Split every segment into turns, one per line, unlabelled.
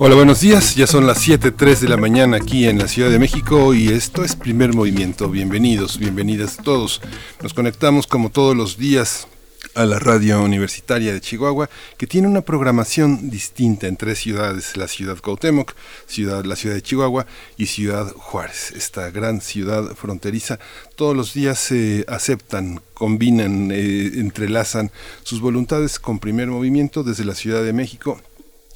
Hola, buenos días. Ya son las 7.03 de la mañana aquí en la Ciudad de México y esto es Primer Movimiento. Bienvenidos, bienvenidas todos. Nos conectamos como todos los días a la radio universitaria de Chihuahua, que tiene una programación distinta en tres ciudades, la ciudad Cuauhtémoc, ciudad, la ciudad de Chihuahua y ciudad Juárez, esta gran ciudad fronteriza. Todos los días se aceptan, combinan, eh, entrelazan sus voluntades con primer movimiento desde la Ciudad de México.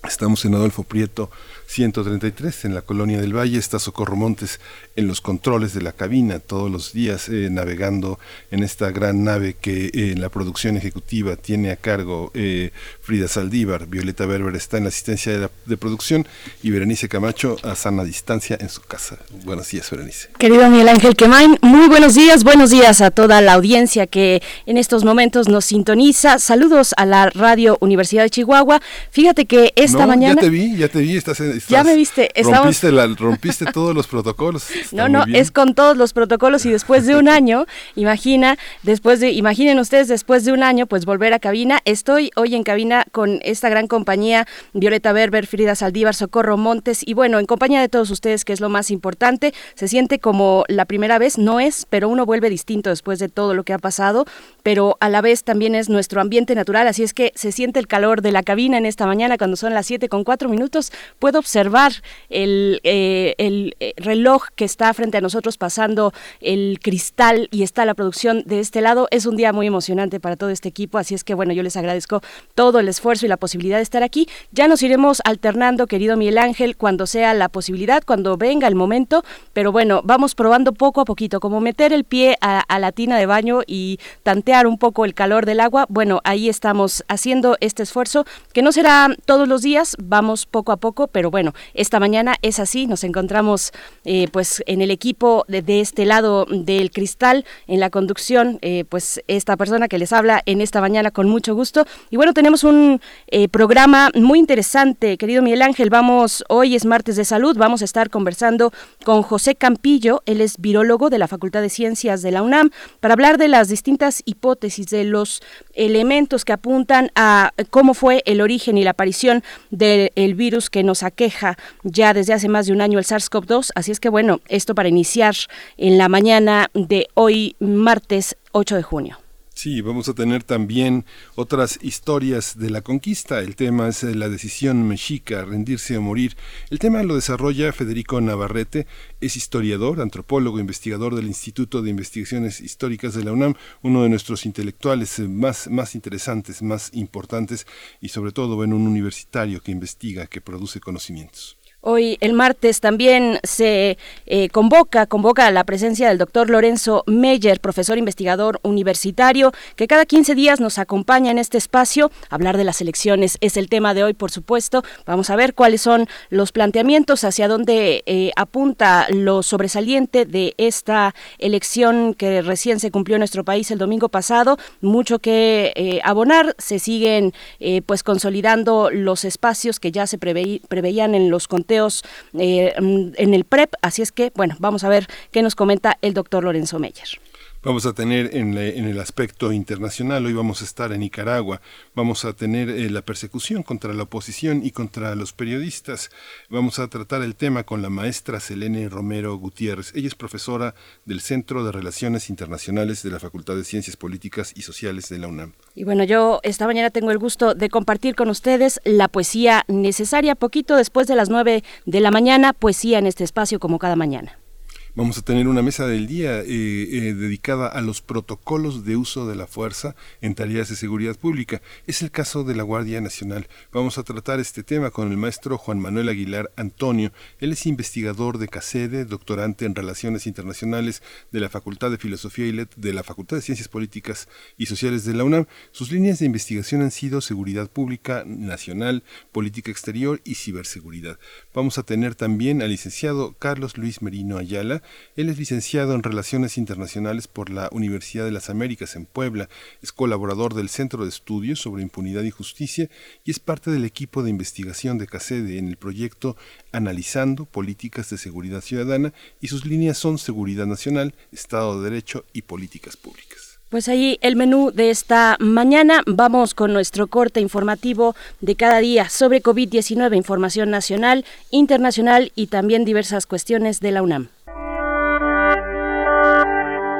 Estamos en Adolfo Prieto 133 en la colonia del Valle. Está Socorro Montes en los controles de la cabina todos los días eh, navegando en esta gran nave que en eh, la producción ejecutiva tiene a cargo eh, Frida Saldívar. Violeta Berber está en la asistencia de, producción y Berenice Camacho a sana distancia en su casa. Buenos días, Berenice.
Querido Miguel Ángel Quemain, muy buenos días. Buenos días a toda la audiencia que en estos momentos nos sintoniza. Saludos a la Radio Universidad de Chihuahua. Fíjate que esta mañana...
Ya te vi, ya te vi. Estás en,
ya me viste.
Rompiste, rompiste todos los protocolos.
no, no, es con todos los protocolos y después de un año, imagina, después de, imaginen ustedes, después de un año, pues volver a cabina. Estoy hoy en cabina con esta gran compañía, Violeta Berber, Frida Saldívar, Socorro Montes, y bueno, en compañía de todos ustedes, que es lo más importante, se siente como la primera vez, no es, pero uno vuelve distinto después de todo lo que ha pasado, pero a la vez también es nuestro ambiente natural, así es que se siente el calor de la cabina en esta mañana cuando son las 7 con 4 minutos, puedo observar el, eh, el eh, reloj que está frente a nosotros pasando el cristal y está la producción de este lado. Es un día muy emocionante para todo este equipo, así es que bueno, yo les agradezco todo el esfuerzo y la posibilidad de estar aquí. Ya nos iremos alternando, querido Miguel Ángel, cuando sea la posibilidad, cuando venga el momento, pero bueno, vamos probando poco a poquito, como meter el pie a la tina de baño y tantear un poco el calor del agua. Bueno, ahí estamos haciendo este esfuerzo, que no será todos los días, vamos poco a poco, pero bueno, esta mañana es así, nos encontramos eh, pues en el equipo de, este lado del cristal, en la conducción, eh, pues esta persona que les habla en esta mañana con mucho gusto. Y bueno, tenemos un eh, programa muy interesante, querido Miguel Ángel, vamos, hoy es martes de salud, vamos a estar conversando con José Campillo, él es virólogo de la Facultad de Ciencias de la UNAM, para hablar de las distintas hipótesis, de los elementos que apuntan a cómo fue el origen y la aparición del virus que nos aqueja ya desde hace más de un año el SARS-CoV-2. Así es que bueno, esto para iniciar en la mañana de hoy, martes 8 de junio.
Sí, vamos a tener también otras historias de la conquista. El tema es eh, la decisión mexica, rendirse o morir. El tema lo desarrolla Federico Navarrete, es historiador, antropólogo, investigador del Instituto de Investigaciones Históricas de la UNAM, uno de nuestros intelectuales eh, más, más interesantes, más importantes y sobre todo en un universitario que investiga, que produce conocimientos.
Hoy, el martes, también se eh, convoca, convoca a la presencia del doctor Lorenzo Meyer, profesor investigador universitario, que cada 15 días nos acompaña en este espacio. Hablar de las elecciones es el tema de hoy, por supuesto. Vamos a ver cuáles son los planteamientos, hacia dónde eh, apunta lo sobresaliente de esta elección que recién se cumplió en nuestro país el domingo pasado. Mucho que eh, abonar, se siguen pues consolidando los espacios que ya se preveían en los contextos eh, en el PREP. Así es que, bueno, vamos a ver qué nos comenta el doctor Lorenzo Meyer.
Vamos a tener en, el aspecto internacional, hoy vamos a estar en Nicaragua, vamos a tener eh, la persecución contra la oposición y contra los periodistas. Vamos a tratar el tema con la maestra Selene Romero Gutiérrez. Ella es profesora del Centro de Relaciones Internacionales de la Facultad de Ciencias Políticas y Sociales de la UNAM.
Y bueno, yo esta mañana tengo el gusto de compartir con ustedes la poesía necesaria, poquito después de las nueve de la mañana, poesía en este espacio como cada mañana.
Vamos a tener una mesa del día eh, eh, dedicada a los protocolos de uso de la fuerza en tareas de seguridad pública. Es el caso de la Guardia Nacional. Vamos a tratar este tema con el maestro Juan Manuel Aguilar Antonio. Él es investigador de CACEDE, doctorante en Relaciones Internacionales de la Facultad de Filosofía y Letras de la Facultad de Ciencias Políticas y Sociales de la UNAM. Sus líneas de investigación han sido seguridad pública nacional, política exterior y ciberseguridad. Vamos a tener también al licenciado Carlos Luis Merino Ayala, Él es licenciado en Relaciones Internacionales por la Universidad de las Américas en Puebla. Es colaborador del Centro de Estudios sobre Impunidad y Justicia y es parte del equipo de investigación de CACEDE en el proyecto Analizando Políticas de Seguridad Ciudadana y sus líneas son Seguridad Nacional, Estado de Derecho y Políticas Públicas.
Pues ahí el menú de esta mañana. Vamos con nuestro corte informativo de cada día sobre COVID-19, información nacional, internacional y también diversas cuestiones de la UNAM.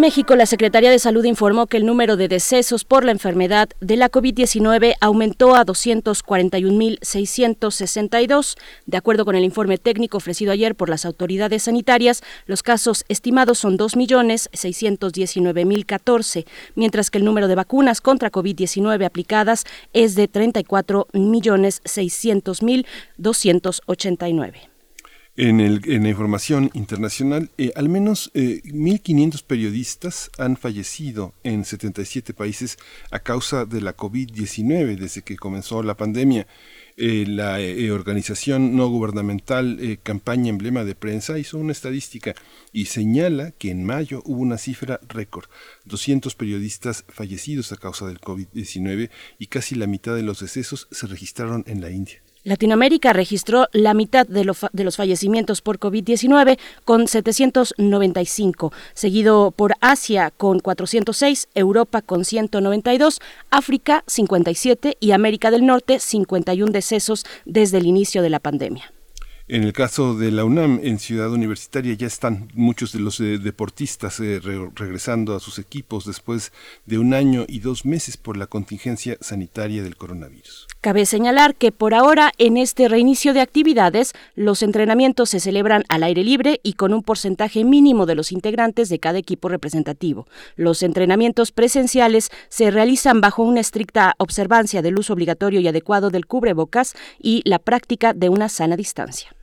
México, la Secretaría de Salud informó que el número de decesos por la enfermedad de la COVID-19 aumentó a 241.662. De acuerdo con el informe técnico ofrecido ayer por las autoridades sanitarias, los casos estimados son 2.619.014, mientras que el número de vacunas contra COVID-19 aplicadas es de 34.600.289.
En, el, en, la información internacional, eh, al menos 1.500 eh, periodistas han fallecido en 77 países a causa de la COVID-19 desde que comenzó la pandemia. Eh, la organización no gubernamental Campaña Emblema de Prensa hizo una estadística y señala que en mayo hubo una cifra récord, 200 periodistas fallecidos a causa del COVID-19 y casi la mitad de los decesos se registraron en la India.
Latinoamérica registró la mitad de, los fallecimientos por COVID-19 con 795, seguido por Asia con 406, Europa con 192, África 57 y América del Norte 51 decesos desde el inicio de la pandemia.
En el caso de la UNAM, en Ciudad Universitaria, ya están muchos de los eh, deportistas eh, regresando a sus equipos después de un año y dos meses por la contingencia sanitaria del coronavirus.
Cabe señalar que por ahora, en este reinicio de actividades, los entrenamientos se celebran al aire libre y con un porcentaje mínimo de los integrantes de cada equipo representativo. Los entrenamientos presenciales se realizan bajo una estricta observancia del uso obligatorio y adecuado del cubrebocas y la práctica de una sana distancia.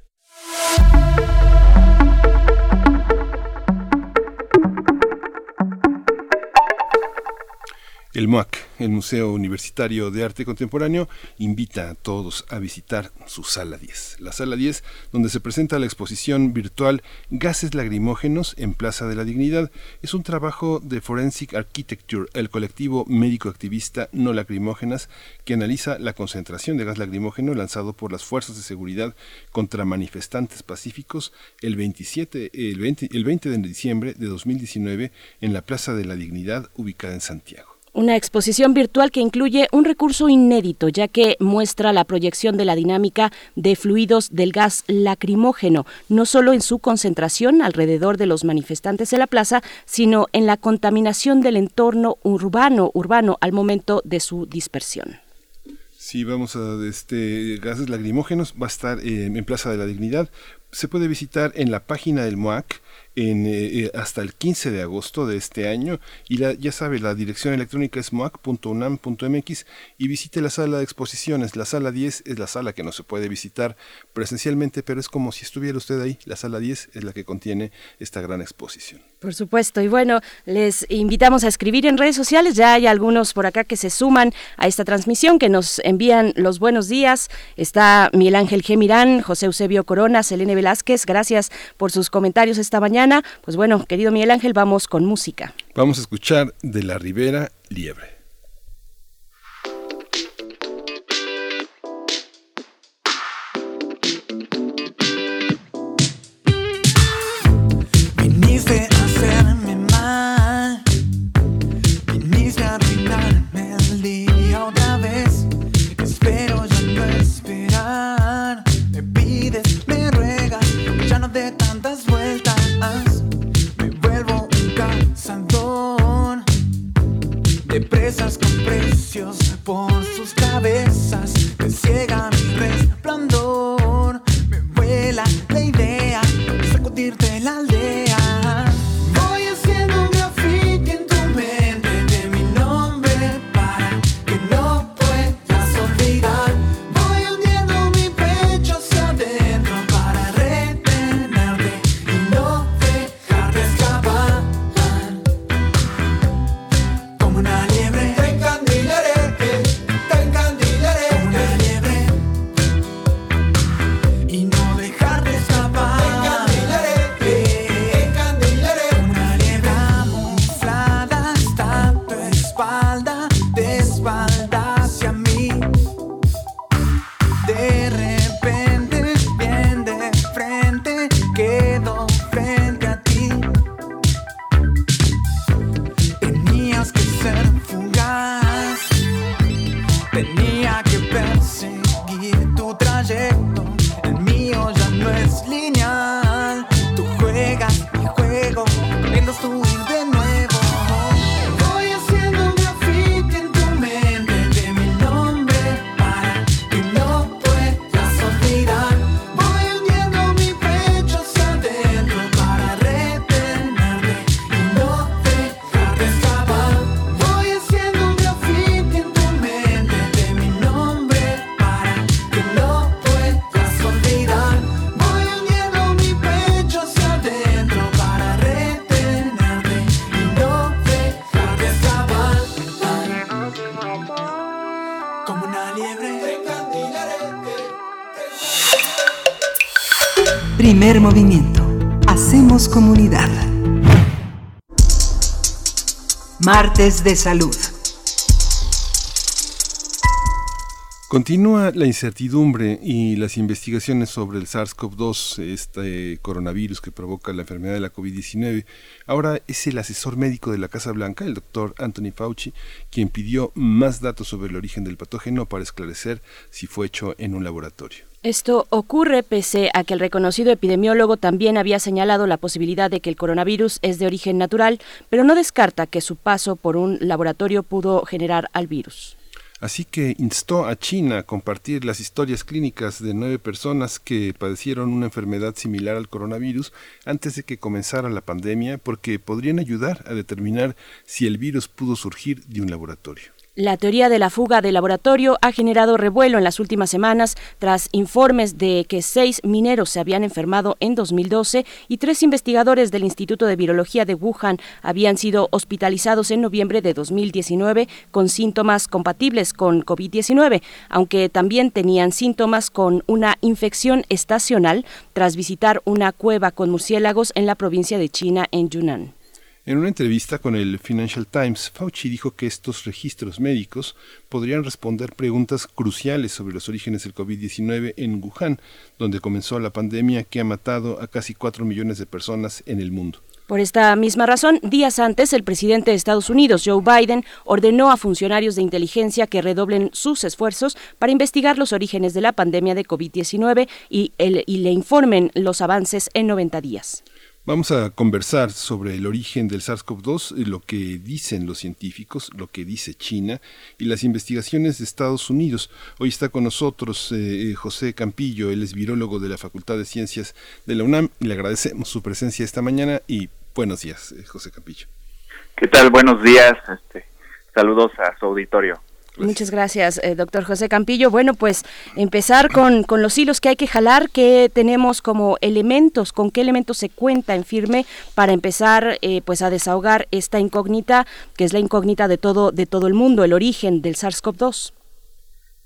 El MUAC, el Museo Universitario de Arte Contemporáneo, invita a todos a visitar su sala 10. La sala 10, donde se presenta la exposición virtual Gases Lagrimógenos en Plaza de la Dignidad, es un trabajo de Forensic Architecture, el colectivo médico activista No Lacrimógenas, que analiza la concentración de gas lagrimógeno lanzado por las fuerzas de seguridad contra manifestantes pacíficos el 27, el 20, el 20 de diciembre de 2019 en la Plaza de la Dignidad ubicada en Santiago.
Una exposición virtual que incluye un recurso inédito, ya que muestra la proyección de la dinámica de fluidos del gas lacrimógeno, no solo en su concentración alrededor de los manifestantes de la plaza, sino en la contaminación del entorno urbano, urbano al momento de su dispersión.
Sí, vamos a este gases lacrimógenos va a estar en Plaza de la Dignidad. Se puede visitar en la página del MOAC en, eh, eh, hasta el 15 de agosto de este año y la, ya sabe, la dirección electrónica es moac.unam.mx y visite la sala de exposiciones. La sala 10 es la sala que no se puede visitar presencialmente, pero es como si estuviera usted ahí. La sala 10 es la que contiene esta gran exposición.
Por supuesto, y bueno, les invitamos a escribir en redes sociales, ya hay algunos por acá que se suman a esta transmisión, que nos envían los buenos días. Está Miguel Ángel Gemirán, José Eusebio Corona, Selene Velázquez, gracias por sus comentarios esta mañana. Pues bueno, querido Miguel Ángel, vamos con música.
Vamos a escuchar de la Ribera Liebre.
Presas con precios por sus cabezas. Me ciega mi resplandor,
Primer movimiento. Hacemos comunidad. Martes de Salud.
Continúa la incertidumbre y las investigaciones sobre el SARS-CoV-2, este coronavirus que provoca la enfermedad de la COVID-19. Ahora es el asesor médico de la Casa Blanca, el doctor Anthony Fauci, quien pidió más datos sobre el origen del patógeno para esclarecer si fue hecho en un laboratorio.
Esto ocurre pese a que el reconocido epidemiólogo también había señalado la posibilidad de que el coronavirus es de origen natural, pero no descarta que su paso por un laboratorio pudo generar al virus.
Así que instó a China a compartir las historias clínicas de nueve personas que padecieron una enfermedad similar al coronavirus antes de que comenzara la pandemia porque podrían ayudar a determinar si el virus pudo surgir de un laboratorio.
La teoría de la fuga de laboratorio ha generado revuelo en las últimas semanas tras informes de que seis mineros se habían enfermado en 2012 y tres investigadores del Instituto de Virología de Wuhan habían sido hospitalizados en noviembre de 2019 con síntomas compatibles con COVID-19, aunque también tenían síntomas con una infección estacional tras visitar una cueva con murciélagos en la provincia de China en Yunnan.
En una entrevista con el Financial Times, Fauci dijo que estos registros médicos podrían responder preguntas cruciales sobre los orígenes del COVID-19 en Wuhan, donde comenzó la pandemia que ha matado a casi 4 millones de personas en el mundo.
Por esta misma razón, días antes, el presidente de Estados Unidos, Joe Biden, ordenó a funcionarios de inteligencia que redoblen sus esfuerzos para investigar los orígenes de la pandemia de COVID-19 y, y le informen los avances en 90 días.
Vamos a conversar sobre el origen del SARS-CoV-2, lo que dicen los científicos, lo que dice China y las investigaciones de Estados Unidos. Hoy está con nosotros eh, José Campillo, él es virólogo de la Facultad de Ciencias de la UNAM y le agradecemos su presencia esta mañana y buenos días, eh, José Campillo.
¿Qué tal? Buenos días. Este, saludos a su auditorio.
Muchas gracias, eh, doctor José Campillo. Bueno, pues empezar con, con, los hilos que hay que jalar, que tenemos como elementos, con qué elementos se cuenta en firme para empezar eh, pues a desahogar esta incógnita, que es la incógnita de todo, de todo el mundo, el origen del SARS-CoV-2.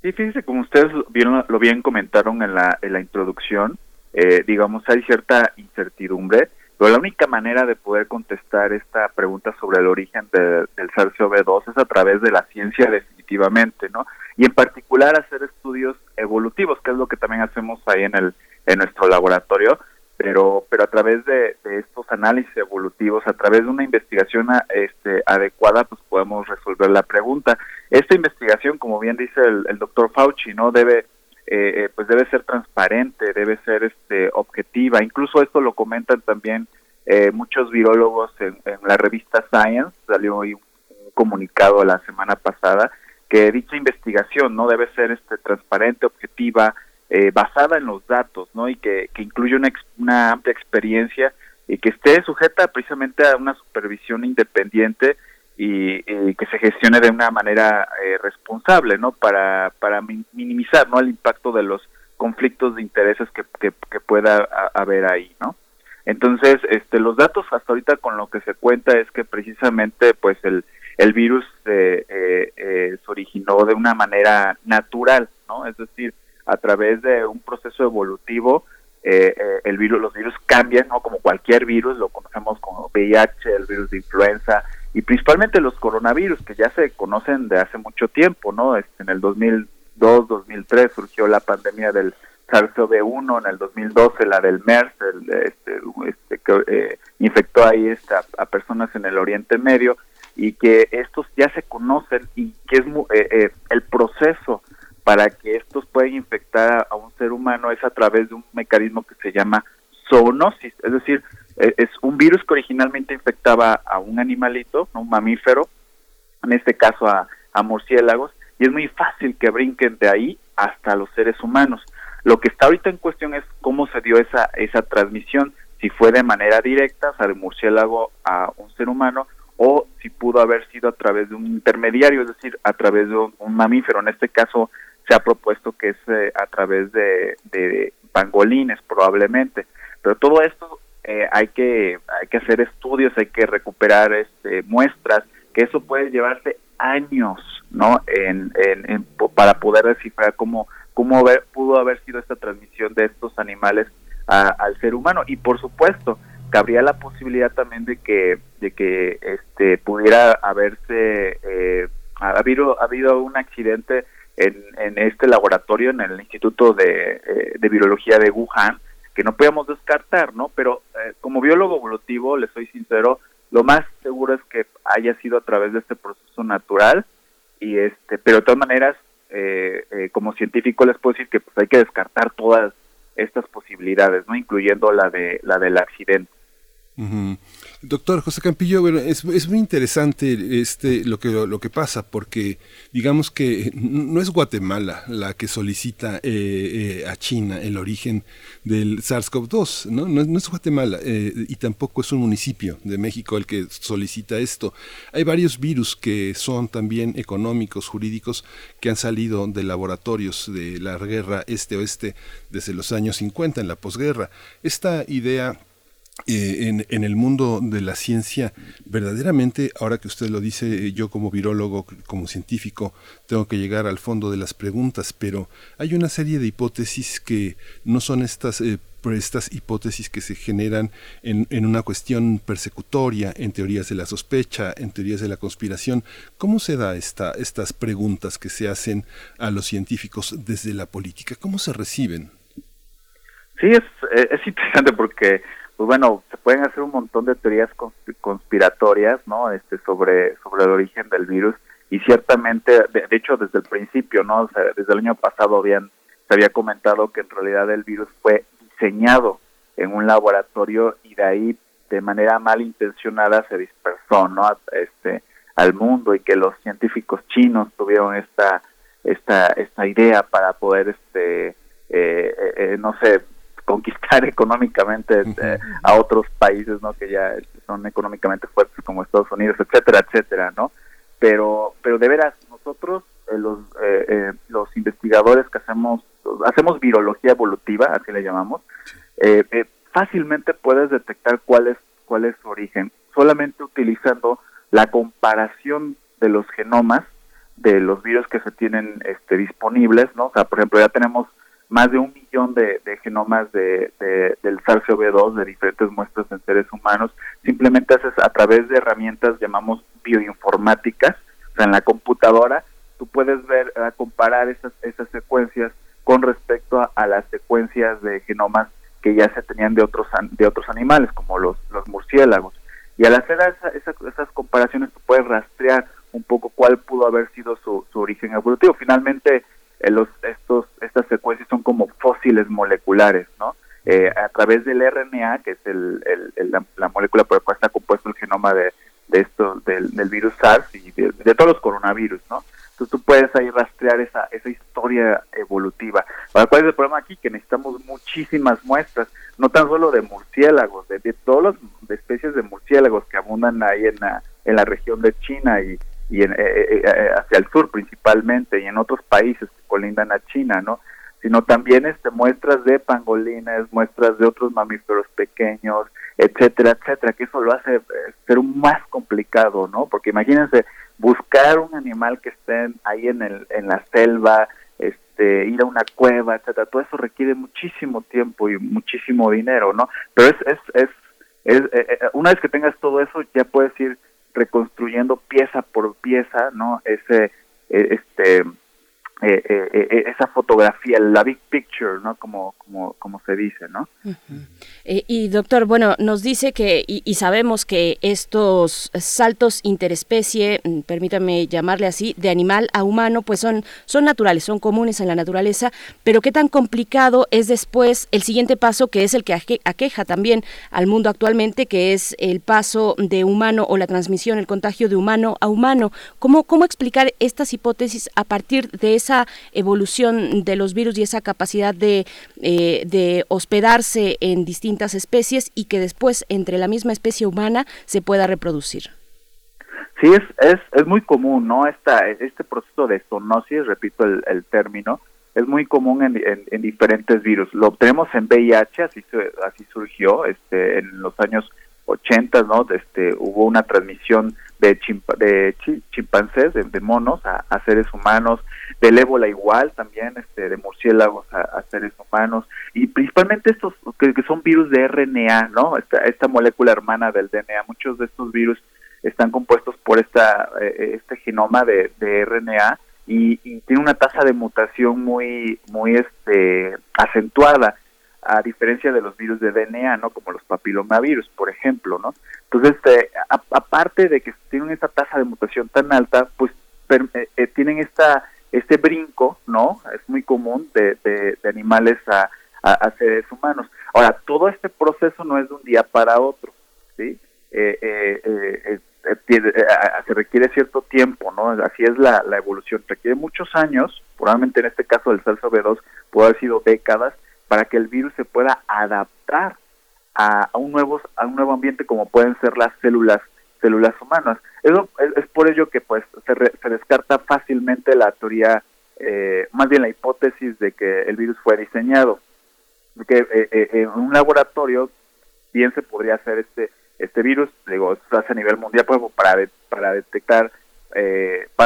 Sí, fíjense, como ustedes vieron, lo bien comentaron en la, en la introducción, eh, digamos, hay cierta incertidumbre pero la única manera de poder contestar esta pregunta sobre el origen del SARS-CoV-2 es a través de la ciencia definitivamente, ¿no? Y en particular hacer estudios evolutivos, que es lo que también hacemos ahí en el en nuestro laboratorio, pero pero a través de, estos análisis evolutivos, a través de una investigación este, adecuada, pues podemos resolver la pregunta. Esta investigación, como bien dice el, el doctor Fauci, no debe eh, eh, pues debe ser transparente, debe ser este objetiva. Incluso esto lo comentan también eh, muchos virólogos en, la revista Science, salió hoy un, comunicado la semana pasada que dicha investigación no debe ser este transparente, objetiva, basada en los datos, ¿no? Y que, que incluye una, amplia experiencia y que esté sujeta precisamente a una supervisión independiente y, que se gestione de una manera eh, responsable, ¿no? Para, para minimizar, ¿no? El impacto de los conflictos de intereses que, que, pueda haber ahí, ¿no? Entonces, este, los datos hasta ahorita con lo que se cuenta es que precisamente, pues, el, el virus eh, eh, se originó de una manera natural, ¿no? Es decir, a través de un proceso evolutivo, el virus, los virus cambian, ¿no? Como cualquier virus, lo conocemos como VIH, el virus de influenza, y principalmente los coronavirus que ya se conocen de hace mucho tiempo, ¿no? Este, en el 2002, 2003 surgió la pandemia del SARS-CoV-1, en el 2012 la del MERS, el, este, este, que eh, infectó ahí a personas en el Oriente Medio y que estos ya se conocen y que es eh, eh, el proceso para que estos puedan infectar a, un ser humano es a través de un mecanismo que se llama zoonosis, es decir, e, es un virus que originalmente infectaba a un animalito, un mamífero, en este caso a, murciélagos, y es muy fácil que brinquen de ahí hasta los seres humanos. Lo que está ahorita en cuestión es cómo se dio esa, esa transmisión, si fue de manera directa, o sea, de murciélago a un ser humano, o si pudo haber sido a través de un intermediario, es decir, a través de un, mamífero. En este caso se ha propuesto que es eh, a través de, pangolines probablemente. Pero todo esto eh, hay que hay que hacer estudios, hay que recuperar este, muestras, que eso puede llevarse años, ¿no? En, en, para poder descifrar cómo cómo pudo haber sido esta transmisión de estos animales al ser humano. Y por supuesto, cabría la posibilidad también de que, de que este, pudiera haberse, eh, ha, habido, ha habido un accidente en, en este laboratorio, en el Instituto de, eh, de Virología de Wuhan, que no podíamos descartar, ¿no? Pero eh, como biólogo evolutivo, le soy sincero, lo más seguro es que haya sido a través de este proceso natural y este, pero de todas maneras, eh, eh, como científico les puedo decir que pues hay que descartar todas estas posibilidades, no, incluyendo la de la del accidente.
Doctor José Campillo, bueno, es, es, muy interesante este lo que lo que pasa porque digamos que no es Guatemala la que solicita eh, eh, a China el origen del SARS-CoV-2, ¿no? ¿no? es Guatemala eh, y tampoco es un municipio de México el que solicita esto. Hay varios virus que son también económicos, jurídicos, que han salido de laboratorios de la guerra este-oeste desde los años 50 en la posguerra. Esta idea eh, en, en, el mundo de la ciencia, verdaderamente, ahora que usted lo dice, eh, yo como virólogo, como científico, tengo que llegar al fondo de las preguntas, pero hay una serie de hipótesis que no son estas, eh, estas hipótesis que se generan en, en, una cuestión persecutoria, en teorías de la sospecha, en teorías de la conspiración. ¿Cómo se da esta, estas preguntas que se hacen a los científicos desde la política? ¿Cómo se reciben?
Sí, es, es interesante porque pues bueno, se pueden hacer un montón de teorías conspiratorias, ¿no? Este, sobre, sobre el origen del virus y ciertamente, de, hecho, desde el principio, ¿no? O sea, desde el año pasado habían, se había comentado que en realidad el virus fue diseñado en un laboratorio y de ahí de manera malintencionada se dispersó, ¿no? Este, al mundo y que los científicos chinos tuvieron esta esta esta idea para poder este eh, eh, eh no sé conquistar económicamente eh, a otros países no que ya son económicamente fuertes como Estados Unidos etcétera etcétera no pero pero de veras nosotros eh, los eh, los investigadores que hacemos hacemos virología evolutiva así le llamamos fácilmente puedes detectar cuál es cuál es su origen solamente utilizando la comparación de los genomas de los virus que se tienen este, disponibles no o sea por ejemplo ya tenemos más de un millón de, genomas de, del SARS-CoV-2 de diferentes muestras en seres humanos. Simplemente haces a través de herramientas llamamos bioinformáticas, o sea, en la computadora tú puedes ver, comparar esas, esas secuencias con respecto a, las secuencias de genomas que ya se tenían de otros de otros animales como los, los murciélagos. Y al hacer esas comparaciones tú puedes rastrear un poco cuál pudo haber sido su, origen evolutivo. Finalmente, eh, los, estos, estas secuencias son como fósiles moleculares, ¿no? Eh, a través del RNA, que es el, la, molécula por la cual está compuesto el genoma de, de esto, del, virus SARS y de, todos los coronavirus, ¿no? Entonces tú puedes ahí rastrear esa, esa historia evolutiva. Ahora, ¿cuál es el problema aquí? Que necesitamos muchísimas muestras, no tan solo de murciélagos, de, de todas las especies de murciélagos que abundan ahí en la, en la región de China y, y en, eh, eh, eh, hacia el sur principalmente y en otros países que colindan a China, ¿no? Sino también este, muestras de pangolines, muestras de otros mamíferos pequeños, etcétera, etcétera, que eso lo hace ser más complicado, ¿no? Porque imagínense buscar un animal que esté ahí en, el, en la selva, este, ir a una cueva, etcétera, todo eso requiere muchísimo tiempo y muchísimo dinero, ¿no? Pero es, es, es, es una vez que tengas todo eso, ya puedes ir reconstruyendo pieza por pieza, ¿no? Ese, e, este, eh, eh, eh, esa fotografía, la big picture, ¿no? Como, como, como se dice, ¿no?
y doctor, bueno, nos dice que, y, sabemos que estos saltos interespecie, mm, permítame llamarle así, de animal a humano, pues son, son naturales, son comunes en la naturaleza, pero qué tan complicado es después el siguiente paso, que es el que aqueja también al mundo actualmente, que es el paso de humano o la transmisión, el contagio de humano a humano. ¿Cómo, cómo explicar estas hipótesis a partir de esa evolución de los virus y esa capacidad de, eh, de hospedarse en distintas especies y que después entre la misma especie humana se pueda reproducir.
Sí, es, es, es muy común, ¿no? Esta, este proceso de zoonosis, repito el, el término, es muy común en, en, diferentes virus. Lo obtenemos en VIH, así, así surgió este, en los años 80, ¿no? Este, hubo una transmisión de, de chimpancés, de, monos a, seres humanos, del ébola igual también, este, de murciélagos a, seres humanos, Y principalmente estos que, son virus de RNA, ¿no? Esta, esta molécula hermana del DNA, muchos de estos virus están compuestos por esta eh, este genoma de, RNA y, tiene una tasa de mutación muy muy este acentuada a diferencia de los virus de DNA, ¿no? Como los papilomavirus, por ejemplo, ¿no? Entonces, este, aparte de que tienen esta tasa de mutación tan alta, pues eh, eh, tienen esta este brinco, ¿no? Es muy común de, de, animales a, a, seres humanos. Ahora, todo este proceso no es de un día para otro, ¿sí? Eh, se requiere cierto tiempo, ¿no? Así es la, la evolución, requiere muchos años, probablemente en este caso del SARS-CoV-2 puede haber sido décadas, para que el virus se pueda adaptar a, un nuevo a un nuevo ambiente como pueden ser las células células humanas. Eso es, por ello que pues se, descarta fácilmente la teoría, eh, más bien la hipótesis de que el virus fue diseñado. Que eh, eh, en un laboratorio bien se podría hacer este este virus, digo, se hace a nivel mundial pues, para para detectar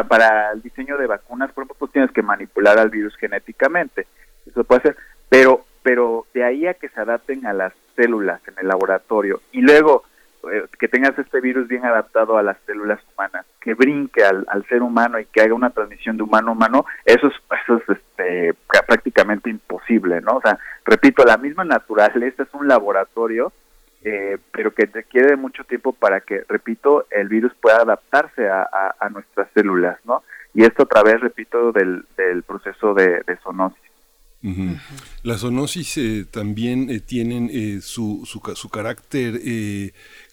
para el diseño de vacunas, por ejemplo, tú tienes que manipular al virus genéticamente. Eso puede ser, pero pero de ahí a que se adapten a las células en el laboratorio y luego eh, que tengas este virus bien adaptado a las células humanas, que brinque al, ser humano y que haga una transmisión de humano a humano, eso es, eso es este, prácticamente imposible, ¿no? O sea, repito, la misma naturaleza es un laboratorio, eh, pero que requiere mucho tiempo para que, repito, el virus pueda adaptarse a, nuestras células, ¿no? Y esto a través, repito, del, del proceso de, de zoonosis.
Las zoonosis eh, también eh, tienen eh, su, su, su, carácter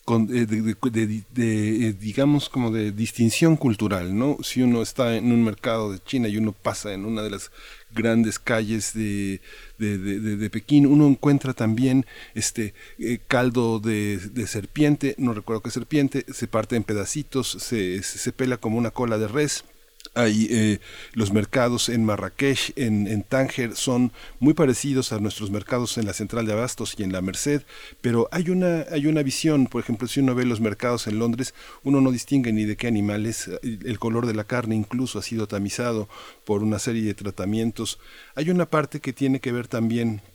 con, de, digamos, como de distinción cultural, ¿no? Si uno está en un mercado de China y uno pasa en una de las grandes calles de, de, Pekín, uno encuentra también este caldo de, serpiente, no recuerdo qué serpiente, se parte en pedacitos, se, se pela como una cola de res, hay eh, los mercados en Marrakech, en, en, Tánger, son muy parecidos a nuestros mercados en la central de Abastos y en la Merced, pero hay una, hay una visión, por ejemplo, si uno ve los mercados en Londres, uno no distingue ni de qué animales, el color de la carne incluso ha sido tamizado por una serie de tratamientos. Hay una parte que tiene que ver también eh,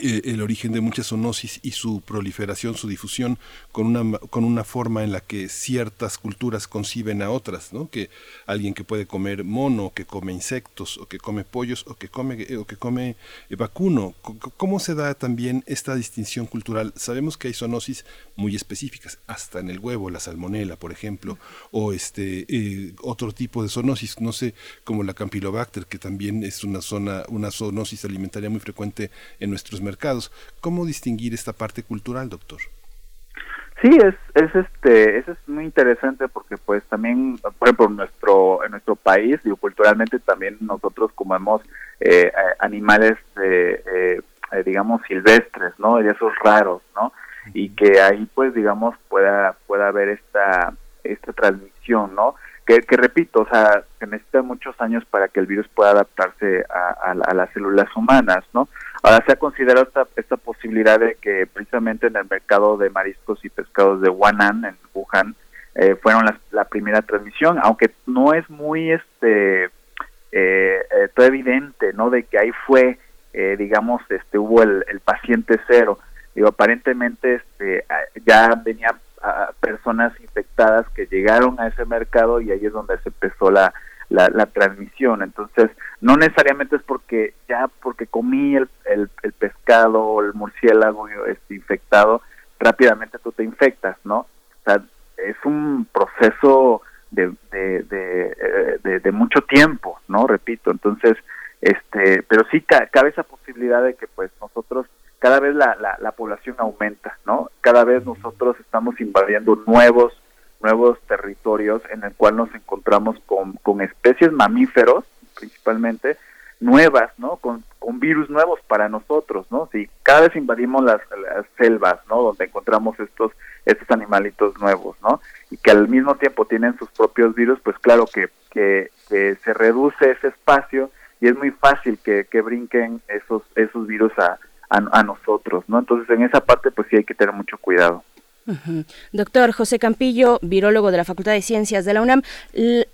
el origen de muchas zoonosis y su proliferación, su difusión, con una, con una forma en la que ciertas culturas conciben a otras, ¿no? Que alguien que puede comer mono, que come insectos, o que come pollos, o que come, o que come eh, vacuno. ¿Cómo se da también esta distinción cultural? Sabemos que hay zoonosis muy específicas, hasta en el huevo, la salmonela, por ejemplo, o este eh, otro tipo de zoonosis, no sé, como la Campylobacter, que también es una zona, una zoonosis alimentaria muy frecuente en nuestros mercados. ¿Cómo distinguir esta parte cultural, doctor?
Sí, es, es este, eso es muy interesante porque pues también, por ejemplo, en nuestro, en nuestro país, digo, culturalmente también nosotros comemos eh, animales, eh, digamos, silvestres, ¿no? Y esos raros, ¿no? Y que ahí pues, digamos, pueda, pueda haber esta, esta transmisión, ¿no? Que, repito, o sea, que necesita muchos años para que el virus pueda adaptarse a, las células humanas, ¿no? Ahora se ha considerado esta, esta posibilidad de que precisamente en el mercado de mariscos y pescados de Huanan, en Wuhan, eh, fueron la, primera transmisión, aunque no es muy este eh, eh, todo evidente, ¿no? De que ahí fue, digamos, este hubo el, el paciente cero. Digo, aparentemente este, ya venía personas infectadas que llegaron a ese mercado y ahí es donde se empezó la, la, transmisión. Entonces, no necesariamente es porque ya porque comí el, el, pescado o el murciélago este, infectado, rápidamente tú te infectas, ¿no? O sea, es un proceso de, de, de, de, mucho tiempo, ¿no? Repito, entonces, este, pero sí cabe esa posibilidad de que pues nosotros cada vez la, la, la, población aumenta, ¿no? Cada vez nosotros estamos invadiendo nuevos nuevos territorios en el cual nos encontramos con, con especies mamíferos, principalmente, nuevas, ¿no? Con, con virus nuevos para nosotros, ¿no? Si cada vez invadimos las, selvas, ¿no? Donde encontramos estos estos animalitos nuevos, ¿no? Y que al mismo tiempo tienen sus propios virus, pues claro que, que, que se reduce ese espacio y es muy fácil que, que brinquen esos esos virus a, a, nosotros, ¿no? Entonces en esa parte pues sí hay que tener mucho cuidado.
Doctor José Campillo, virólogo de la Facultad de Ciencias de la UNAM,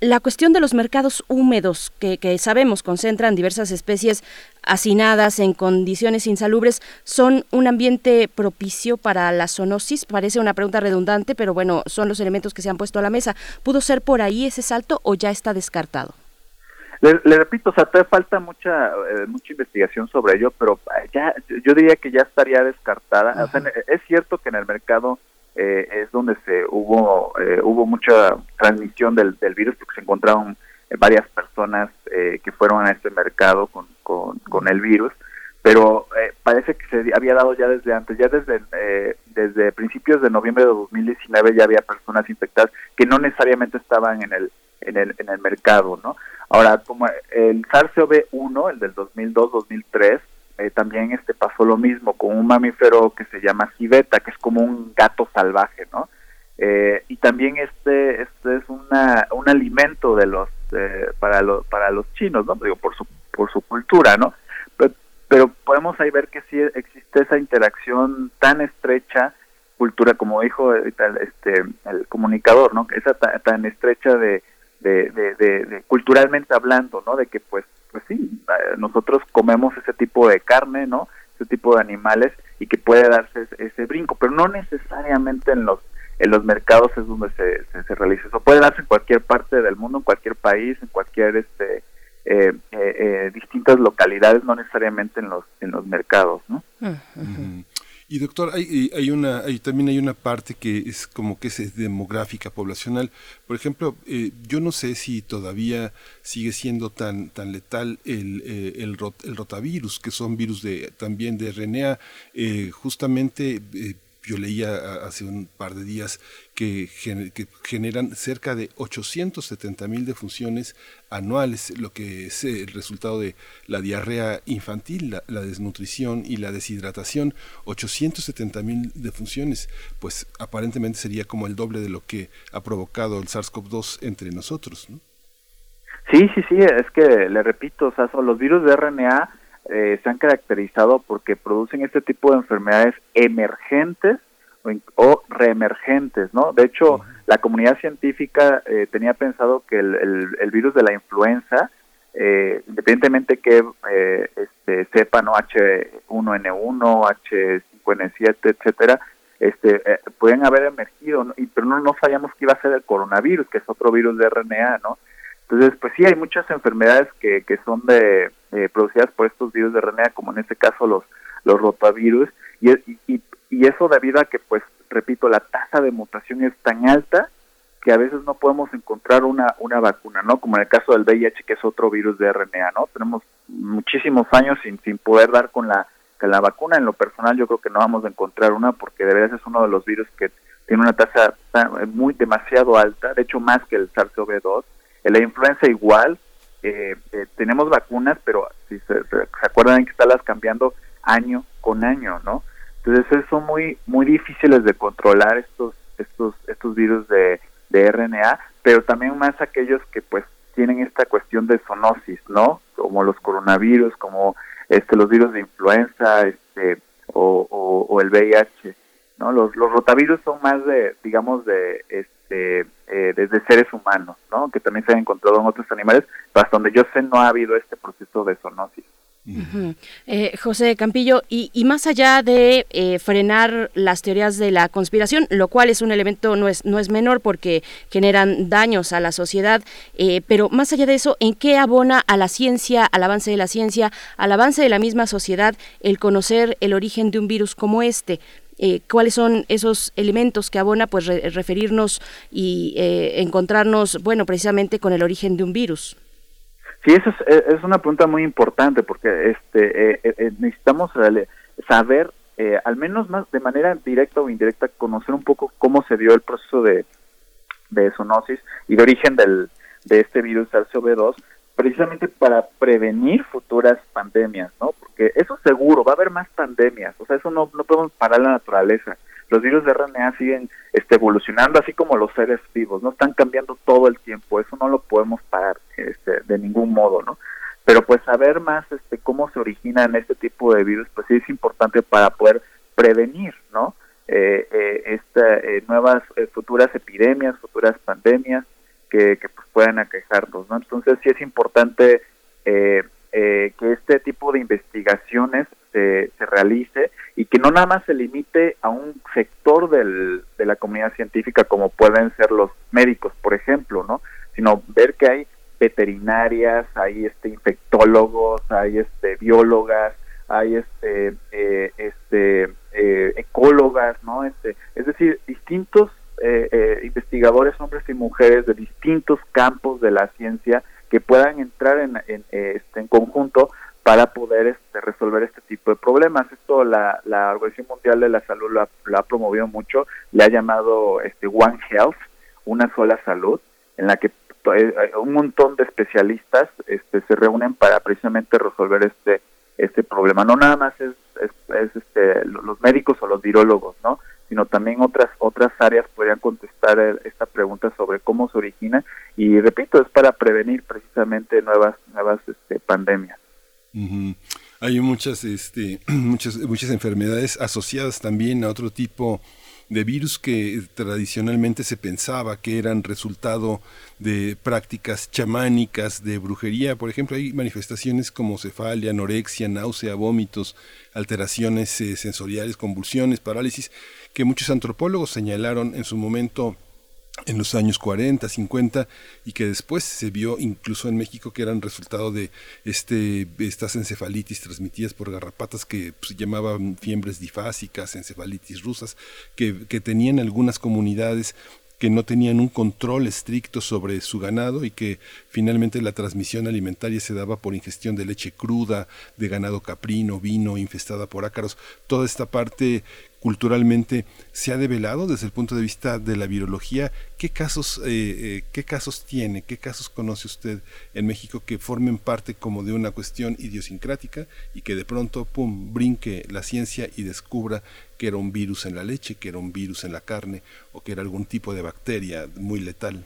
la cuestión de los mercados húmedos que, sabemos concentran diversas especies hacinadas en condiciones insalubres, ¿son un ambiente propicio para la zoonosis? Parece una pregunta redundante, pero bueno, son los elementos que se han puesto a la mesa. ¿Pudo ser por ahí ese salto o ya está descartado?
Le, repito, o sea, todavía falta mucha eh, mucha investigación sobre ello, pero ya yo diría que ya estaría descartada. O sea, es cierto que en el mercado eh, es donde se hubo eh, hubo mucha transmisión del, del, virus porque se encontraron varias personas eh, que fueron a este mercado con, con, el virus pero parece que se había dado ya desde antes ya desde desde principios de noviembre de 2019 ya había personas infectadas que no necesariamente estaban en el en el en el mercado no ahora como el SARS-CoV-1 el del 2002-2003 eh, también este pasó lo mismo con un mamífero que se llama civeta, que es como un gato salvaje, ¿no? Eh, y también este, este es una, un alimento de los eh, para los para los chinos, ¿no? Digo por su por su cultura, ¿no? Pero, podemos ahí ver que sí existe esa interacción tan estrecha cultura como dijo este el comunicador, ¿no? Esa tan, estrecha de de, de, de, culturalmente hablando, ¿no? De que pues pues sí, eh, nosotros comemos ese tipo de carne, ¿no? Ese tipo de animales y que puede darse ese, brinco, pero no necesariamente en los en los mercados es donde se, se, realiza eso. Puede darse en cualquier parte del mundo, en cualquier país, en cualquier este eh, eh, distintas localidades, no necesariamente en los en los mercados, ¿no?
Y doctor, hay, una, hay, también hay una parte que es como que es demográfica, poblacional. Por ejemplo, eh, yo no sé si todavía sigue siendo tan, tan letal el, eh, el, rotavirus, que son virus de, también de RNA. Eh, justamente yo leía hace un par de días que, generan cerca de 870 mil defunciones anuales, lo que es el resultado de la diarrea infantil, la, desnutrición y la deshidratación. 870 mil defunciones, pues aparentemente sería como el doble de lo que ha provocado el SARS-CoV-2 entre nosotros. ¿no?
Sí, sí, sí, es que le repito, los virus de RNA eh, se han caracterizado porque producen este tipo de enfermedades emergentes o, reemergentes, ¿no? De hecho, la comunidad científica eh, tenía pensado que el, virus de la influenza, eh, independientemente que eh, este, sepa, ¿no? H1N1, H5N7, etcétera, este, eh, pueden haber emergido, y, pero no, no sabíamos que iba a ser el coronavirus, que es otro virus de RNA, ¿no? Entonces, pues sí, hay muchas enfermedades que, que son de eh, producidas por estos virus de RNA, como en este caso los, los rotavirus, y, y, eso debido a que, pues, repito, la tasa de mutación es tan alta que a veces no podemos encontrar una, una vacuna, ¿no? Como en el caso del VIH, que es otro virus de RNA, ¿no? Tenemos muchísimos años sin, sin poder dar con la, con la vacuna. En lo personal yo creo que no vamos a encontrar una porque de verdad es uno de los virus que tiene una tasa muy demasiado alta, de hecho más que el SARS-CoV-2. La influenza igual, eh, eh, tenemos vacunas, pero si se, acuerdan que estarlas cambiando año con año, ¿no? Entonces son muy muy difíciles de controlar estos estos estos virus de, de RNA, pero también más aquellos que pues tienen esta cuestión de zoonosis, ¿no? Como los coronavirus, como este los virus de influenza, este o, o, el VIH, ¿no? Los los rotavirus son más de digamos de este eh, desde seres humanos, ¿no? Que también se han encontrado en otros animales, hasta donde yo sé no ha habido este proceso de zoonosis.
Eh, José Campillo, y, más allá de eh, frenar las teorías de la conspiración, lo cual es un elemento no es, no es menor porque generan daños a la sociedad, eh, pero más allá de eso, ¿en qué abona a la ciencia, al avance de la ciencia, al avance de la misma sociedad el conocer el origen de un virus como este? Cuáles son esos elementos que abona pues referirnos y encontrarnos bueno precisamente con el origen de un virus.
Sí, eso es, es una pregunta muy importante porque este eh, eh, eh necesitamos saber, eh, al menos más de manera directa o indirecta, conocer un poco cómo se dio el proceso de, de zoonosis y de origen del, de este virus SARS-CoV-2, precisamente para prevenir futuras pandemias, ¿no? Porque eso seguro, va a haber más pandemias, o sea, eso no, no podemos parar la naturaleza los virus de RNA siguen este, evolucionando, así como los seres vivos, no están cambiando todo el tiempo, eso no lo podemos parar este, de ningún modo, ¿no? Pero pues saber más este, cómo se originan este tipo de virus, pues sí es importante para poder prevenir, ¿no? esta, nuevas futuras epidemias, futuras pandemias que, que pues, puedan aquejarnos, ¿no? Entonces sí es importante que este tipo de investigaciones se, se, realice y que no nada más se limite a un sector del, de la comunidad científica como pueden ser los médicos, por ejemplo, ¿no? Sino ver que hay veterinarias, hay este infectólogos, hay este biólogas, hay este eh, este eh, ecólogas, ¿no? Este, es decir, distintos eh, investigadores, hombres y mujeres de distintos campos de la ciencia que puedan entrar en, en, este, en conjunto para poder este, resolver este tipo de problemas. Esto la, la Organización Mundial de la Salud lo ha, ha, promovido mucho, le ha llamado este One Health, una sola salud, en la que eh, un montón de especialistas este, se reúnen para precisamente resolver este este problema. No nada más es, es, este, los médicos o los virólogos, ¿no? Sino también otras otras áreas podrían contestar esta pregunta sobre cómo se origina y repito es para prevenir precisamente nuevas nuevas este, pandemias.
Hay muchas, este, muchas, muchas enfermedades asociadas también a otro tipo de virus que tradicionalmente se pensaba que eran resultado de prácticas chamánicas, de brujería. Por ejemplo, hay manifestaciones como cefalia, anorexia, náusea, vómitos, alteraciones eh, sensoriales, convulsiones, parálisis, que muchos antropólogos señalaron en su momento en los años 40, 50 y que después se vio incluso en México que eran resultado de este estas encefalitis transmitidas por garrapatas que pues, se llamaban fiembres difásicas, encefalitis rusas, que, que tenían algunas comunidades que no tenían un control estricto sobre su ganado y que finalmente la transmisión alimentaria se daba por ingestión de leche cruda, de ganado caprino, vino, infestada por ácaros. Toda esta parte culturalmente se ha develado desde el punto de vista de la virología. ¿Qué casos, eh, eh, qué casos tiene, qué casos conoce usted en México que formen parte como de una cuestión idiosincrática y que de pronto, pum, brinque la ciencia y descubra que era un virus en la leche, que era un virus en la carne o que era algún tipo de bacteria muy letal?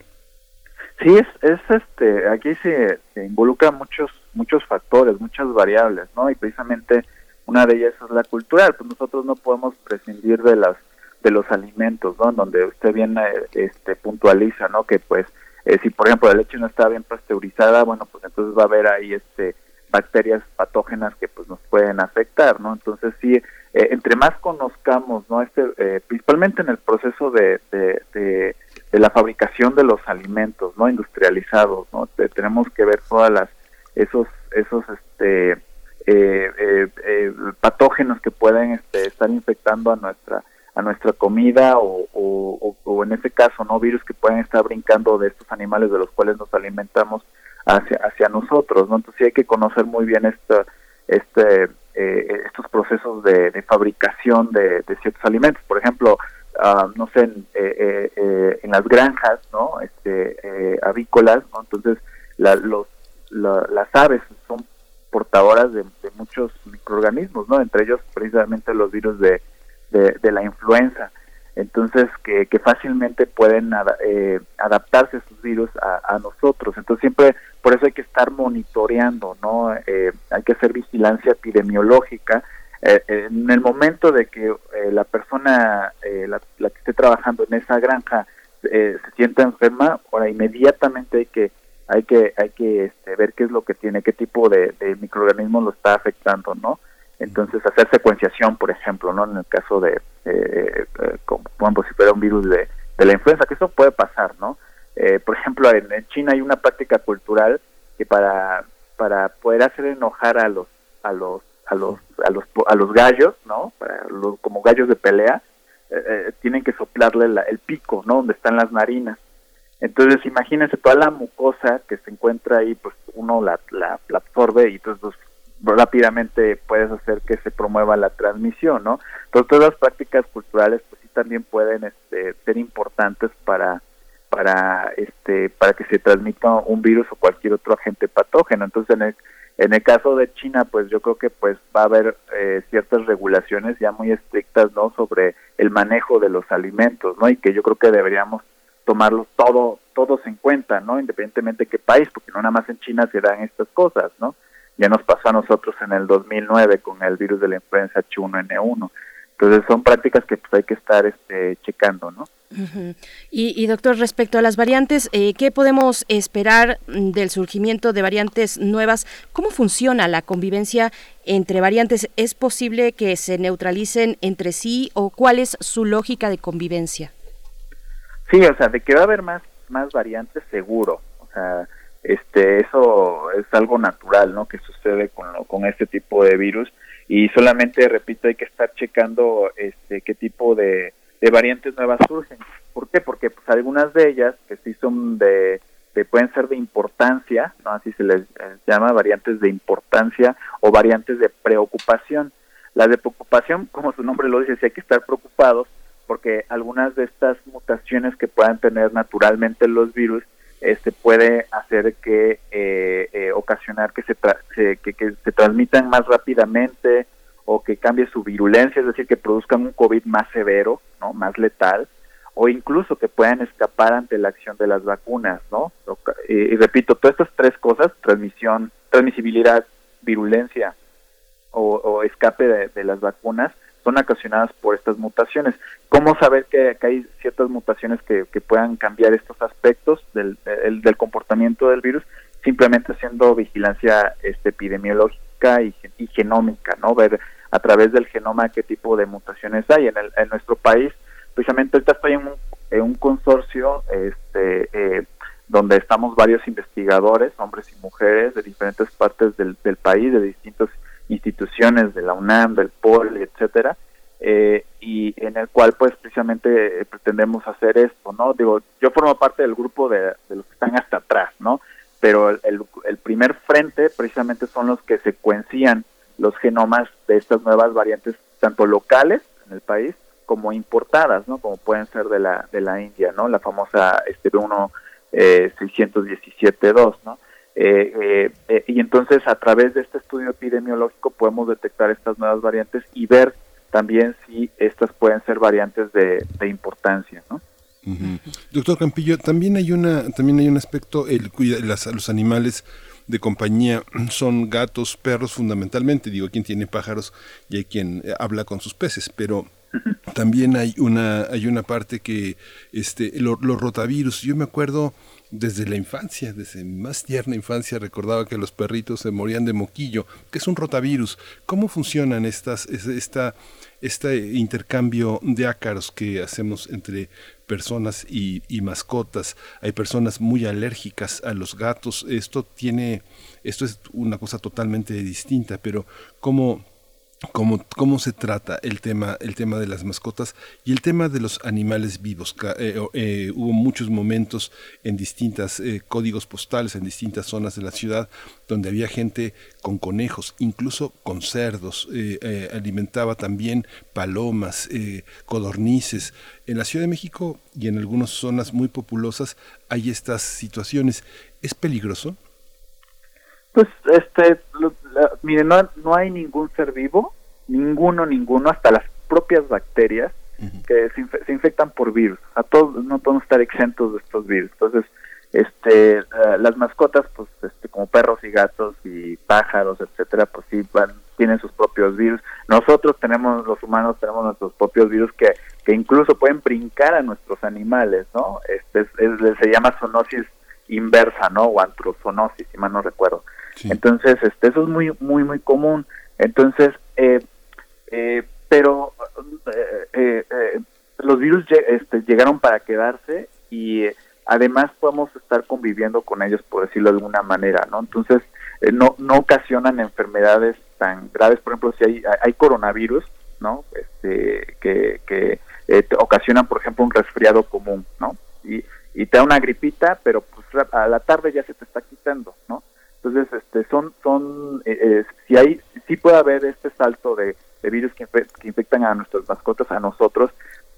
Sí, es, es este, aquí se, se involucran muchos, muchos factores, muchas variables, ¿no? Y precisamente una de ellas es la cultural, pues nosotros no podemos prescindir de las de los alimentos, ¿no? Donde usted bien este puntualiza, ¿no? Que pues eh, si por ejemplo la leche no está bien pasteurizada, bueno, pues entonces va a haber ahí este bacterias patógenas que pues nos pueden afectar, ¿no? Entonces sí, eh, entre más conozcamos, ¿no? Este, eh, principalmente en el proceso de, de, de, de, la fabricación de los alimentos, ¿no? Industrializados, ¿no? tenemos que ver todas las esos esos este eh, eh, eh, patógenos que pueden este, estar infectando a nuestra a nuestra comida o, o, en ese caso no virus que pueden estar brincando de estos animales de los cuales nos alimentamos hacia hacia nosotros no entonces sí hay que conocer muy bien esta, este eh, estos procesos de, de fabricación de, ciertos alimentos. Por ejemplo uh, no sé en, eh, en, las granjas no este avícolas no entonces la, los la, las aves son portadoras de, muchos microorganismos, ¿no? Entre ellos precisamente los virus de, de, la influenza. Entonces, que, que fácilmente pueden eh, adaptarse esos virus a, nosotros. Entonces, siempre, por eso hay que estar monitoreando, ¿no? Eh, hay que hacer vigilancia epidemiológica. Eh, en el momento de que la persona, la, la, que esté trabajando en esa granja, se sienta enferma, ahora inmediatamente hay que hay que hay que este, ver qué es lo que tiene, qué tipo de, de microorganismo lo está afectando, ¿no? Entonces hacer secuenciación, por ejemplo, ¿no? En el caso de, eh, eh como, si fuera un virus de, de, la influenza, que eso puede pasar, ¿no? Eh, por ejemplo, en, China hay una práctica cultural que para para poder hacer enojar a los a los a los a los a los gallos, ¿no? Para los, como gallos de pelea, eh, eh tienen que soplarle la, el pico, ¿no? Donde están las narinas entonces, imagínense toda la mucosa que se encuentra ahí, pues uno la, la, absorbe y entonces pues, rápidamente puedes hacer que se promueva la transmisión, ¿no? Entonces, todas las prácticas culturales, pues sí también pueden este, ser importantes para para este para que se transmita un virus o cualquier otro agente patógeno. Entonces, en el, en el caso de China, pues yo creo que pues va a haber eh, ciertas regulaciones ya muy estrictas, ¿no? Sobre el manejo de los alimentos, ¿no? Y que yo creo que deberíamos tomarlos todo, todos en cuenta, ¿no? Independientemente de qué país, porque no nada más en China se dan estas cosas, ¿no? Ya nos pasó a nosotros en el 2009 con el virus de la influenza H1N1. Entonces son prácticas que pues hay que estar este, checando, ¿no?
y, doctor, respecto a las variantes, eh, ¿qué podemos esperar mm, del surgimiento de variantes nuevas? ¿Cómo funciona la convivencia entre variantes? ¿Es posible que se neutralicen entre sí o cuál es su lógica de convivencia?
Sí, o sea, de que va a haber más, más variantes, seguro. O sea, este, eso es algo natural, ¿no? Que sucede con, con este tipo de virus y solamente, repito, hay que estar checando este, qué tipo de de variantes nuevas surgen. ¿Por qué? Porque pues algunas de ellas que sí son de, pueden ser de importancia, ¿no? así se les, llama variantes de importancia o variantes de preocupación. Las de preocupación, como su nombre lo dice, sí hay que estar preocupados porque algunas de estas mutaciones que puedan tener naturalmente los virus este puede hacer que eh, eh, ocasionar que se, que, que se transmitan más rápidamente o que cambie su virulencia, es decir, que produzcan un COVID más severo, ¿no? Más letal, o incluso que puedan escapar ante la acción de las vacunas, ¿no? Y, repito, todas estas tres cosas, transmisión, transmisibilidad, virulencia o, escape de, las vacunas, son ocasionadas por estas mutaciones. ¿Cómo saber que, hay ciertas mutaciones que, puedan cambiar estos aspectos del, del, comportamiento del virus? Simplemente haciendo vigilancia este, epidemiológica y, y genómica, ¿no? Ver a través del genoma qué tipo de mutaciones hay. En, el, en nuestro país, precisamente ahorita estoy en un, consorcio este, eh, donde estamos varios investigadores, hombres y mujeres de diferentes partes del, del país, de distintas instituciones, de la UNAM, del POL, etcétera, eh, y en el cual pues precisamente eh, pretendemos hacer esto, ¿no? Digo, yo formo parte del grupo de, los que están hasta atrás, ¿no? Pero el, el primer frente precisamente son los que secuencian los genomas de estas nuevas variantes, tanto locales en el país como importadas, ¿no? Como pueden ser de la de la India, ¿no? La famosa este 1 eh, 617.2, ¿no? Eh, eh, eh, y entonces a través de este estudio epidemiológico podemos detectar estas nuevas variantes y ver también si estas pueden ser variantes de, de importancia, ¿no?
Doctor Campillo, también hay una también hay un aspecto el las, los animales de compañía son gatos, perros fundamentalmente. Digo, quien tiene pájaros y hay quien eh, habla con sus peces, pero también hay una, hay una parte que este, los rotavirus, yo me acuerdo desde la infancia, desde más tierna infancia, recordaba que los perritos se morían de moquillo, que es un rotavirus. ¿Cómo funcionan estas, esta, este intercambio de ácaros que hacemos entre personas y, mascotas. Hay personas muy alérgicas a los gatos. Esto tiene, esto es una cosa totalmente distinta, pero ¿cómo, cómo, cómo se trata el tema, el tema de las mascotas y el tema de los animales vivos. Eh, eh, hubo muchos momentos en distintos eh, códigos postales, en distintas zonas de la ciudad, donde había gente con conejos, incluso con cerdos, alimentaba también palomas, codornices. En la Ciudad de México y en algunas zonas muy populosas hay estas situaciones. ¿Es peligroso?
Pues, este, miren, no, no hay ningún ser vivo, ninguno, ninguno, hasta las propias bacterias que se, infectan por virus. A todos no podemos estar exentos de estos virus. Entonces, este, las mascotas, pues, este, como perros y gatos y pájaros, etcétera, pues sí van, tienen sus propios virus. Nosotros tenemos, los humanos tenemos nuestros propios virus que, que incluso pueden brincar a nuestros animales, ¿no? Este se llama zoonosis inversa, ¿no? O antrozonosis, si mal no recuerdo. Entonces, este, eso es muy, muy, muy común. Entonces, eh, eh, pero eh, los virus este, llegaron para quedarse y además podemos estar conviviendo con ellos, por decirlo de alguna manera, ¿no? Entonces, no, no ocasionan enfermedades tan graves. Por ejemplo, si hay, hay coronavirus, ¿no? Este, que, que ocasionan, por ejemplo, un resfriado común, ¿no? Y, y te da una gripita, pero pues a la tarde ya se te está quitando, ¿no? Entonces, este, son, son, eh, eh, si hay, sí puede haber este salto de, virus que, infectan a nuestras mascotas, a nosotros,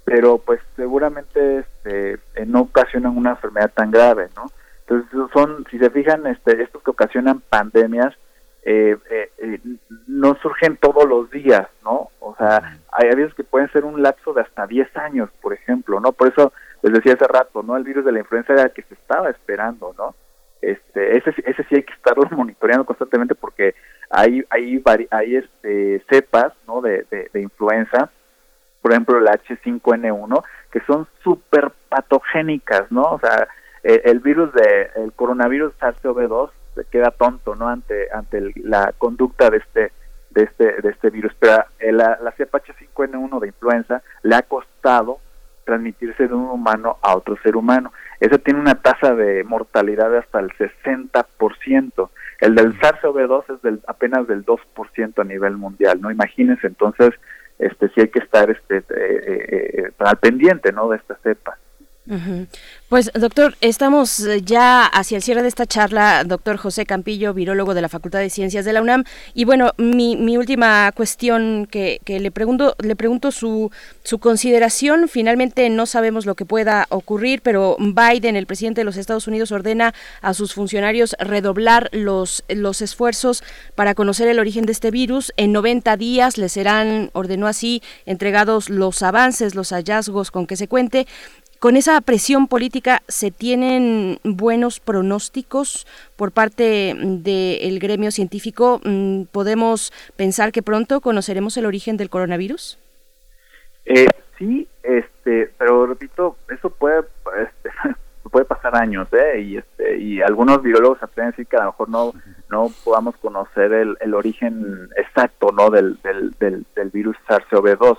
pero pues seguramente este, eh, no ocasionan una enfermedad tan grave, ¿no? Entonces, son, si se fijan, este, estos que ocasionan pandemias, no surgen todos los días, ¿no? O sea, hay veces que pueden ser un lapso de hasta 10 años, por ejemplo, ¿no? Por eso les decía hace rato, ¿no? El virus de la influenza era el que se estaba esperando, ¿no? Este ese ese sí hay que estarlo monitoreando constantemente porque hay hay hay este cepas no de, de, influenza por ejemplo la H5N1, que son súper patogénicas, ¿no? O sea, eh, el virus de el coronavirus SARS-CoV-2 se queda tonto, ¿no? Ante ante la conducta de este de este de este virus, pero la, la cepa H5N1 de influenza le ha costado transmitirse de un humano a otro ser humano. Ese tiene una tasa de mortalidad de hasta el 60%. El del SARS-CoV-2 es del apenas del 2% a nivel mundial, ¿no? Imagínense entonces este sí hay que estar este eh, eh, eh, al pendiente, ¿no? de esta cepa.
Pues doctor, estamos eh, ya hacia el cierre de esta charla, doctor José Campillo, virólogo de la Facultad de Ciencias de la UNAM. Y bueno, mi, mi última cuestión que, que, le pregunto, le pregunto su, su consideración. Finalmente no sabemos lo que pueda ocurrir, pero Biden, el presidente de los Estados Unidos, ordena a sus funcionarios redoblar los, los esfuerzos para conocer el origen de este virus. En 90 días les serán, ordenó así, entregados los avances, los hallazgos con que se cuente con esa presión política se tienen buenos pronósticos por parte del gremio científico. Mm, ¿Podemos pensar que pronto conoceremos el origen del coronavirus?
Eh, sí, este, pero repito, eso puede, este, puede pasar años, ¿eh? Y, este, y algunos biólogos pueden decir que a lo mejor no, no podamos conocer el, el origen exacto, ¿no? Del, del, del, del virus SARS-CoV-2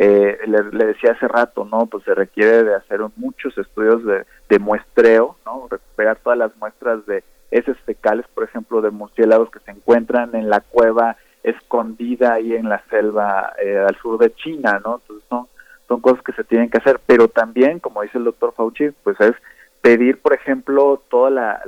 eh, le, decía hace rato, ¿no? Pues se requiere de hacer muchos estudios de, muestreo, ¿no? Recuperar todas las muestras de heces fecales, por ejemplo, de murciélagos que se encuentran en la cueva escondida ahí en la selva eh, al sur de China, ¿no? Entonces son, son cosas que se tienen que hacer, pero también, como dice el doctor Fauci, pues es pedir, por ejemplo, todas la,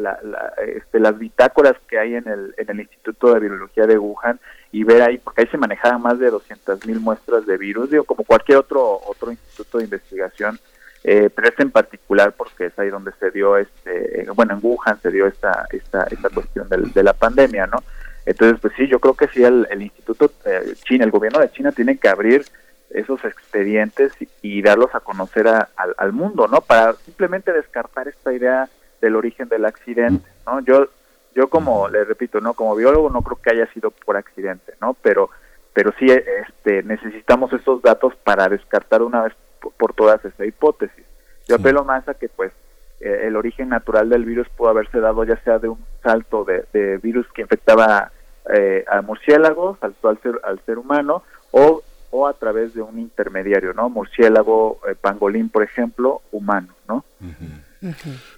este, las bitácoras que hay en el, en el Instituto de Biología de Wuhan y ver ahí, porque ahí se manejaban más de 200 mil muestras de virus, digo, como cualquier otro otro instituto de investigación, eh, pero este en particular porque es ahí donde se dio, este bueno, en Wuhan se dio esta esta, esta cuestión de la pandemia, ¿no? Entonces, pues sí, yo creo que sí, el, Instituto eh, China, el gobierno de China tiene que abrir esos expedientes y, darlos a conocer al mundo, ¿no? Para simplemente descartar esta idea del origen del accidente, ¿no? Yo yo como le repito, no como biólogo no creo que haya sido por accidente, ¿no? Pero pero sí este necesitamos esos datos para descartar una vez por todas esa hipótesis. Yo apelo más a que pues eh, el origen natural del virus pudo haberse dado ya sea de un salto de, virus que infectaba eh, a murciélagos, al, al, ser, al ser humano, o, o a través de un intermediario, ¿no? Murciélago, eh, pangolín, por ejemplo, humano, ¿no?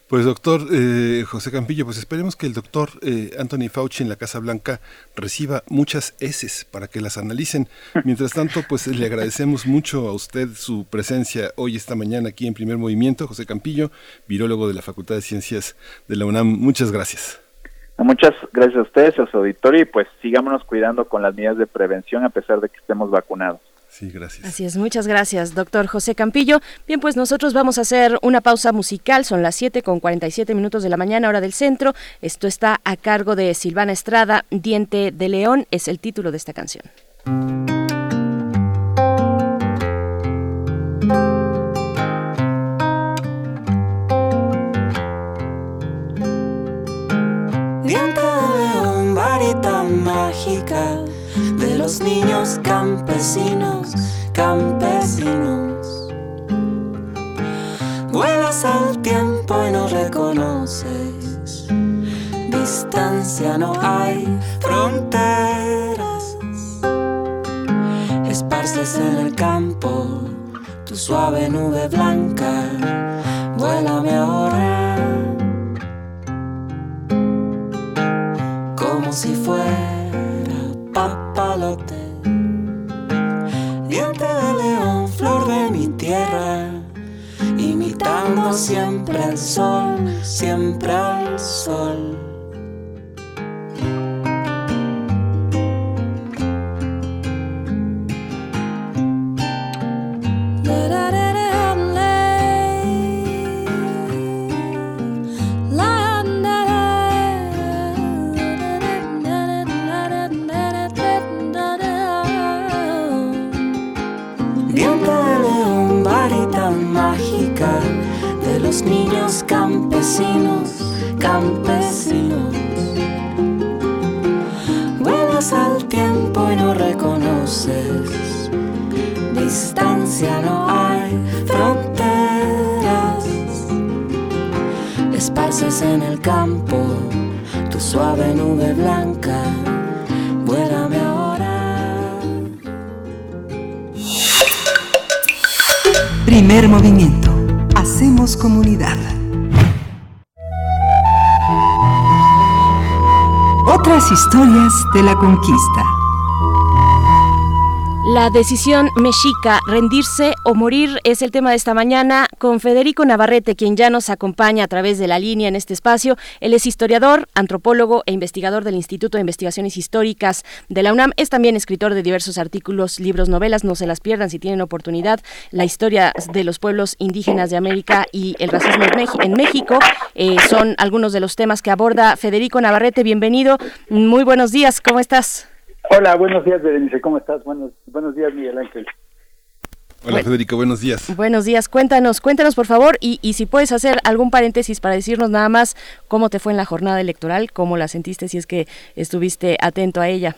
Pues doctor eh, José Campillo, pues esperemos que el doctor eh, Anthony Fauci en la Casa Blanca reciba muchas heces para que las analicen. Mientras tanto, pues le agradecemos mucho a usted su presencia hoy, esta mañana, aquí en Primer Movimiento. José Campillo, virólogo de la Facultad de Ciencias de la UNAM. Muchas gracias.
Muchas gracias a ustedes, a su auditorio, y pues sigámonos cuidando con las medidas de prevención a pesar de que estemos vacunados.
Sí, gracias.
Así es, muchas gracias, doctor José Campillo. Bien, pues nosotros vamos a hacer una pausa musical, son las 7 con 47 minutos de la mañana, hora del centro. Esto está a cargo de Silvana Estrada, Diente de León es el título de esta canción.
Campesinos, campesinos. Vuelas al tiempo y no reconoces. Distancia no hay fronteras. Esparces en el campo tu suave nube blanca. Vuélame ahora. Sol, siempre al sol. Campesinos, campesinos. Vuelas al tiempo y no reconoces. distancia no hay fronteras. Esparces en el campo tu suave nube blanca. Vuélame ahora.
Primer movimiento. Hacemos comunidad. Otras historias de la conquista.
La decisión mexica, rendirse o morir, es el tema de esta mañana con Federico Navarrete, quien ya nos acompaña a través de la línea en este espacio. Él es historiador, antropólogo e investigador del Instituto de Investigaciones Históricas de la UNAM. Es también escritor de diversos artículos, libros, novelas. No se las pierdan si tienen oportunidad. La historia de los pueblos indígenas de América y el racismo en México eh, son algunos de los temas que aborda Federico Navarrete. Bienvenido. Muy buenos días. ¿Cómo estás?
Hola, buenos días, Berenice, ¿cómo estás? Buenos, buenos días, Miguel Ángel.
Hola, Federico, buenos días.
Buenos días, cuéntanos, cuéntanos por favor, y, y si puedes hacer algún paréntesis para decirnos nada más cómo te fue en la jornada electoral, cómo la sentiste, si es que estuviste atento a ella.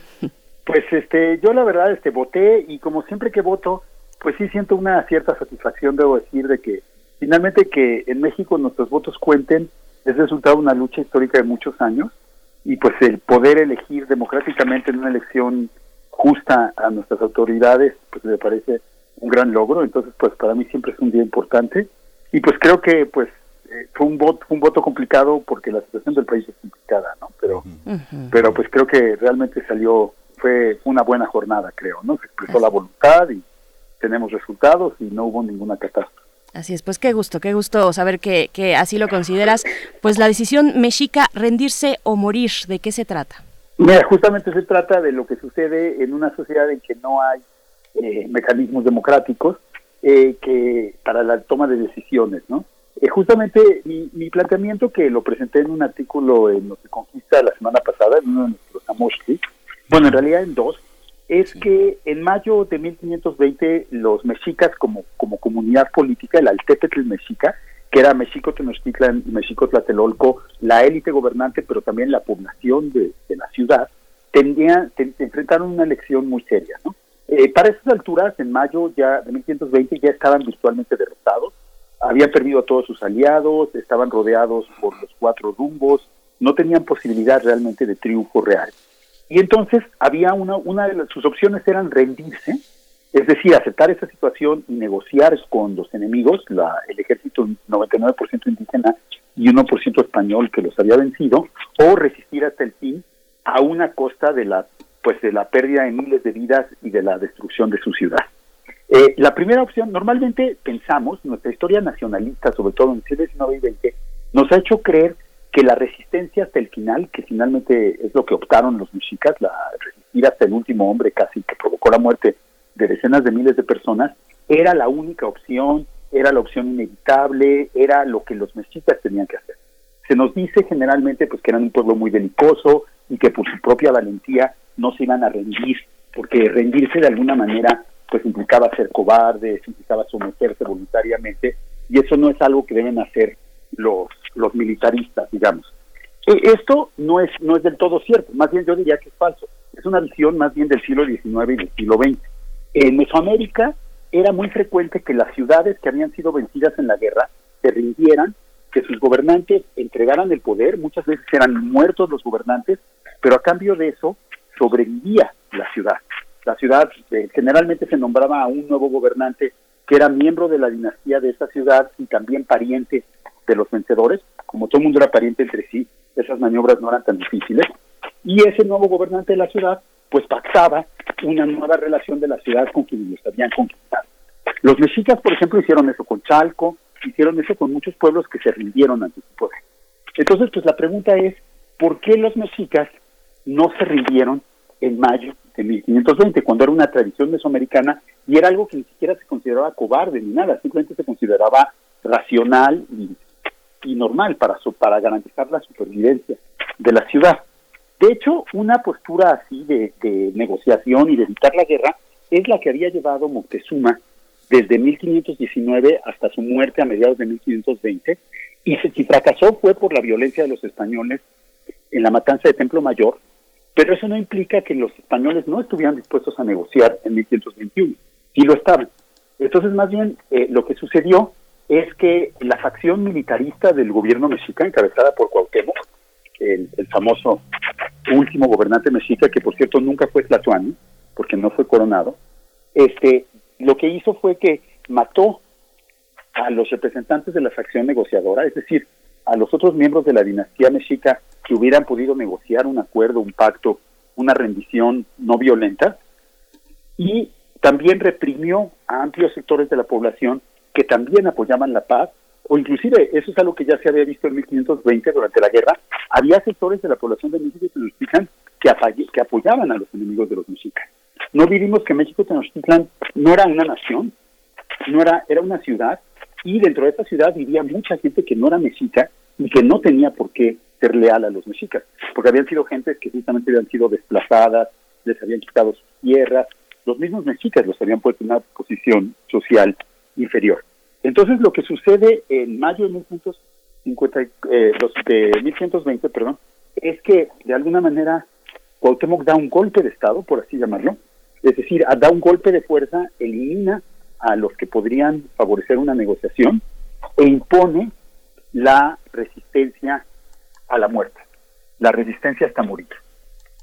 Pues este, yo la verdad este voté y como siempre que voto, pues sí siento una cierta satisfacción, debo decir, de que finalmente que en México nuestros votos cuenten es resultado de una lucha histórica de muchos años y pues el poder elegir democráticamente en una elección justa a nuestras autoridades, pues me parece un gran logro, entonces pues para mí siempre es un día importante y pues creo que pues eh, fue un voto un voto complicado porque la situación del país es complicada, ¿no? Pero pero pues creo que realmente salió fue una buena jornada, creo, ¿no? Se expresó la voluntad y tenemos resultados y no hubo ninguna catástrofe.
Así es, pues qué gusto, qué gusto saber que, que así lo consideras. Pues la decisión mexica, rendirse o morir, ¿de qué se trata?
Mira, justamente se trata de lo que sucede en una sociedad en que no hay eh, mecanismos democráticos eh, que para la toma de decisiones, ¿no? Eh, justamente mi, mi, planteamiento que lo presenté en un artículo en Lo que Conquista la semana pasada, en uno de nuestros Amoshki, bueno, en realidad en dos, es que en mayo de 1520 los mexicas como, como comunidad política, el Altepetl mexica, que era Mexico Tenochtitlan y Mexico Tlatelolco, la élite gobernante, pero también la población de, de la ciudad, tendían, te, enfrentaron una elección muy seria. ¿no? Eh, para esas alturas, en mayo ya de 1520, ya estaban virtualmente derrotados, habían perdido a todos sus aliados, estaban rodeados por los cuatro rumbos, no tenían posibilidad realmente de triunfo real. Y entonces había una, una de las, sus opciones eran rendirse, es decir, aceptar esa situación y negociar con los enemigos, la, el ejército 99% indígena y 1% español que los había vencido, o resistir hasta el fin a una costa de la, pues de la pérdida de miles de vidas y de la destrucción de su ciudad. Eh, la primera opción, normalmente pensamos, nuestra historia nacionalista, sobre todo en el siglo XIX y XX, nos ha hecho creer que la resistencia hasta el final, que finalmente es lo que optaron los mexicas, la resistir hasta el último hombre casi que provocó la muerte de decenas de miles de personas, era la única opción, era la opción inevitable, era lo que los mexicas tenían que hacer. Se nos dice generalmente pues que eran un pueblo muy delicoso y que por su propia valentía no se iban a rendir, porque rendirse de alguna manera pues implicaba ser cobarde, implicaba someterse voluntariamente, y eso no es algo que deben hacer los, los militaristas, digamos. E, esto no es, no es del todo cierto, más bien yo diría que es falso. Es una visión más bien del siglo XIX y del siglo XX. En Mesoamérica era muy frecuente que las ciudades que habían sido vencidas en la guerra se rindieran, que sus gobernantes entregaran el poder, muchas veces eran muertos los gobernantes, pero a cambio de eso sobrevivía la ciudad. La ciudad eh, generalmente se nombraba a un nuevo gobernante que era miembro de la dinastía de esa ciudad y también pariente de los vencedores, como todo el mundo era pariente entre sí, esas maniobras no eran tan difíciles, y ese nuevo gobernante de la ciudad pues pactaba una nueva relación de la ciudad con quienes habían conquistado. Los mexicas, por ejemplo, hicieron eso con Chalco, hicieron eso con muchos pueblos que se rindieron ante su poder. Entonces, pues la pregunta es, ¿por qué los mexicas no se rindieron en mayo de 1520, cuando era una tradición mesoamericana y era algo que ni siquiera se consideraba cobarde ni nada, simplemente se consideraba racional y normal para, para garantizar la supervivencia de la ciudad. De hecho, una postura así de, negociación y de evitar la guerra es la que había llevado Moctezuma desde 1519 hasta su muerte a mediados de 1520, y si fracasó fue por la violencia de los españoles en la matanza de Templo Mayor, pero eso no implica que los españoles no estuvieran dispuestos a negociar en 1521, sí lo estaban. Entonces, más bien, eh, lo que sucedió es que la facción militarista del gobierno mexica, encabezada por Cuauhtémoc, el, el famoso último gobernante mexica, que por cierto nunca fue Tlatuani, porque no fue coronado, este, lo que hizo fue que mató a los representantes de la facción negociadora, es decir, a los otros miembros de la dinastía mexica que hubieran podido negociar un acuerdo, un pacto, una rendición no violenta, y también reprimió a amplios sectores de la población que también apoyaban la paz, o inclusive, eso es algo que ya se había visto en 1520 durante la guerra, había sectores de la población de México Tenochtitlan que, que apoyaban a los enemigos de los mexicas. No vivimos que México Tenochtitlan no era una nación, no era, era una ciudad, y dentro de esta ciudad vivía mucha gente que no era mexica y que no tenía por qué ser leal a los mexicas, porque habían sido gentes que justamente habían sido desplazadas, les habían quitado sus tierras, los mismos mexicas los habían puesto en una posición social inferior. Entonces lo que sucede en mayo de 1150, eh, de 1120, perdón, es que de alguna manera Cuauhtémoc da un golpe de Estado, por así llamarlo, es decir, da un golpe de fuerza, elimina a los que podrían favorecer una negociación e impone la resistencia a la muerte, la resistencia hasta morir.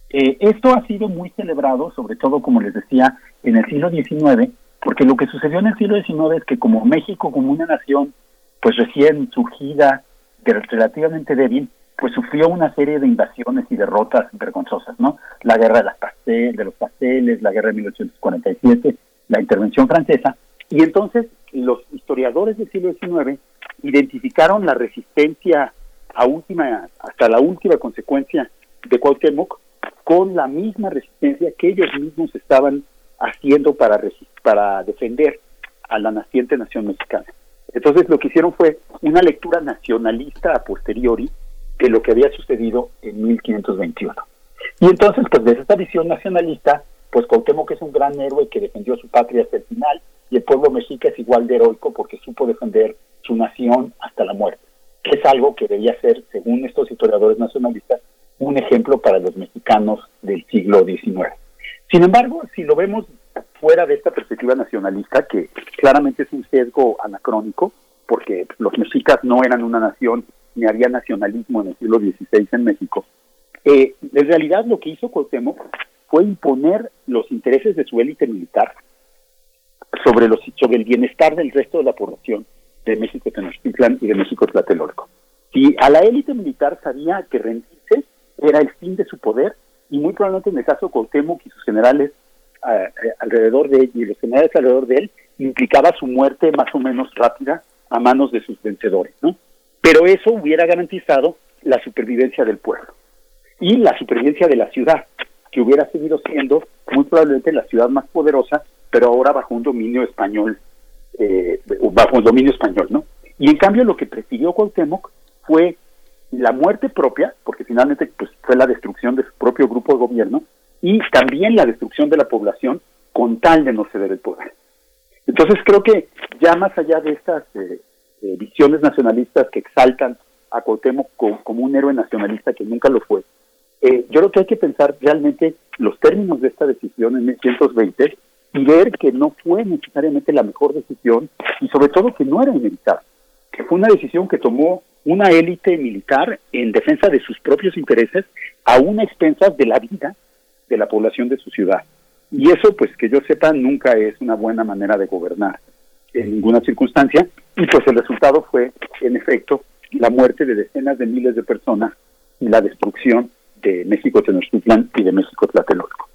Eh, esto ha sido muy celebrado, sobre todo, como les decía, en el siglo XIX, porque lo que sucedió en el siglo XIX es que como México, como una nación, pues recién surgida, relativamente débil, pues sufrió una serie de invasiones y derrotas vergonzosas, ¿no? La guerra de, las pastel, de los pasteles, la guerra de 1847, la intervención francesa, y entonces los historiadores del siglo XIX identificaron la resistencia a última, hasta la última consecuencia de Cuauhtémoc con la misma resistencia que ellos mismos estaban haciendo para, para defender a la naciente nación mexicana. Entonces lo que hicieron fue una lectura nacionalista a posteriori de lo que había sucedido en 1521. Y entonces, pues desde esta visión nacionalista, pues Cuauhtémoc es un gran héroe que defendió su patria hasta el final, y el pueblo mexica es igual de heroico porque supo defender su nación hasta la muerte, que es algo que debía ser, según estos historiadores nacionalistas, un ejemplo para los mexicanos del siglo XIX. Sin embargo, si lo vemos fuera de esta perspectiva nacionalista, que claramente es un sesgo anacrónico, porque los mexicas no eran una nación ni había nacionalismo en el siglo XVI en México, eh, en realidad lo que hizo Cuauhtémoc fue imponer los intereses de su élite militar sobre, los, sobre el bienestar del resto de la población de México Tenochtitlan y de México Tlatelolco. Y a la élite militar sabía que rendirse era el fin de su poder y muy probablemente en el caso de Cuauhtémoc y sus generales eh, alrededor de él y los generales alrededor de él implicaba su muerte más o menos rápida a manos de sus vencedores, ¿no? Pero eso hubiera garantizado la supervivencia del pueblo y la supervivencia de la ciudad, que hubiera seguido siendo muy probablemente la ciudad más poderosa pero ahora bajo un dominio español, eh, bajo un dominio español, ¿no? Y en cambio lo que prefirió Cuauhtémoc fue la muerte propia, porque finalmente pues, fue la destrucción de su propio grupo de gobierno, y también la destrucción de la población con tal de no ceder el poder. Entonces creo que ya más allá de estas eh, eh, visiones nacionalistas que exaltan a Cuauhtémoc como, como, un héroe nacionalista que nunca lo fue, yo creo que hay que pensar realmente los términos de esta decisión en 1920 y ver que no fue necesariamente la mejor decisión y sobre todo que no era inevitable, que fue una decisión que tomó una élite militar en defensa de sus propios intereses a una expensas de la vida de la población de su ciudad. Y eso, pues que yo sepa, nunca es una buena manera de gobernar en ninguna circunstancia. Y pues el resultado fue, en efecto, la muerte de decenas de miles de personas y la destrucción de México Tenochtitlan y de México Tlatelolco.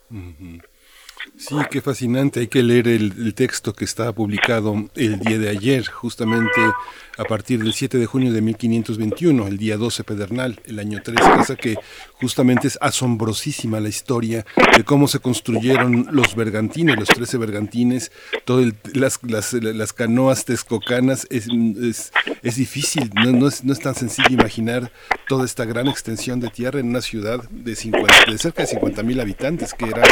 Sí, qué fascinante. Hay que leer el, texto que estaba publicado el día de ayer, justamente a partir del 7 de junio de 1521, el día 12 pedernal, el año 3, cosa que justamente es asombrosísima la historia de cómo se construyeron los bergantines, los 13 bergantines, todas las, las, las, canoas texcocanas. Es, es, difícil, no, es, tan sencillo imaginar toda esta gran extensión de tierra en una ciudad de, 50, de cerca de 50 mil habitantes, que era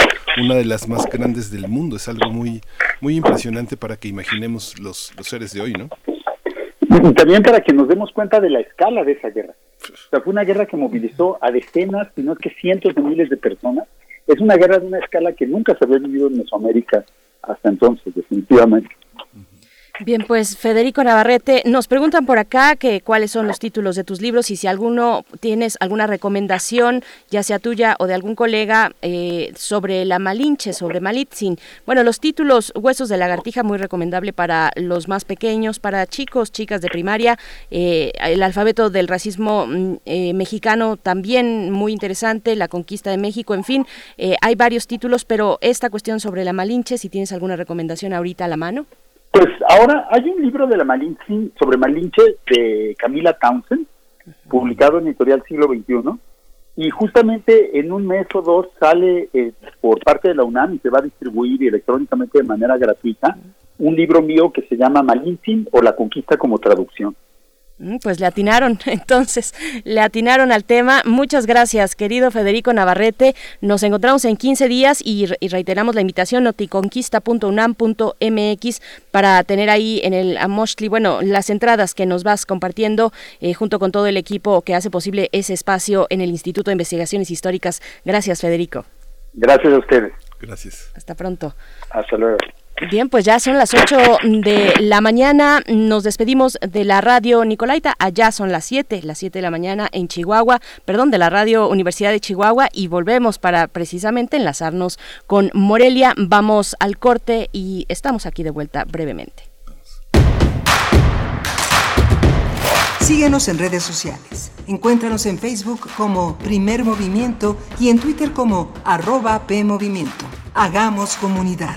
una de las más grandes del mundo. Es algo muy, muy impresionante para que imaginemos los, los seres de hoy, ¿no?
Y también para que nos demos cuenta de la escala de esa guerra. O sea, fue una guerra que movilizó a decenas, si no es que cientos de miles de personas. Es una guerra de una escala que nunca se había vivido en Mesoamérica hasta entonces, definitivamente.
Bien, pues Federico Navarrete, nos preguntan por acá que cuáles son los títulos de tus libros y si alguno tienes alguna recomendación, ya sea tuya o de algún colega, eh, sobre la Malinche, sobre Malitzin. Bueno, los títulos Huesos de lagartija, muy recomendable para los más pequeños, para chicos, chicas de primaria. Eh, el alfabeto del racismo mm, eh, mexicano también muy interesante, La conquista de México, en fin, hay varios títulos, pero esta cuestión sobre la Malinche, si tienes alguna recomendación ahorita a la mano.
Pues ahora hay un libro de la Malinche, sobre Malinche de Camila Townsend, publicado en Editorial Siglo XXI, y justamente en un mes o dos sale eh, por parte de la UNAM y se va a distribuir electrónicamente de manera gratuita un libro mío que se llama Malinche o La Conquista como Traducción.
Mm, pues le atinaron, entonces, le atinaron al tema. Muchas gracias, querido Federico Navarrete. Nos encontramos en 15 días y, reiteramos la invitación noticonquista.unam.mx para tener ahí en el Amoshli, bueno, las entradas que nos vas compartiendo eh, junto con todo el equipo que hace posible ese espacio en el Instituto de Investigaciones Históricas. Gracias, Federico.
Gracias a ustedes.
Gracias.
Hasta pronto.
Hasta luego.
Bien, pues ya son las 8 de la mañana. Nos despedimos de la radio Nicolaita. Allá son las 7, las 7 de la mañana en Chihuahua, perdón, de la radio Universidad de Chihuahua y volvemos para precisamente enlazarnos con Morelia. Vamos al corte y estamos aquí de vuelta brevemente.
Síguenos en redes sociales. Encuéntranos en Facebook como Primer Movimiento y en Twitter como arroba PMovimiento. Hagamos comunidad.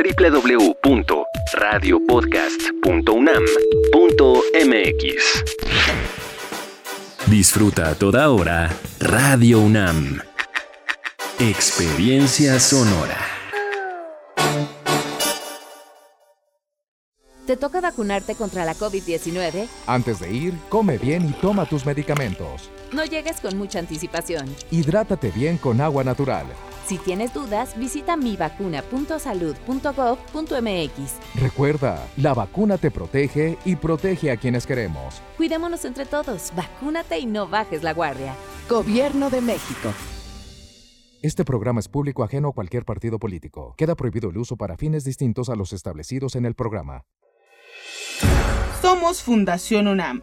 www.radiopodcast.unam.mx. Disfruta a toda hora Radio UNAM. Experiencia sonora.
¿Te toca vacunarte contra la COVID-19?
Antes de ir, come bien y toma tus medicamentos.
No llegues con mucha anticipación.
Hidrátate bien con agua natural.
Si tienes dudas, visita mivacuna.salud.gov.mx.
Recuerda, la vacuna te protege y protege a quienes queremos.
Cuidémonos entre todos, vacúnate y no bajes la guardia.
Gobierno de México.
Este programa es público ajeno a cualquier partido político. Queda prohibido el uso para fines distintos a los establecidos en el programa.
Somos Fundación UNAM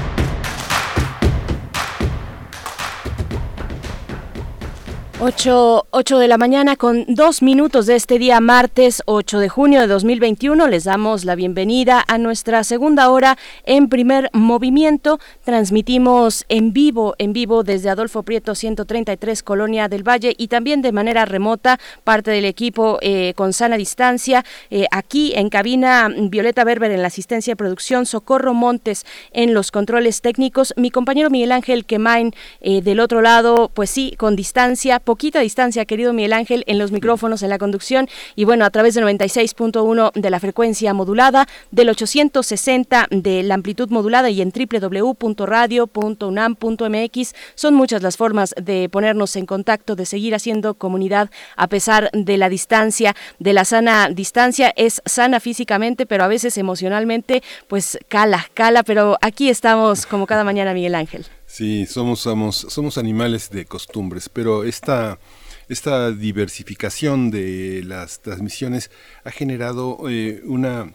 8, de la mañana con dos minutos de este día martes 8 de junio de 2021. Les damos la bienvenida a nuestra segunda hora en primer movimiento. Transmitimos en vivo, en vivo desde Adolfo Prieto 133 Colonia del Valle y también de manera remota parte del equipo eh, con sana distancia. Eh, aquí en cabina Violeta Berber en la asistencia de producción, Socorro Montes en los controles técnicos. Mi compañero Miguel Ángel Quemain eh, del otro lado, pues sí, con distancia poquita distancia, querido Miguel Ángel, en los micrófonos, en la conducción y bueno, a través del 96.1 de la frecuencia modulada, del 860 de la amplitud modulada y en www.radio.unam.mx. Son muchas las formas de ponernos en contacto, de seguir haciendo comunidad a pesar de la distancia, de la sana distancia. Es sana físicamente, pero a veces emocionalmente, pues cala, cala, pero aquí estamos como cada mañana, Miguel Ángel.
Sí, somos, somos, somos animales de costumbres, pero esta, esta diversificación de las transmisiones ha generado eh, una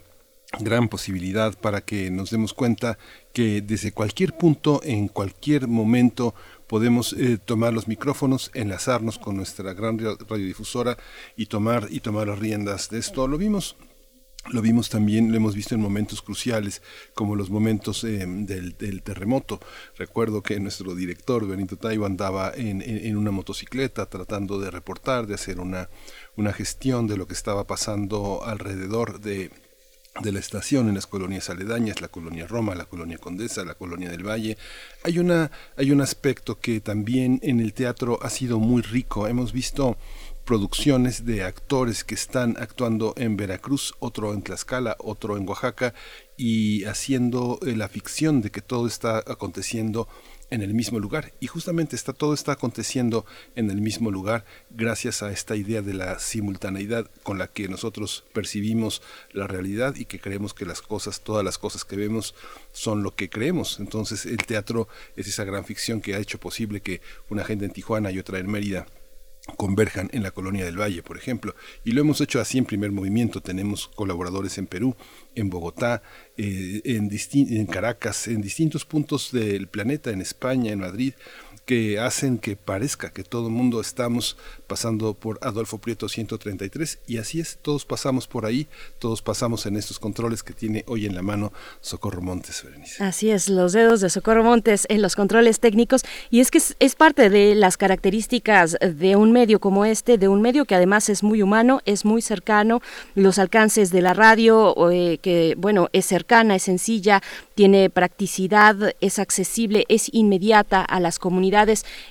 gran posibilidad para que nos demos cuenta que desde cualquier punto, en cualquier momento, podemos eh, tomar los micrófonos, enlazarnos con nuestra gran radiodifusora y tomar y tomar las riendas de esto. Lo vimos lo vimos también, lo hemos visto en momentos cruciales, como los momentos eh, del, terremoto. Recuerdo que nuestro director, Benito Taibo, andaba en, en, una motocicleta tratando de reportar, de hacer una, una gestión de lo que estaba pasando alrededor de, de la estación en las colonias aledañas, la colonia Roma, la colonia Condesa, la colonia del Valle. Hay, una, hay un aspecto que también en el teatro ha sido muy rico. Hemos visto producciones de actores que están actuando en Veracruz, otro en Tlaxcala, otro en Oaxaca, y haciendo eh, la ficción de que todo está aconteciendo en el mismo lugar. Y justamente está todo está aconteciendo en el mismo lugar gracias a esta idea de la simultaneidad con la que nosotros percibimos la realidad y que creemos que las cosas todas las cosas que vemos son lo que creemos. Entonces el teatro es esa gran ficción que ha hecho posible que una gente en Tijuana y otra en Mérida converjan en la colonia del Valle, por ejemplo. Y lo hemos hecho así en primer movimiento. Tenemos colaboradores en Perú, en Bogotá, eh, en, en Caracas, en distintos puntos del planeta, en España, en Madrid, que hacen que parezca que todo el mundo estamos pasando por Adolfo Prieto 133 y así es, todos pasamos por ahí, todos pasamos en estos controles que tiene hoy en la mano Socorro Montes, Berenice.
Así es, los dedos de Socorro Montes en los controles técnicos y es que es, parte de las características de un medio como este, de un medio que además es muy humano, es muy cercano, los alcances de la radio, eh, que bueno, es cercana, es sencilla, tiene practicidad, es accesible, es inmediata a las comunidades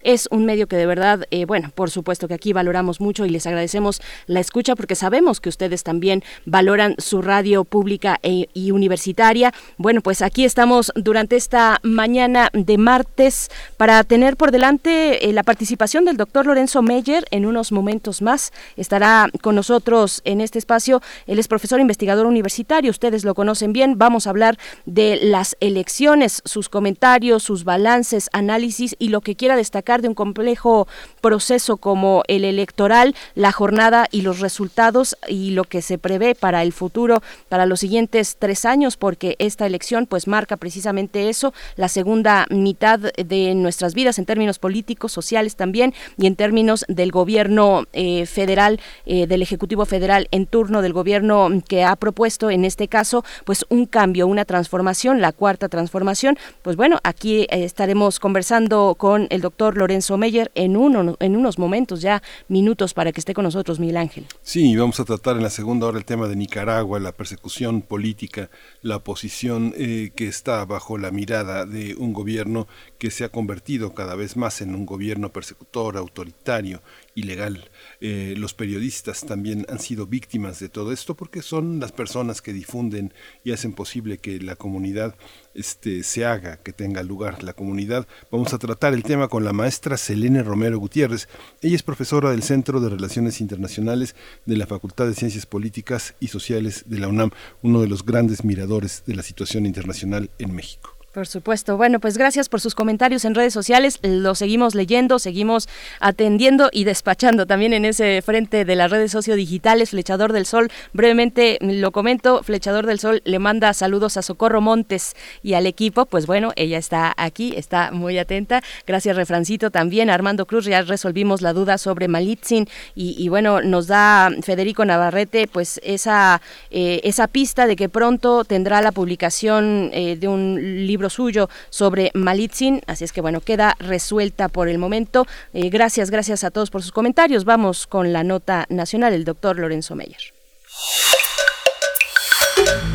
es un medio que de verdad, eh, bueno, por supuesto que aquí valoramos mucho y les agradecemos la escucha porque sabemos que ustedes también valoran su radio pública e, y universitaria. Bueno, pues aquí estamos durante esta mañana de martes para tener por delante eh, la participación del doctor Lorenzo Meyer en unos momentos más. Estará con nosotros en este espacio. Él es profesor investigador universitario, ustedes lo conocen bien. Vamos a hablar de las elecciones, sus comentarios, sus balances, análisis y lo que quiera destacar de un complejo proceso como el electoral, la jornada y los resultados y lo que se prevé para el futuro, para los siguientes tres años, porque esta elección pues marca precisamente eso, la segunda mitad de nuestras vidas en términos políticos, sociales también y en términos del gobierno eh, federal, eh, del Ejecutivo Federal en turno del gobierno que ha propuesto en este caso pues un cambio, una transformación, la cuarta transformación. Pues bueno, aquí eh, estaremos conversando con el doctor Lorenzo Meyer en, uno, en unos momentos, ya minutos para que esté con nosotros, Miguel Ángel.
Sí, vamos a tratar en la segunda hora el tema de Nicaragua, la persecución política, la oposición eh, que está bajo la mirada de un gobierno que se ha convertido cada vez más en un gobierno persecutor, autoritario, ilegal. Eh, los periodistas también han sido víctimas de todo esto porque son las personas que difunden y hacen posible que la comunidad este, se haga, que tenga lugar la comunidad. Vamos a tratar el tema con la maestra Selene Romero Gutiérrez. Ella es profesora del Centro de Relaciones Internacionales de la Facultad de Ciencias Políticas y Sociales de la UNAM, uno de los grandes miradores de la situación internacional en México.
Por supuesto. Bueno, pues gracias por sus comentarios en redes sociales. Lo seguimos leyendo, seguimos atendiendo y despachando también en ese frente de las redes sociodigitales. Flechador del Sol, brevemente lo comento, Flechador del Sol le manda saludos a Socorro Montes y al equipo. Pues bueno, ella está aquí, está muy atenta. Gracias, Refrancito, también. Armando Cruz, ya resolvimos la duda sobre Malitzin y, bueno, nos da Federico Navarrete pues esa, eh, esa pista de que pronto tendrá la publicación eh, de un libro suyo sobre Malitzin. Así es que bueno, queda resuelta por el momento. Eh, gracias, gracias a todos por sus comentarios. Vamos con la nota nacional, el doctor Lorenzo Meyer.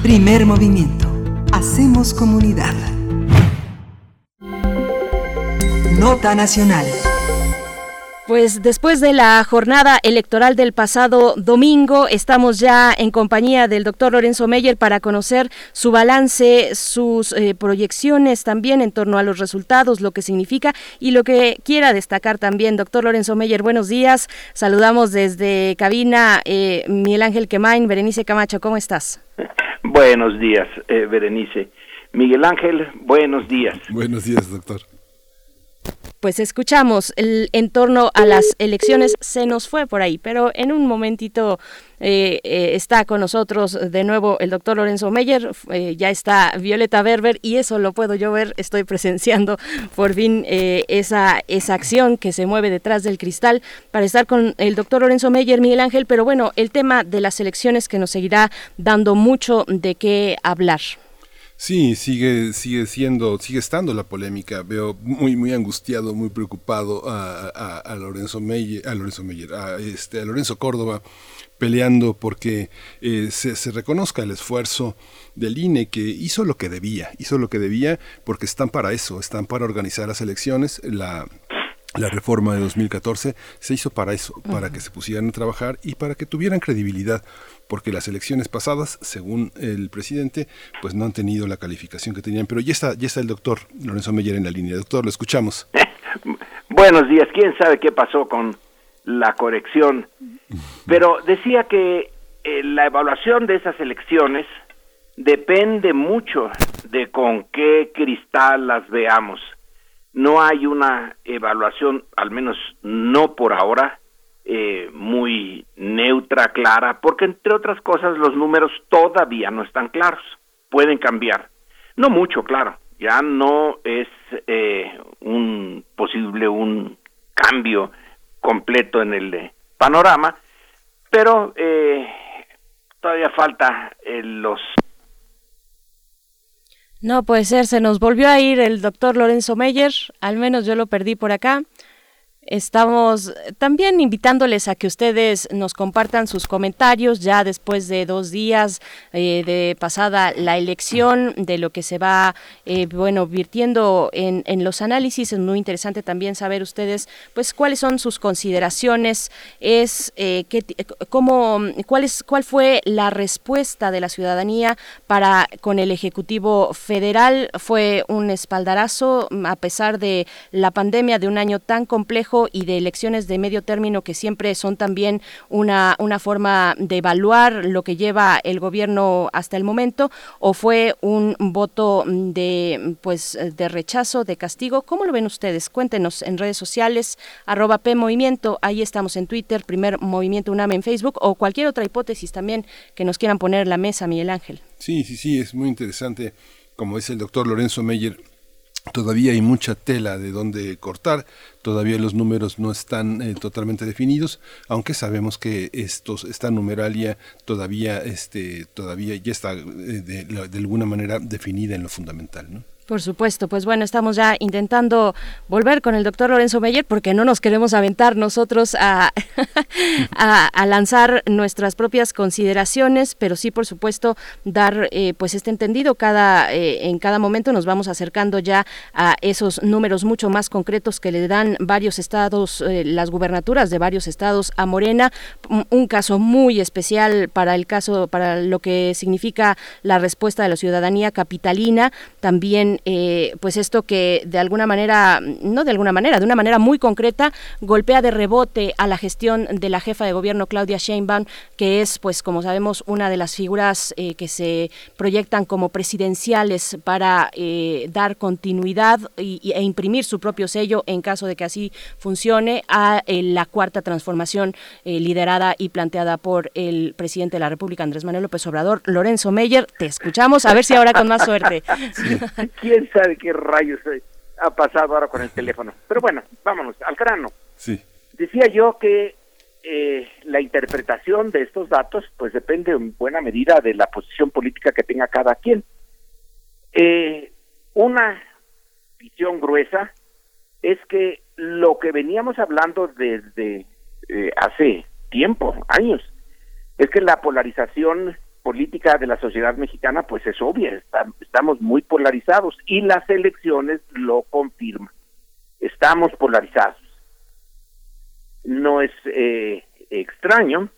Primer movimiento. Hacemos comunidad. Nota nacional.
Pues después de la jornada electoral del pasado domingo, estamos ya en compañía del doctor Lorenzo Meyer para conocer su balance, sus eh, proyecciones también en torno a los resultados, lo que significa y lo que quiera destacar también. Doctor Lorenzo Meyer, buenos días. Saludamos desde cabina eh, Miguel Ángel Quemain, Berenice Camacho, ¿cómo estás?
Buenos días, eh, Berenice. Miguel Ángel, buenos días.
Buenos días, doctor.
Pues escuchamos el, en torno a las elecciones, se nos fue por ahí, pero en un momentito eh, eh, está con nosotros de nuevo el doctor Lorenzo Meyer, eh, ya está Violeta Berber y eso lo puedo yo ver, estoy presenciando por fin esa, esa acción que se mueve detrás del cristal para estar con el doctor Lorenzo Meyer, Miguel Ángel, pero bueno, el tema de las elecciones que nos seguirá dando mucho de qué hablar.
Sí, sigue, sigue siendo, sigue estando la polémica. Veo muy, muy angustiado, muy preocupado a, Lorenzo Meyer, a Lorenzo Meyer, a este, a Lorenzo Córdoba, peleando porque eh, se, reconozca el esfuerzo del INE que hizo lo que debía, hizo lo que debía porque están para eso, están para organizar las elecciones. La, la reforma de 2014 se hizo para eso, para que se pusieran a trabajar y para que tuvieran credibilidad porque las elecciones pasadas, según el presidente, pues no han tenido la calificación que tenían. Pero ya está, ya está el doctor Lorenzo Meyer en la línea. Doctor, lo escuchamos.
Buenos días. ¿Quién sabe qué pasó con la corrección? Pero decía que eh, la evaluación de esas elecciones depende mucho de con qué cristal las veamos. No hay una evaluación, al menos no por ahora, eh, muy neutra, clara, porque entre otras cosas los números todavía no están claros, pueden cambiar. No mucho, claro, ya no es eh, un posible un cambio completo en el eh, panorama, pero todavía falta los
no puede ser, se nos volvió a ir el doctor Lorenzo Meyer, al menos yo lo perdí por acá. Estamos también invitándoles a que ustedes nos compartan sus comentarios ya después de dos días eh, de pasada la elección, de lo que se va, eh, bueno, virtiendo en, en, los análisis. Es muy interesante también saber ustedes, pues, cuáles son sus consideraciones, es eh, qué, cómo, cuál es, cuál fue la respuesta de la ciudadanía para con el ejecutivo federal. Fue un espaldarazo a pesar de la pandemia de un año tan complejo y de elecciones de medio término que siempre son también una, una forma de evaluar lo que lleva el gobierno hasta el momento o fue un voto de pues de rechazo, de castigo. ¿Cómo lo ven ustedes? Cuéntenos en redes sociales, arroba P Movimiento, ahí estamos en Twitter, primer Movimiento UNAM en Facebook o cualquier otra hipótesis también que nos quieran poner en la mesa, Miguel Ángel.
Sí, sí, sí, es muy interesante. Como dice el doctor Lorenzo Meyer, Todavía hay mucha tela de donde cortar, todavía los números no están eh, totalmente definidos, aunque sabemos que estos, esta numeralia todavía, este, todavía ya está eh, de, alguna manera definida en lo fundamental.
Por supuesto, pues bueno, estamos ya intentando volver con el doctor Lorenzo Meyer porque no nos queremos aventar nosotros a, a, lanzar nuestras propias consideraciones, pero sí, por supuesto, dar eh, pues este entendido. Cada, eh, en cada momento nos vamos acercando ya a esos números mucho más concretos que le dan varios estados, eh, las gubernaturas de varios estados a Morena. Un caso muy especial para el caso, para lo que significa la respuesta de la ciudadanía capitalina. También eh, pues esto que de alguna manera, no de alguna manera, de una manera muy concreta, golpea de rebote a la gestión de la jefa de gobierno Claudia Sheinbaum, que es, pues como sabemos, una de las figuras eh, que se proyectan como presidenciales para eh, dar continuidad y, e imprimir su propio sello en caso de que así funcione a la cuarta transformación liderada y planteada por el presidente de la República, Andrés Manuel López Obrador. Lorenzo Meyer, te escuchamos, a ver si ahora con más suerte.
quién sabe qué rayos ha pasado ahora con el teléfono. Pero bueno, vámonos al grano.
Sí.
Decía yo que eh, la interpretación de estos datos pues depende en buena medida de la posición política que tenga cada quien. Eh, una visión gruesa es que lo que veníamos hablando desde eh, hace tiempo, años, es que la polarización política de la sociedad mexicana pues es obvia, estamos muy polarizados y las elecciones lo confirman. Estamos polarizados. No es eh, extraño,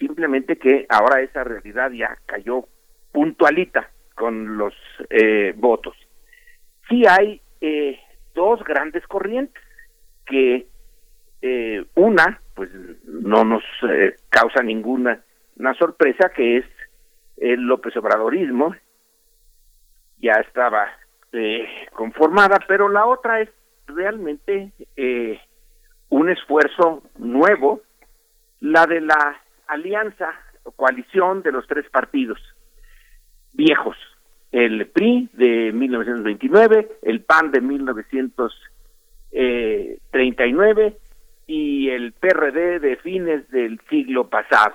simplemente que ahora esa realidad ya cayó puntualita con los eh, votos. Sí hay eh, dos grandes corrientes que una pues no nos causa ninguna una sorpresa que es el López Obradorismo ya estaba eh, conformada, pero la otra es realmente eh, un esfuerzo nuevo, la de la alianza o coalición de los tres partidos viejos, el PRI de 1929, el PAN de 1939 y el PRD de fines del siglo pasado.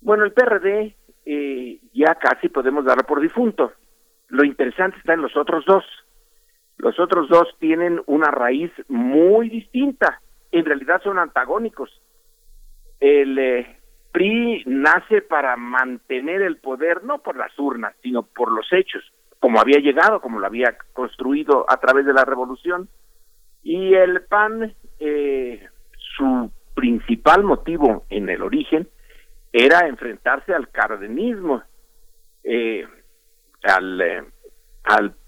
Bueno, el PRD eh, ya casi podemos darlo por difunto. Lo interesante está en los otros dos. Los otros dos tienen una raíz muy distinta. En realidad son antagónicos. El eh, PRI nace para mantener el poder no por las urnas, sino por los hechos, como había llegado, como lo había construido a través de la revolución. Y el PAN, eh, su principal motivo en el origen era enfrentarse al cardenismo, eh, al, eh,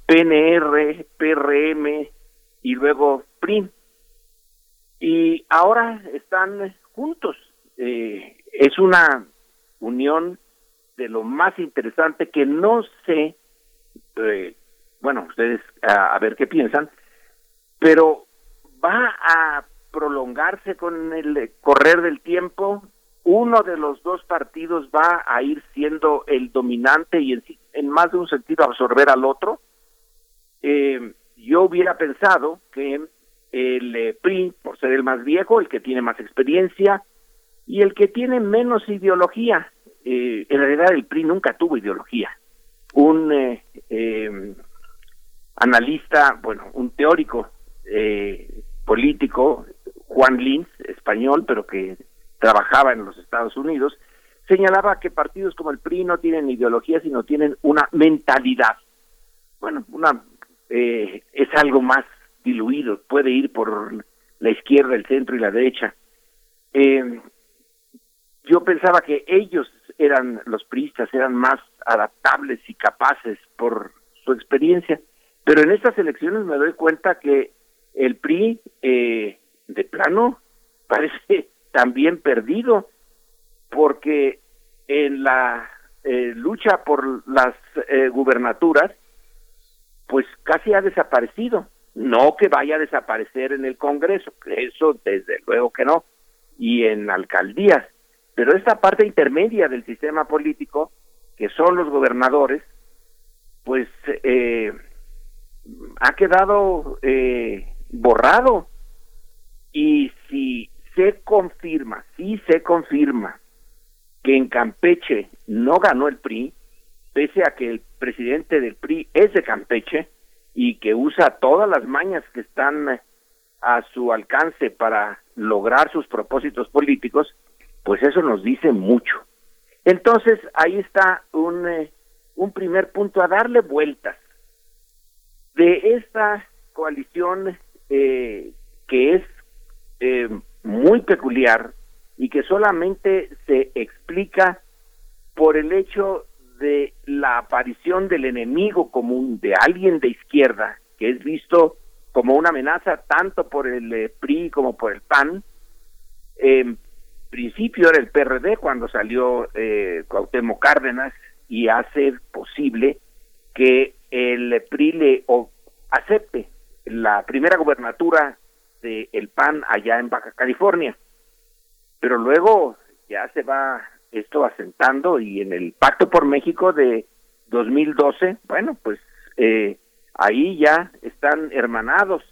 PNR, PRM y luego PRIM. Y ahora están juntos. Eh, es una unión de lo más interesante que no sé, eh, bueno, ustedes a ver qué piensan, pero va a prolongarse con el correr del tiempo uno de los dos partidos va a ir siendo el dominante y en, más de un sentido absorber al otro. Eh, yo hubiera pensado que el eh, PRI, por ser el más viejo, el que tiene más experiencia y el que tiene menos ideología, eh, en realidad el PRI nunca tuvo ideología. Un analista, bueno, un teórico político, Juan Lins, español, pero que trabajaba en los Estados Unidos, señalaba que partidos como el PRI no tienen ideología, sino tienen una mentalidad. Bueno, una eh, es algo más diluido, puede ir por la izquierda, el centro y la derecha. Eh, yo pensaba que ellos eran, los priistas, eran más adaptables y capaces por su experiencia, pero en estas elecciones me doy cuenta que el PRI, eh, de plano, parece también perdido, porque en la eh, lucha por las eh, gubernaturas, pues casi ha desaparecido. No que vaya a desaparecer en el Congreso, eso desde luego que no, y en alcaldías, pero esta parte intermedia del sistema político, que son los gobernadores, pues eh, ha quedado borrado. Y si se confirma, sí se confirma que en Campeche no ganó el PRI, pese a que el presidente del PRI es de Campeche y que usa todas las mañas que están a su alcance para lograr sus propósitos políticos, pues eso nos dice mucho. Entonces, ahí está un, eh, un primer punto a darle vueltas de esta coalición eh, que es eh, muy peculiar y que solamente se explica por el hecho de la aparición del enemigo común, de alguien de izquierda, que es visto como una amenaza tanto por el eh, PRI como por el PAN. En principio era el PRD cuando salió eh, Cuauhtémoc Cárdenas y hace posible que el PRI le acepte la primera gubernatura el PAN allá en Baja California. Pero luego ya se va esto asentando y en el Pacto por México de 2012, bueno, pues eh, ahí ya están hermanados,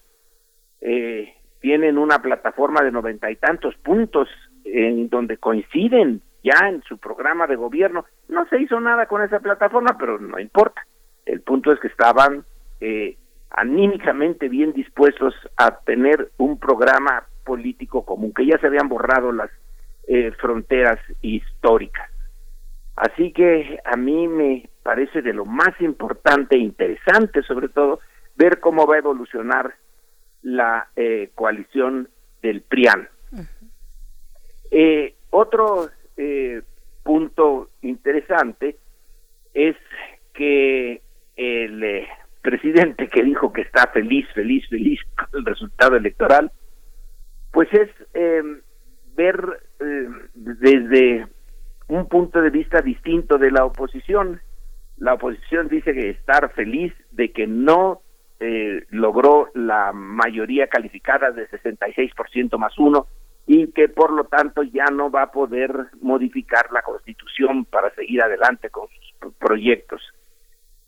eh, tienen una plataforma de noventa y tantos puntos en donde coinciden ya en su programa de gobierno. No se hizo nada con esa plataforma, pero no importa. El punto es que estaban eh, anímicamente bien dispuestos a tener un programa político común, que ya se habían borrado las eh, fronteras históricas. Así que a mí me parece de lo más importante e interesante, sobre todo, ver cómo va a evolucionar la eh, coalición del PRIAN. Eh, otro punto interesante es que el presidente que dijo que está feliz, feliz, feliz con el resultado electoral, pues es em, ver eh, desde un punto de vista distinto de la oposición. La oposición dice que estar feliz de que no eh, logró la mayoría calificada de 66% más uno y que por lo tanto ya no va a poder modificar la constitución para seguir adelante con sus proyectos.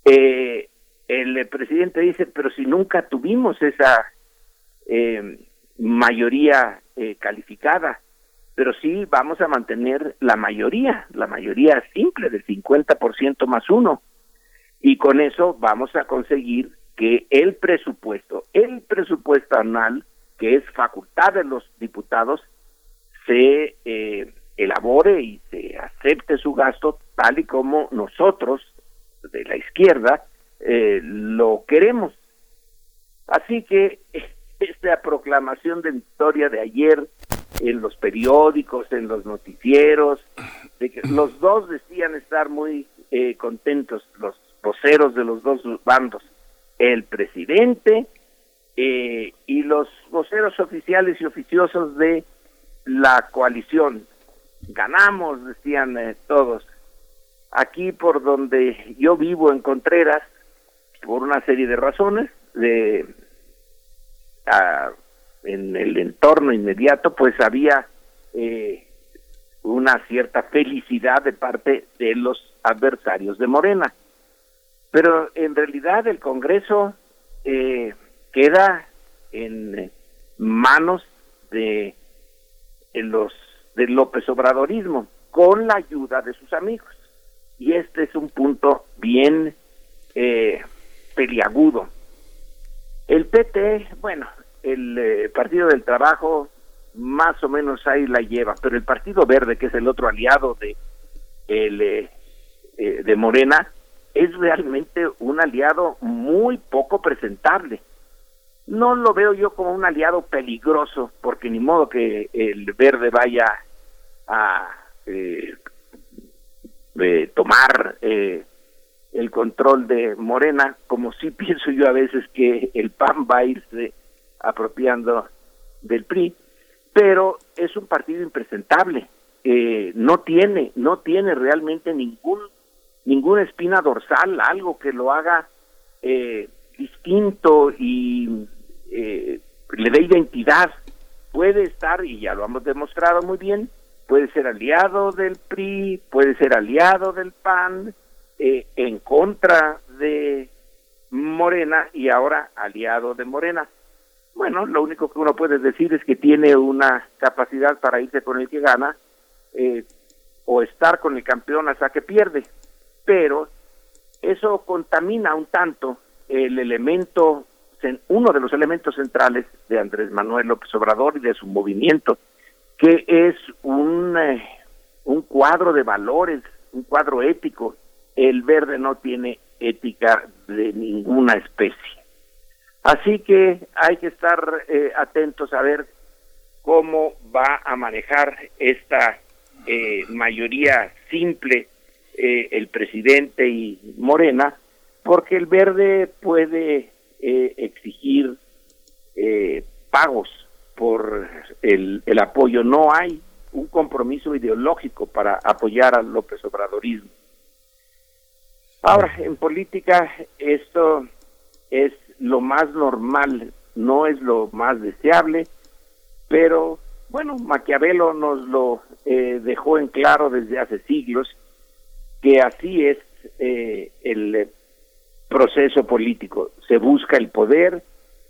Eh, el presidente dice, pero si nunca tuvimos esa eh, mayoría eh, calificada, pero sí vamos a mantener la mayoría, la mayoría simple del 50% más uno. Y con eso vamos a conseguir que el presupuesto, el presupuesto anual, que es facultad de los diputados, se eh, elabore y se acepte su gasto tal y como nosotros de la izquierda eh, lo queremos. Así que esta proclamación de victoria de ayer en los periódicos, en los noticieros, de que los dos decían estar muy eh, contentos, los voceros de los dos bandos, el presidente eh, y los voceros oficiales y oficiosos de la coalición. Ganamos, decían eh, todos. Aquí por donde yo vivo en Contreras, por una serie de razones, de en el entorno inmediato, pues había eh, una cierta felicidad de parte de los adversarios de Morena. Pero en realidad el Congreso eh, queda en manos de los del López Obradorismo con la ayuda de sus amigos y este es un punto bien eh, peliagudo. El PT bueno el eh, Partido del Trabajo más o menos ahí la lleva pero el Partido Verde que es el otro aliado de el eh, de Morena es realmente un aliado muy poco presentable. No lo veo yo como un aliado peligroso, porque ni modo que el verde vaya a eh, eh, tomar eh, el control de Morena, como sí pienso yo a veces que el PAN va a irse apropiando del PRI, pero es un partido impresentable, no tiene, no tiene realmente ningún ninguna espina dorsal, algo que lo haga distinto y eh, le dé identidad. Puede estar, y ya lo hemos demostrado muy bien, puede ser aliado del PRI, puede ser aliado del PAN, eh, en contra de Morena y ahora aliado de Morena. Bueno, lo único que uno puede decir es que tiene una capacidad para irse con el que gana eh, o estar con el campeón hasta que pierde, pero eso contamina un tanto el elemento uno de los elementos centrales de Andrés Manuel López Obrador y de su movimiento, que es un, eh, un cuadro de valores, un cuadro ético. El verde no tiene ética de ninguna especie. Así que hay que estar eh, atentos a ver cómo va a manejar esta eh, mayoría simple el presidente y Morena, porque el verde puede eh, exigir eh, pagos por el, el apoyo. No hay un compromiso ideológico para apoyar al López Obradorismo. Ahora, en política esto es lo más normal, no es lo más deseable, pero bueno, Maquiavelo nos lo eh, dejó en claro desde hace siglos, que así es eh, el proceso político. Se busca el poder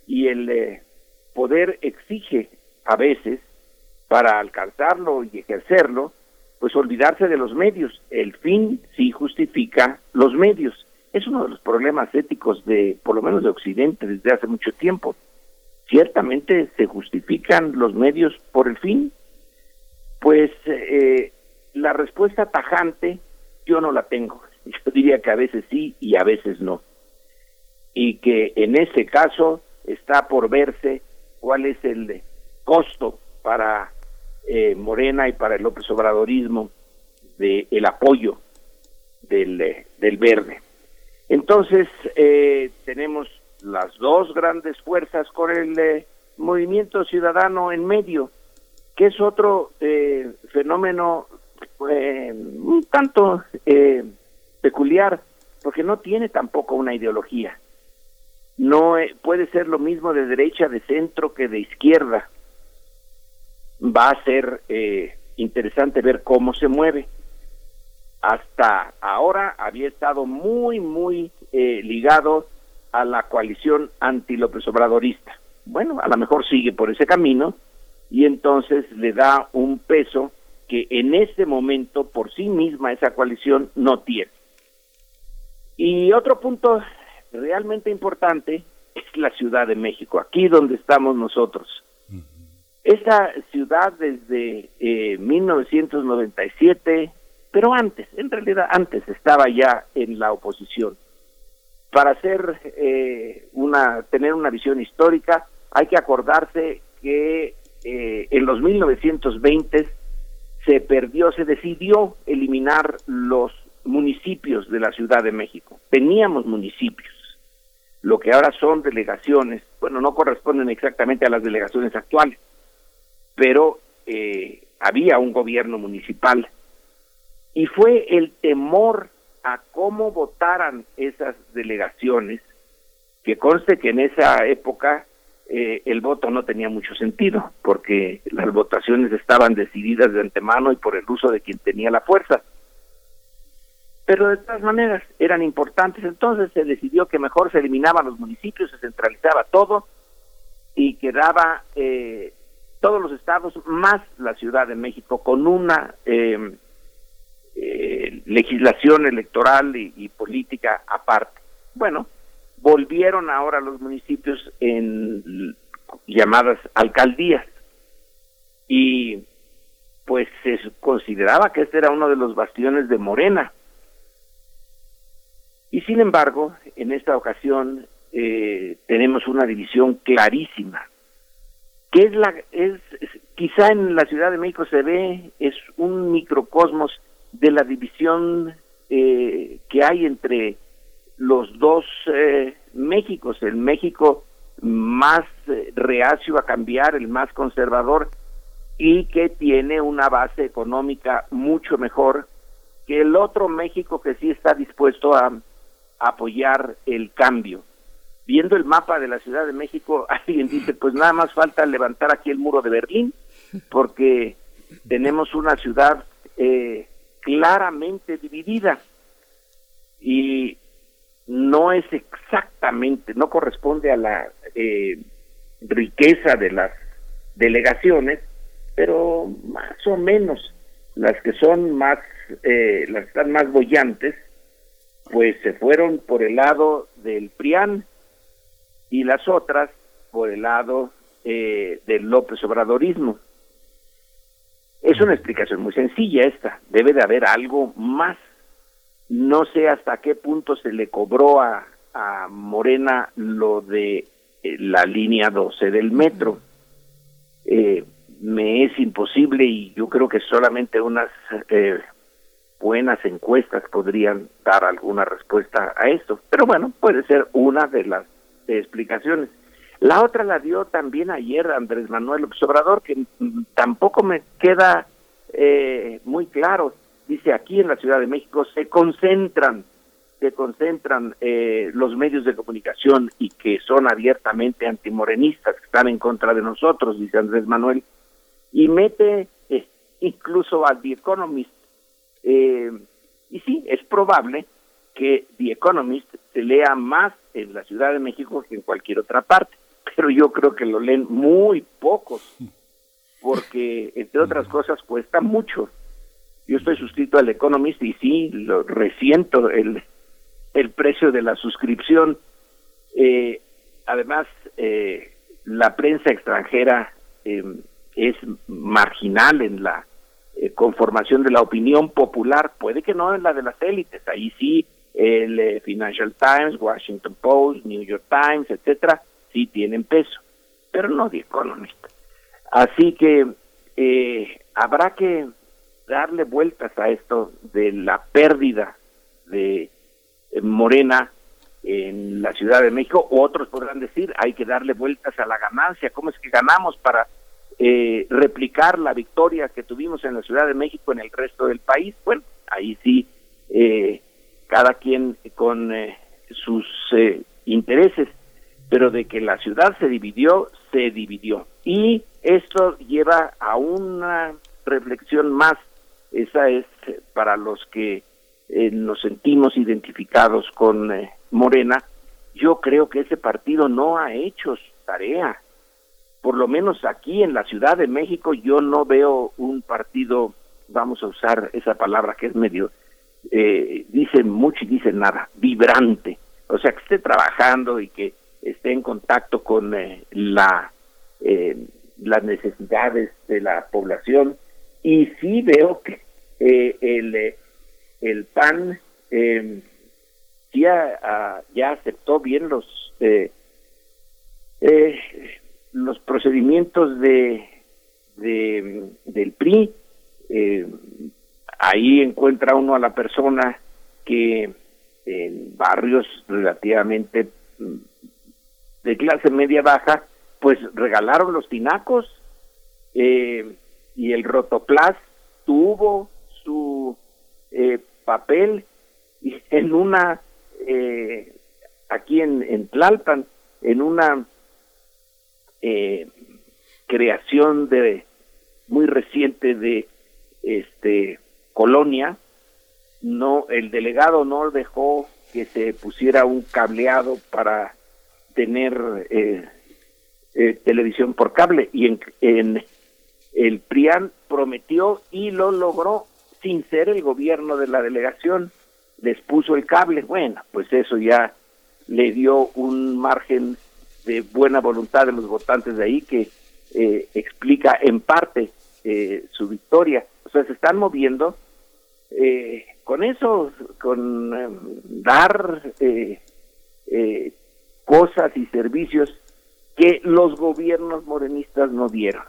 y el eh, poder exige a veces, para alcanzarlo y ejercerlo, pues olvidarse de los medios. El fin sí justifica los medios. Es uno de los problemas éticos de, por lo menos de Occidente, desde hace mucho tiempo. Ciertamente se justifican los medios por el fin. Pues eh, la respuesta tajante yo no la tengo. Yo diría que a veces sí y a veces no. Y que en ese caso está por verse cuál es el costo para eh, Morena y para el López Obradorismo de el apoyo del, eh, del verde. Entonces eh, tenemos las dos grandes fuerzas con el movimiento ciudadano en medio, que es otro fenómeno un tanto peculiar, porque no tiene tampoco una ideología. no eh, puede ser lo mismo de derecha, de centro que de izquierda. Va a ser eh, interesante ver cómo se mueve. Hasta ahora había estado muy, muy eh, ligado a la coalición anti-López Obradorista. Bueno, a lo mejor sigue por ese camino y entonces le da un peso que en este momento por sí misma esa coalición no tiene. Y otro punto realmente importante es la Ciudad de México, aquí donde estamos nosotros. Esa ciudad desde eh, 1997, pero antes, en realidad antes estaba ya en la oposición. Para hacer eh, una, tener una visión histórica, hay que acordarse que eh, en los 1920 se perdió, se decidió eliminar los municipios de la Ciudad de México. Teníamos municipios. Lo que ahora son delegaciones, bueno, no corresponden exactamente a las delegaciones actuales, pero eh, había un gobierno municipal. Y fue el temor a cómo votaran esas delegaciones, que conste que en esa época eh, el voto no tenía mucho sentido, porque las votaciones estaban decididas de antemano y por el uso de quien tenía la fuerza pero de todas maneras eran importantes. Entonces se decidió que mejor se eliminaban los municipios, se centralizaba todo y quedaba eh, todos los estados más la Ciudad de México con una em, eh, legislación electoral y, política aparte. Bueno, volvieron ahora los municipios en llamadas alcaldías. Y pues se consideraba que este era uno de los bastiones de Morena. Y sin embargo, en esta ocasión eh, tenemos una división clarísima, es la, es, quizá en la Ciudad de México se ve, es un microcosmos de la división eh, que hay entre los dos eh, Méxicos, el México más reacio a cambiar, el más conservador, y que tiene una base económica mucho mejor que el otro México que sí está dispuesto a apoyar el cambio. Viendo el mapa de la Ciudad de México, alguien dice, pues nada más falta levantar aquí el muro de Berlín, porque tenemos una ciudad eh, claramente dividida y no es exactamente, no corresponde a la eh, riqueza de las delegaciones, pero más o menos las que son más, eh, las que están más bollantes, pues se fueron por el lado del PRIAN y las otras por el lado eh, del López Obradorismo. Es una explicación muy sencilla esta, debe de haber algo más. No sé hasta qué punto se le cobró a, a Morena lo de eh, la línea 12 del metro. Eh, me es imposible y yo creo que solamente unas eh, buenas encuestas podrían dar alguna respuesta a esto. Pero bueno, puede ser una de las explicaciones. La otra la dio también ayer Andrés Manuel Obrador, que tampoco me queda eh, muy claro. Dice, aquí en la Ciudad de México se concentran, se concentran eh, los medios de comunicación y que son abiertamente antimorenistas, que están en contra de nosotros, dice Andrés Manuel, y mete eh, incluso a The Economist eh, y sí, es probable que The Economist se lea más en la Ciudad de México que en cualquier otra parte, pero yo creo que lo leen muy pocos, porque entre otras cosas cuesta mucho. Yo estoy suscrito al Economist y sí, lo resiento el, el precio de la suscripción. Eh, además, eh, la prensa extranjera es marginal en la eh, conformación de la opinión popular, puede que no en la de las élites, ahí sí el eh, Financial Times, Washington Post, New York Times, etcétera, sí tienen peso, pero no The Economist. Así que eh, habrá que darle vueltas a esto de la pérdida de Morena en la Ciudad de México, otros podrán decir, hay que darle vueltas a la ganancia, ¿cómo es que ganamos para eh, replicar la victoria que tuvimos en la Ciudad de México en el resto del país. Bueno, ahí sí, eh, cada quien con eh, sus intereses. pero de que la ciudad se dividió, se dividió. Y esto lleva a una reflexión más, esa es para los que eh, nos sentimos identificados con eh, Morena, yo creo que ese partido no ha hecho su tarea. Por lo menos aquí en la Ciudad de México yo no veo un partido, vamos a usar esa palabra que es medio, eh, dice mucho y dice nada, vibrante. O sea, que esté trabajando y que esté en contacto con eh, la eh, las necesidades de la población y sí veo que eh, el, el PAN ya, ya aceptó bien los los procedimientos de, de del PRI ahí encuentra uno a la persona que en barrios relativamente de clase media baja, pues regalaron los tinacos eh, y el rotoplas tuvo su eh, papel en una eh, aquí en, en Tlalpan en una creación de muy reciente de este colonia no el delegado no dejó que se pusiera un cableado para tener eh, eh, televisión por cable y en, en el PRIAN prometió y lo logró sin ser el gobierno de la delegación. Les puso el cable. Bueno pues eso ya le dio un margen de buena voluntad de los votantes de ahí que eh, explica en parte su victoria. O sea se están moviendo con eso con dar cosas y servicios que los gobiernos morenistas no dieron.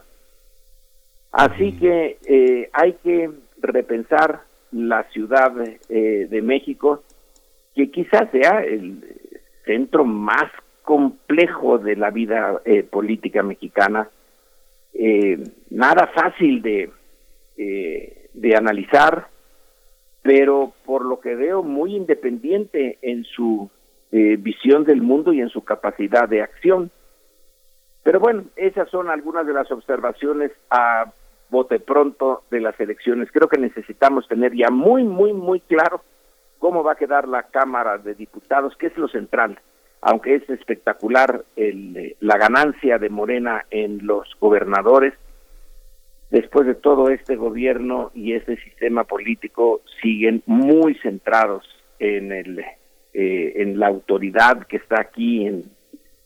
Así que eh, hay que repensar la Ciudad eh, de México, que quizás sea el centro más complejo de la vida eh, política mexicana, nada fácil de, de analizar, pero por lo que veo muy independiente en su eh, visión del mundo y en su capacidad de acción. Pero bueno, esas son algunas de las observaciones a bote pronto de las elecciones. Creo que necesitamos tener ya muy, muy, muy claro cómo va a quedar la Cámara de Diputados, que es lo central, aunque es espectacular el, la ganancia de Morena en los gobernadores. Después de todo este gobierno y este sistema político siguen muy centrados en el eh, en la autoridad que está aquí en,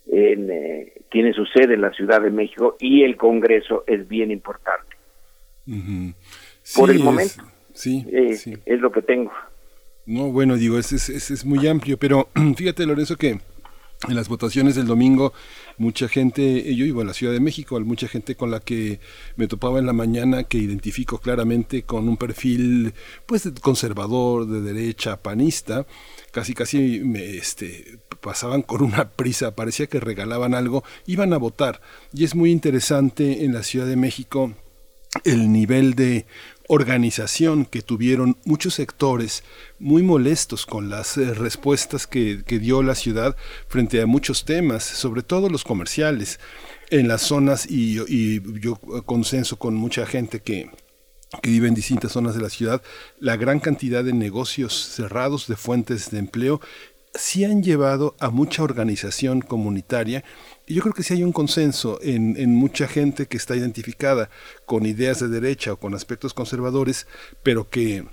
en eh, tiene su sede en la Ciudad de México y el Congreso es bien importante. Por el momento, sí, eh, es lo que tengo.
No, bueno, digo, es, es, es muy amplio, pero fíjate, Lorenzo, que en las votaciones del domingo, mucha gente, yo iba a la Ciudad de México, mucha gente con la que me topaba en la mañana que identifico claramente con un perfil pues conservador, de derecha, panista, casi casi me este pasaban con una prisa, parecía que regalaban algo, iban a votar. Y es muy interesante en la Ciudad de México el nivel de organización que tuvieron muchos sectores muy molestos con las eh, respuestas que, dio la ciudad frente a muchos temas, sobre todo los comerciales en las zonas y, yo consenso con mucha gente que, que vive en distintas zonas de la ciudad, la gran cantidad de negocios cerrados, de fuentes de empleo, sí han llevado a mucha organización comunitaria y yo creo que sí hay un consenso en, en, mucha gente que está identificada con ideas de derecha o con aspectos conservadores, pero que,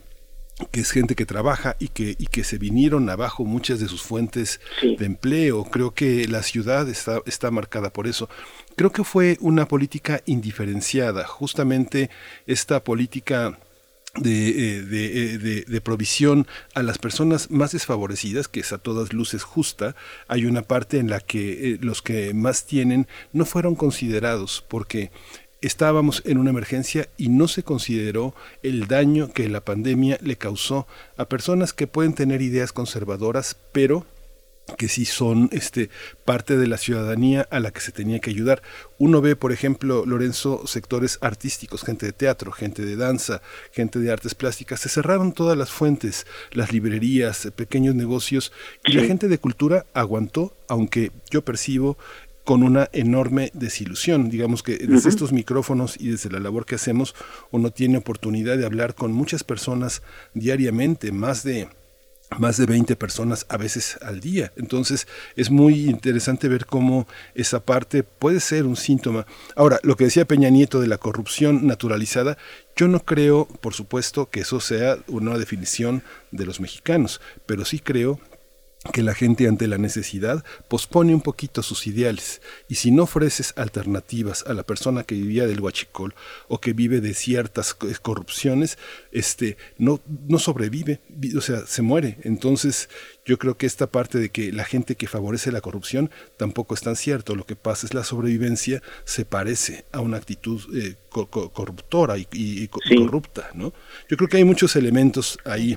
que es gente que trabaja y que, y que se vinieron abajo muchas de sus fuentes de empleo. Creo que la ciudad está, está marcada por eso. Creo que fue una política indiferenciada, justamente esta política de, eh, de, de, provisión a las personas más desfavorecidas, que es a todas luces justa, hay una parte en la que eh, los que más tienen no fueron considerados porque estábamos en una emergencia y no se consideró el daño que la pandemia le causó a personas que pueden tener ideas conservadoras, pero que sí son este, parte de la ciudadanía a la que se tenía que ayudar. Uno ve, por ejemplo, Lorenzo, sectores artísticos, gente de teatro, gente de danza, gente de artes plásticas, se cerraron todas las fuentes, las librerías, pequeños negocios, y la gente de cultura aguantó, aunque yo percibo con una enorme desilusión. Digamos que desde estos micrófonos y desde la labor que hacemos, uno tiene oportunidad de hablar con muchas personas diariamente, más de más de 20 personas a veces al día. Entonces es muy interesante ver cómo esa parte puede ser un síntoma. Ahora, lo que decía Peña Nieto de la corrupción naturalizada, yo no creo, por supuesto, que eso sea una definición de los mexicanos, pero sí creo que la gente ante la necesidad pospone un poquito sus ideales y si no ofreces alternativas a la persona que vivía del huachicol o que vive de ciertas corrupciones, este no no sobrevive, o sea, se muere. Entonces, yo creo que esta parte de que la gente que favorece la corrupción tampoco es tan cierto. Lo que pasa es la sobrevivencia se parece a una actitud eh, corruptora y, corrupta, ¿no? Yo creo que hay muchos elementos ahí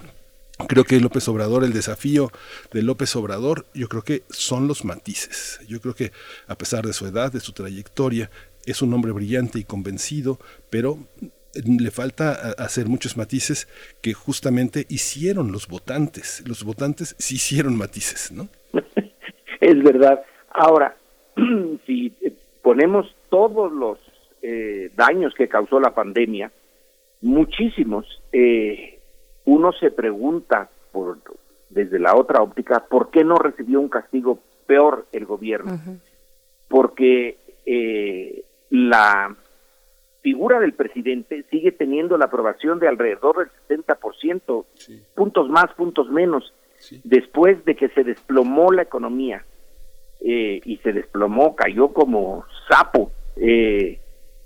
Creo que López Obrador, el desafío de López Obrador, yo creo que son los matices. Yo creo que a pesar de su edad, de su trayectoria, es un hombre brillante y convencido, pero le falta hacer muchos matices que justamente hicieron los votantes. Los votantes sí hicieron matices, ¿no?
es verdad. Ahora, si ponemos todos los eh, daños que causó la pandemia, muchísimos, eh, uno se pregunta por, desde la otra óptica, ¿por qué no recibió un castigo peor el gobierno? Porque eh, la figura del presidente sigue teniendo la aprobación de alrededor del 70%, puntos más, puntos menos, después de que se desplomó la economía eh, y se desplomó, cayó como sapo. Eh,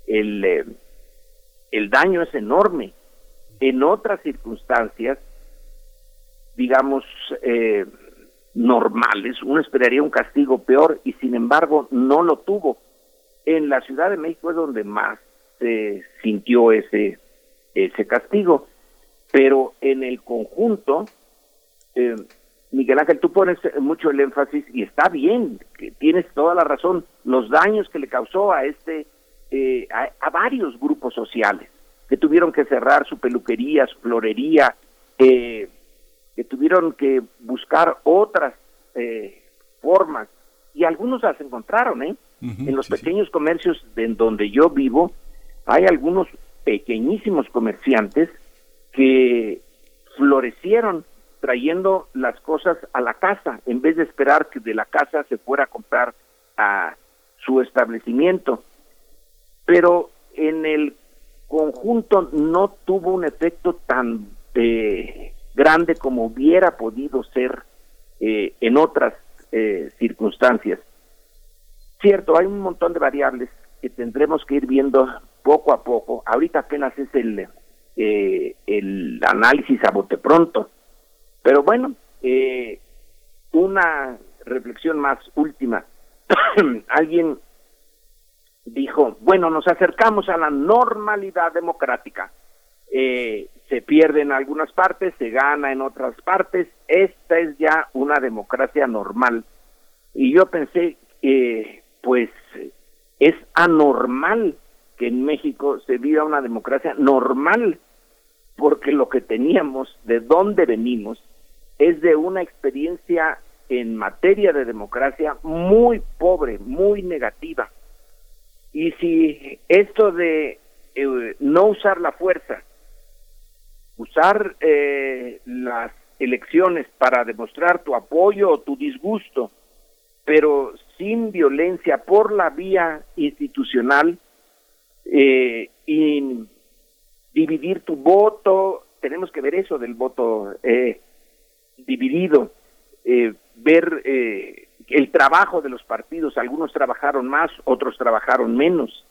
el, eh, el daño es enorme en otras circunstancias, digamos, eh, normales, uno esperaría un castigo peor y sin embargo no lo tuvo. En la Ciudad de México es donde más se sintió ese, ese castigo, pero en el conjunto, eh, Miguel Ángel, tú pones mucho el énfasis y está bien, que tienes toda la razón, los daños que le causó a este, eh, a varios grupos sociales que tuvieron que cerrar su peluquería, su florería, eh, que tuvieron que buscar otras eh, formas y algunos las encontraron, ¿eh? en los pequeños comercios en donde yo vivo hay algunos pequeñísimos comerciantes que florecieron trayendo las cosas a la casa en vez de esperar que de la casa se fuera a comprar a su establecimiento. Pero en el conjunto no tuvo un efecto tan eh, grande como hubiera podido ser eh, en otras eh, circunstancias. Cierto, hay un montón de variables que tendremos que ir viendo poco a poco. Ahorita apenas es el, el análisis a bote pronto. Pero bueno, una reflexión más última. Alguien dijo, bueno, nos acercamos a la normalidad democrática. Eh, se pierde en algunas partes, se gana en otras partes, esta es ya una democracia normal. Y yo pensé, eh, pues es anormal que en México se viva una democracia normal, porque lo que teníamos, de dónde venimos, es de una experiencia en materia de democracia muy pobre, muy negativa. Y si esto de eh, no usar la fuerza, usar eh, las elecciones para demostrar tu apoyo o tu disgusto, pero sin violencia por la vía institucional eh, y dividir tu voto, tenemos que ver eso del voto dividido, ver el trabajo de los partidos, algunos trabajaron más, otros trabajaron menos.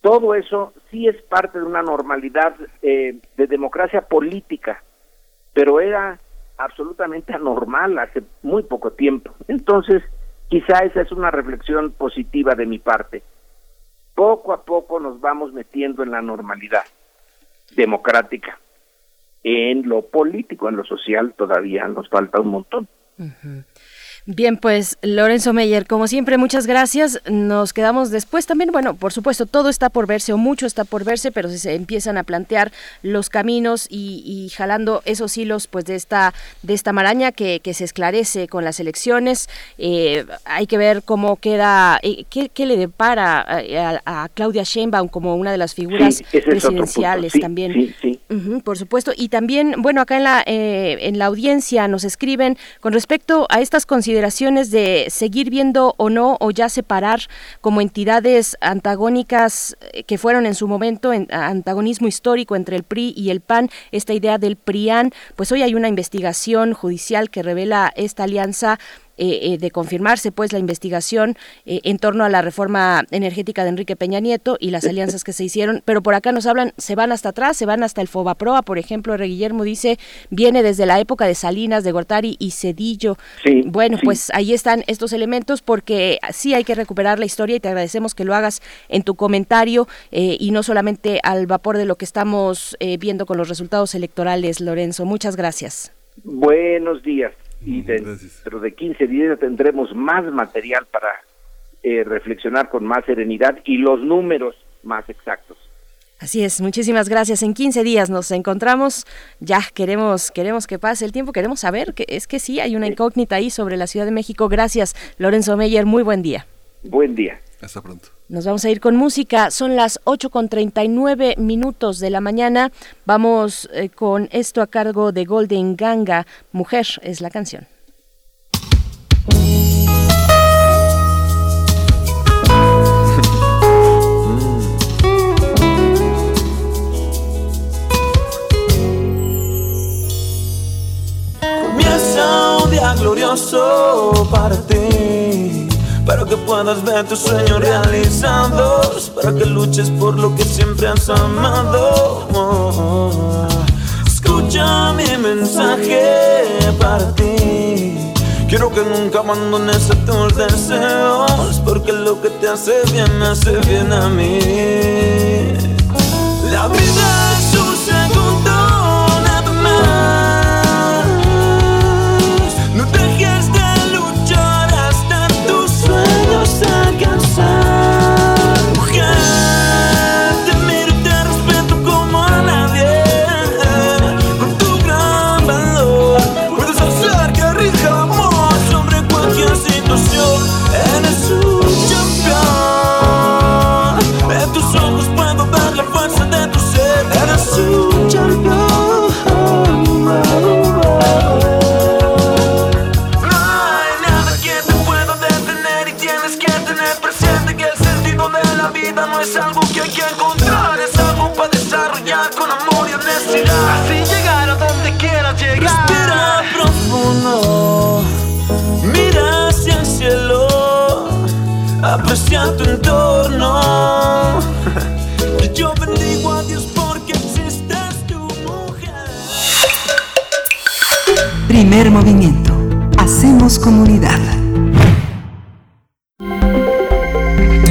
Todo eso sí es parte de una normalidad eh, de democracia política, pero era absolutamente anormal hace muy poco tiempo. Entonces, quizá esa es una reflexión positiva de mi parte. Poco a poco nos vamos metiendo en la normalidad democrática. En lo político, en lo social, todavía nos falta un montón.
Bien, pues Lorenzo Meyer, como siempre, muchas gracias. Nos quedamos después también. Bueno, por supuesto, todo está por verse o mucho está por verse, pero si se empiezan a plantear los caminos y, jalando esos hilos, pues de esta de esta maraña que, se esclarece con las elecciones, eh, hay que ver cómo queda, eh, qué, le depara a, Claudia Sheinbaum como una de las figuras presidenciales también. Sí, por supuesto, y también, bueno, acá en la eh, en la audiencia nos escriben con respecto a estas consideraciones de seguir viendo o no o ya separar como entidades antagónicas eh, que fueron en su momento en antagonismo histórico entre el PRI y el PAN, esta idea del PRIAN, pues hoy hay una investigación judicial que revela esta alianza eh, eh, de confirmarse pues la investigación eh, en torno a la reforma energética de Enrique Peña Nieto y las alianzas que se hicieron, pero por acá nos hablan, se van hasta atrás, se van hasta el Fobaproa, por ejemplo, R. Guillermo dice, viene desde la época de Salinas, de Gortari y Cedillo. bueno, pues ahí están estos elementos porque sí hay que recuperar la historia y te agradecemos que lo hagas en tu comentario y no solamente al vapor de lo que estamos viendo con los resultados electorales, Lorenzo. Muchas gracias.
Buenos días y dentro de 15 días tendremos más material para eh, reflexionar con más serenidad y los números más exactos.
Así es, muchísimas gracias. En 15 días nos encontramos. Ya queremos queremos que pase el tiempo, queremos saber que es que sí hay una incógnita ahí sobre la Ciudad de México. Gracias, Lorenzo Meyer. Muy buen día.
Buen día.
Hasta pronto.
Nos vamos a ir con música. Son las 8 con 39 minutos de la mañana. Vamos eh, con esto a cargo de Golden Ganga. Mujer es la canción.
Comienza un día glorioso para ti para que puedas ver tus sueños realizados, para que luches por lo que siempre has amado. Escucha mi mensaje para ti. Quiero que nunca abandones a tus deseos, porque lo que te hace bien me hace bien a mí. La vida es un segundo aprecia tu entorno. Yo bendigo a Dios porque existes tu mujer.
Primer movimiento. Hacemos comunidad.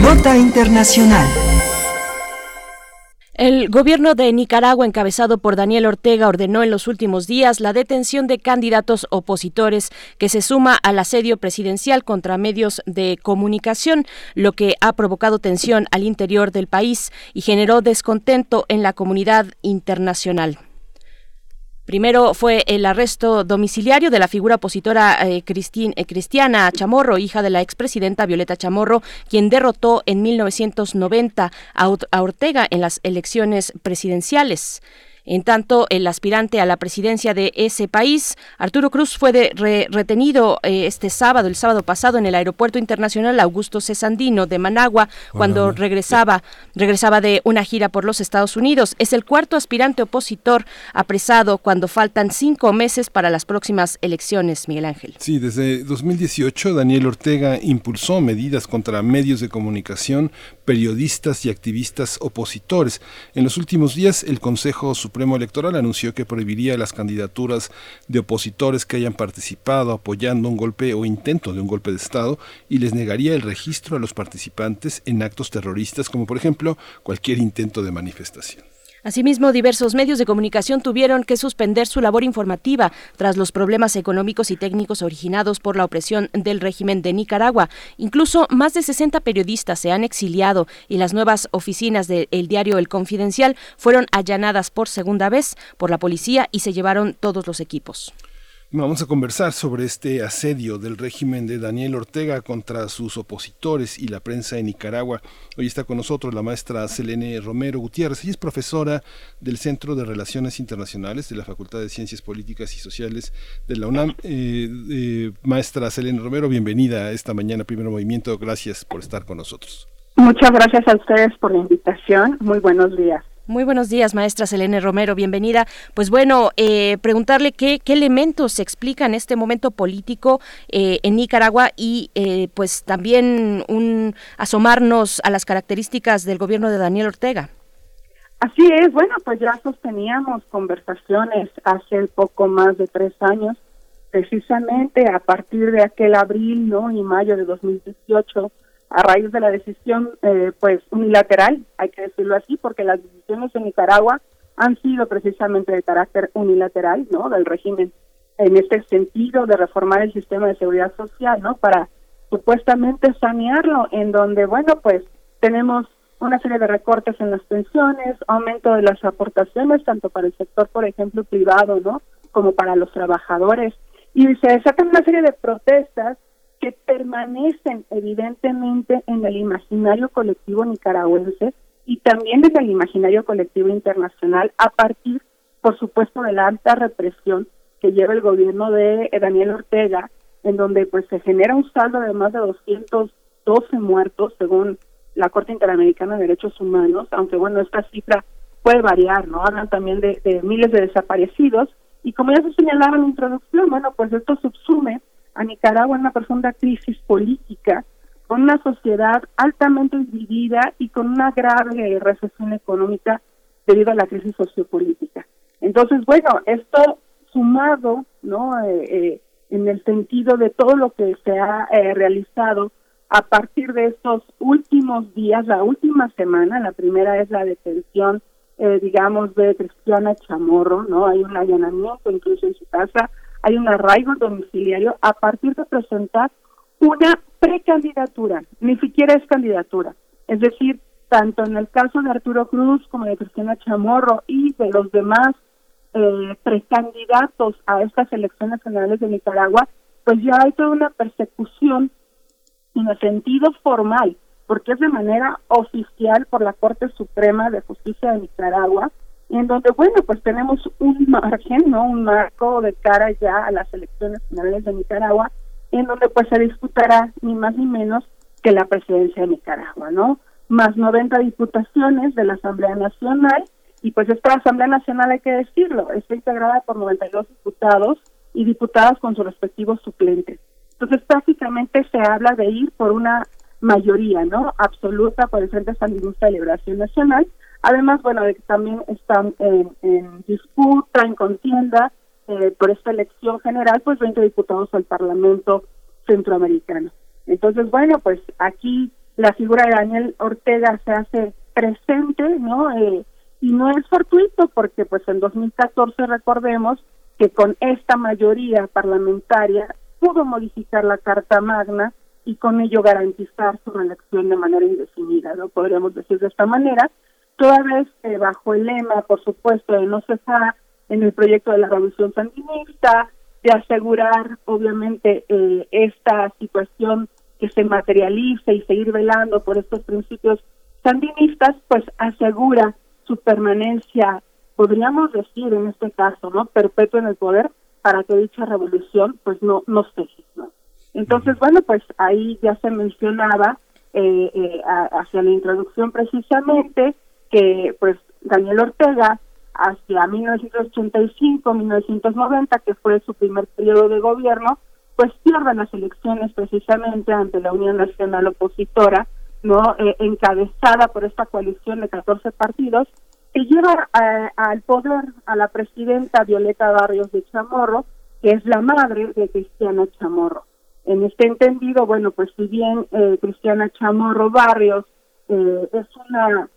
Nota Internacional.
El gobierno de Nicaragua, encabezado por Daniel Ortega, ordenó en los últimos días la detención de candidatos opositores que se suma al asedio presidencial contra medios de comunicación, lo que ha provocado tensión al interior del país y generó descontento en la comunidad internacional. Primero fue el arresto domiciliario de la figura opositora eh, eh, Cristiana Chamorro, hija de la expresidenta Violeta Chamorro, quien derrotó en 1990 a Ortega en las elecciones presidenciales. En tanto, el aspirante a la presidencia de ese país, Arturo Cruz, fue retenido eh, este sábado, el sábado pasado, en el Aeropuerto Internacional Augusto Cesandino de Managua, cuando regresaba, regresaba de una gira por los Estados Unidos. Es el cuarto aspirante opositor apresado cuando faltan cinco meses para las próximas elecciones, Miguel Ángel.
Sí, desde 2018 Daniel Ortega impulsó medidas contra medios de comunicación, periodistas y activistas opositores. En los últimos días, el Consejo Supremo Supremo Electoral anunció que prohibiría las candidaturas de opositores que hayan participado apoyando un golpe o intento de un golpe de Estado y les negaría el registro a los participantes en actos terroristas como por ejemplo cualquier intento de manifestación.
Asimismo, diversos medios de comunicación tuvieron que suspender su labor informativa tras los problemas económicos y técnicos originados por la opresión del régimen de Nicaragua. Incluso más de 60 periodistas se han exiliado y las nuevas oficinas del diario El Confidencial fueron allanadas por segunda vez por la policía y se llevaron todos los equipos.
Vamos a conversar sobre este asedio del régimen de Daniel Ortega contra sus opositores y la prensa en Nicaragua. Hoy está con nosotros la maestra Selene Romero Gutiérrez. Ella es profesora del Centro de Relaciones Internacionales de la Facultad de Ciencias Políticas y Sociales de la UNAM. Eh, eh, maestra Selene Romero, bienvenida esta mañana Primer Movimiento. Gracias por estar con nosotros.
Muchas gracias a ustedes por la invitación. Muy buenos días.
Muy buenos días, maestra Selene Romero, bienvenida. Pues bueno, eh, preguntarle qué, qué, elementos se explican este momento político eh, en Nicaragua y eh, pues también un asomarnos a las características del gobierno de Daniel Ortega.
Así es, bueno, pues ya sosteníamos conversaciones hace poco más de tres años, precisamente a partir de aquel abril ¿no? y mayo de 2018 a raíz de la decisión eh, pues unilateral, hay que decirlo así, porque las decisiones en Nicaragua han sido precisamente de carácter unilateral, ¿no? Del régimen en este sentido de reformar el sistema de seguridad social, ¿no? Para supuestamente sanearlo, en donde, bueno, pues tenemos una serie de recortes en las pensiones, aumento de las aportaciones, tanto para el sector, por ejemplo, privado, ¿no? Como para los trabajadores. Y se desatan una serie de protestas que permanecen evidentemente en el imaginario colectivo nicaragüense y también en el imaginario colectivo internacional a partir, por supuesto, de la alta represión que lleva el gobierno de Daniel Ortega, en donde pues se genera un saldo de más de 212 muertos según la Corte Interamericana de Derechos Humanos, aunque bueno, esta cifra puede variar, ¿no? Hablan también de, de miles de desaparecidos y como ya se señalaba en la introducción, bueno, pues esto subsume a Nicaragua en una profunda crisis política, con una sociedad altamente dividida y con una grave recesión económica debido a la crisis sociopolítica. Entonces, bueno, esto sumado, ¿no? Eh, eh, en el sentido de todo lo que se ha eh, realizado a partir de estos últimos días, la última semana, la primera es la detención, digamos, de Cristiana Chamorro, ¿no? Hay un allanamiento incluso en su casa, hay un arraigo domiciliario a partir de presentar una precandidatura, ni siquiera es candidatura. Es decir, tanto en el caso de Arturo Cruz como de Cristina Chamorro y de los demás eh, precandidatos a estas elecciones generales de Nicaragua, pues ya hay toda una persecución en el sentido formal, porque es de manera oficial por la Corte Suprema de Justicia de Nicaragua, en donde, bueno, pues tenemos un margen, ¿no? Un marco de cara ya a las elecciones finales de Nicaragua, en donde pues se disputará ni más ni menos que la presidencia de Nicaragua, ¿no? Más 90 diputaciones de la Asamblea Nacional, y pues esta Asamblea Nacional, hay que decirlo, está integrada por 92 diputados y diputadas con sus respectivos suplentes. Entonces, prácticamente se habla de ir por una mayoría, ¿no? Absoluta por el Frente Sandinista de Liberación Nacional, Además, bueno, de que también están en, disputa, en contienda eh, por esta elección general, pues 20 diputados al Parlamento Centroamericano. Entonces, bueno, pues aquí la figura de Daniel Ortega se hace presente, ¿no? Eh, y no es fortuito porque pues en 2014 recordemos que con esta mayoría parlamentaria pudo modificar la Carta Magna y con ello garantizar su reelección de manera indefinida, ¿no? Podríamos decir de esta manera, toda vez eh, bajo el lema, por supuesto, de no cesar en el proyecto de la revolución sandinista, de asegurar, obviamente, eh, esta situación que se materialice y seguir velando por estos principios sandinistas, pues asegura su permanencia, podríamos decir en este caso, ¿no? Perpetua en el poder para que dicha revolución, pues no, no se ¿no? Entonces, bueno, pues ahí ya se mencionaba eh, eh, hacia la introducción precisamente que pues Daniel Ortega hacia 1985-1990, que fue su primer periodo de gobierno, pues pierde las elecciones precisamente ante la Unión Nacional Opositora, no eh, encabezada por esta coalición de 14 partidos, que lleva al poder a la presidenta Violeta Barrios de Chamorro, que es la madre de Cristiana Chamorro. En este entendido, bueno, pues si bien eh, Cristiana Chamorro Barrios eh, es una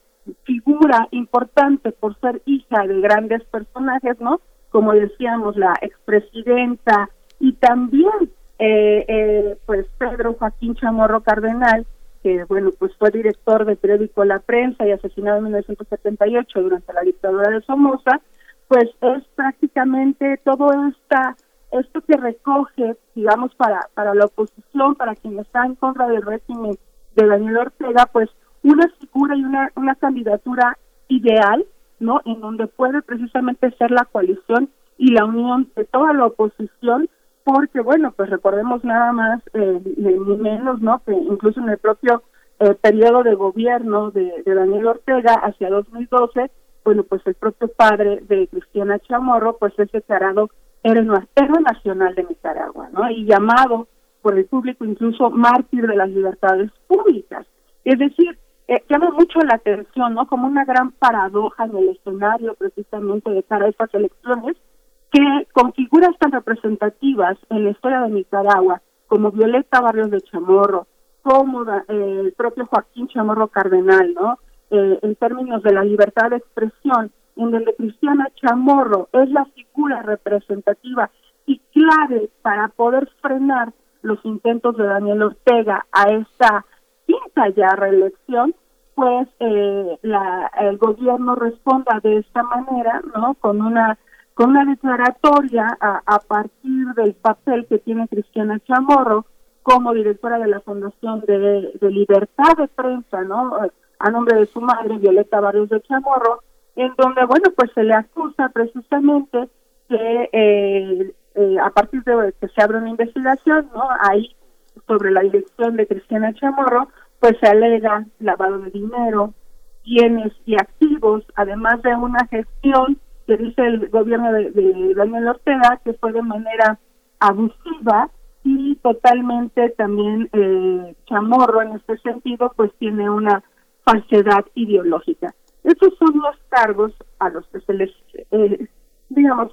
figura importante por ser hija de grandes personajes, ¿no? Como decíamos, la expresidenta y también, eh, eh, pues, Pedro Joaquín Chamorro Cardenal, que, bueno, pues fue director del periódico La Prensa y asesinado en 1978 durante la dictadura de Somoza, pues es prácticamente todo esta esto que recoge, digamos, para, para la oposición, para quienes están en contra del régimen de Daniel Ortega, pues una figura y una, una candidatura ideal, ¿no? En donde puede precisamente ser la coalición y la unión de toda la oposición, porque, bueno, pues recordemos nada más, eh, ni menos, ¿no? Que incluso en el propio eh, periodo de gobierno de, de Daniel Ortega hacia 2012, bueno, pues el propio padre de Cristiana Chamorro, pues es declarado héroe nacional de Nicaragua, ¿no? Y llamado por el público incluso mártir de las libertades públicas. Es decir, eh, llama mucho la atención, ¿no? Como una gran paradoja en el escenario precisamente de cara a estas elecciones, que con figuras tan representativas en la historia de Nicaragua, como Violeta Barrios de Chamorro, como eh, el propio Joaquín Chamorro Cardenal, ¿no? Eh, en términos de la libertad de expresión, en donde Cristiana Chamorro es la figura representativa y clave para poder frenar los intentos de Daniel Ortega a esta ya reelección, pues eh, la, el gobierno responda de esta manera, ¿no? Con una con una declaratoria a, partir del papel que tiene Cristiana Chamorro como directora de la Fundación de, de Libertad de Prensa, ¿no? A nombre de su madre, Violeta Barrios de Chamorro, en donde, bueno, pues se le acusa precisamente que eh, eh, a partir de que se abre una investigación, ¿no? Ahí, sobre la dirección de Cristiana Chamorro, pues se alega lavado de dinero, bienes y activos, además de una gestión que dice el gobierno de, Daniel Ortega que fue de manera abusiva y totalmente también eh, Chamorro en este sentido pues tiene una falsedad ideológica. Estos son los cargos a los que se les, eh, digamos,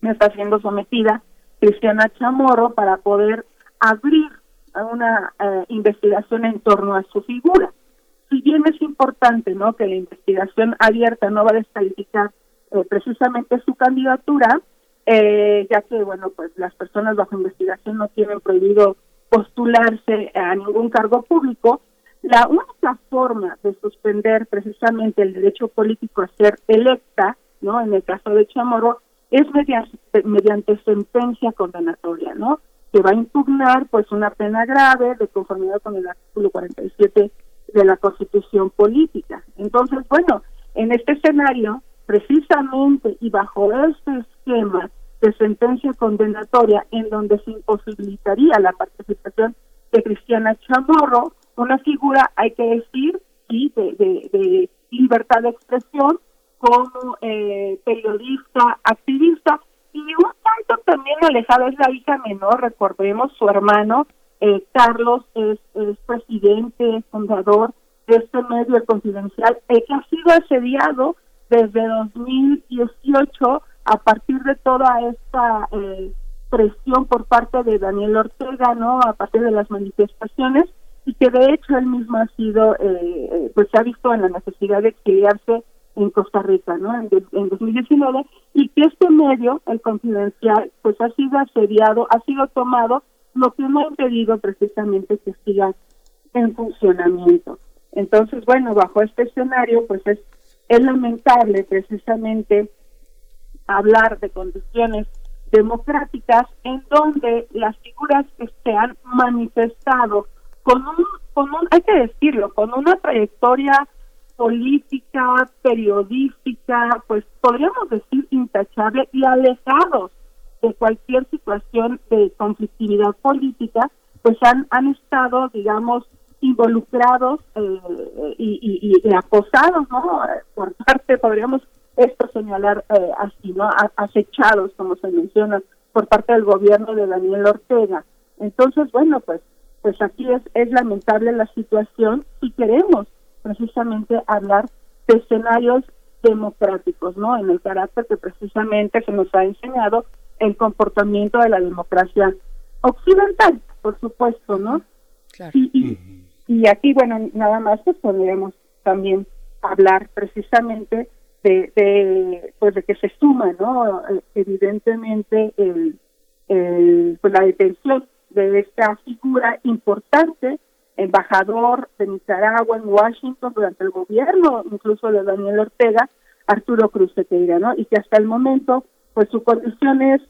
está siendo sometida Cristiana Chamorro para poder abrir una eh, investigación en torno a su figura. Si bien es importante, ¿no? Que la investigación abierta no va a descalificar eh, precisamente su candidatura, ya que, bueno, pues las personas bajo investigación no tienen prohibido postularse a ningún cargo público, la única forma de suspender precisamente el derecho político a ser electa, ¿no? En el caso de Chamorro, es mediante, mediante sentencia condenatoria, ¿no? Que va a impugnar pues una pena grave de conformidad con el artículo 47 de la Constitución Política. Entonces, bueno, en este escenario, precisamente y bajo este esquema de sentencia condenatoria en donde se imposibilitaría la participación de Cristiana Chamorro, una figura, hay que decir, sí, de, libertad de expresión, como eh, periodista, activista, y un tanto también alejado es la hija menor, recordemos, su hermano eh, Carlos es, es, presidente, fundador de este medio el confidencial, eh, que ha sido asediado desde 2018 a partir de toda esta presión por parte de Daniel Ortega, ¿no? A partir de las manifestaciones y que de hecho él mismo ha sido, eh, pues se ha visto en la necesidad de exiliarse en Costa Rica, ¿no? En, en 2019 y que este medio, el confidencial, pues ha sido asediado, ha sido tomado, lo que no ha impedido precisamente que siga en funcionamiento. Entonces, bueno, bajo este escenario, pues es, es lamentable precisamente hablar de condiciones democráticas en donde las figuras que se han manifestado con un, con un, hay que decirlo, con una trayectoria política, periodística, pues podríamos decir intachable y alejados de cualquier situación de conflictividad política, pues han, han estado, digamos, involucrados eh, y, acosados, ¿no? Por parte, podríamos esto señalar eh, así, ¿no? Acechados, como se menciona, por parte del gobierno de Daniel Ortega. Entonces, bueno, pues pues aquí es, es lamentable la situación y queremos precisamente hablar de escenarios democráticos, ¿no? En el carácter que precisamente se nos ha enseñado el comportamiento de la democracia occidental, por supuesto, ¿no? Y, y, aquí, bueno, nada más pues podríamos también hablar precisamente de, de, pues de que se suma, ¿no? Evidentemente el, el, pues la detención de esta figura importante, embajador de Nicaragua en Washington durante el gobierno, incluso de Daniel Ortega, Arturo Cruz Tequeira, ¿no? Y que hasta el momento, pues su condición es,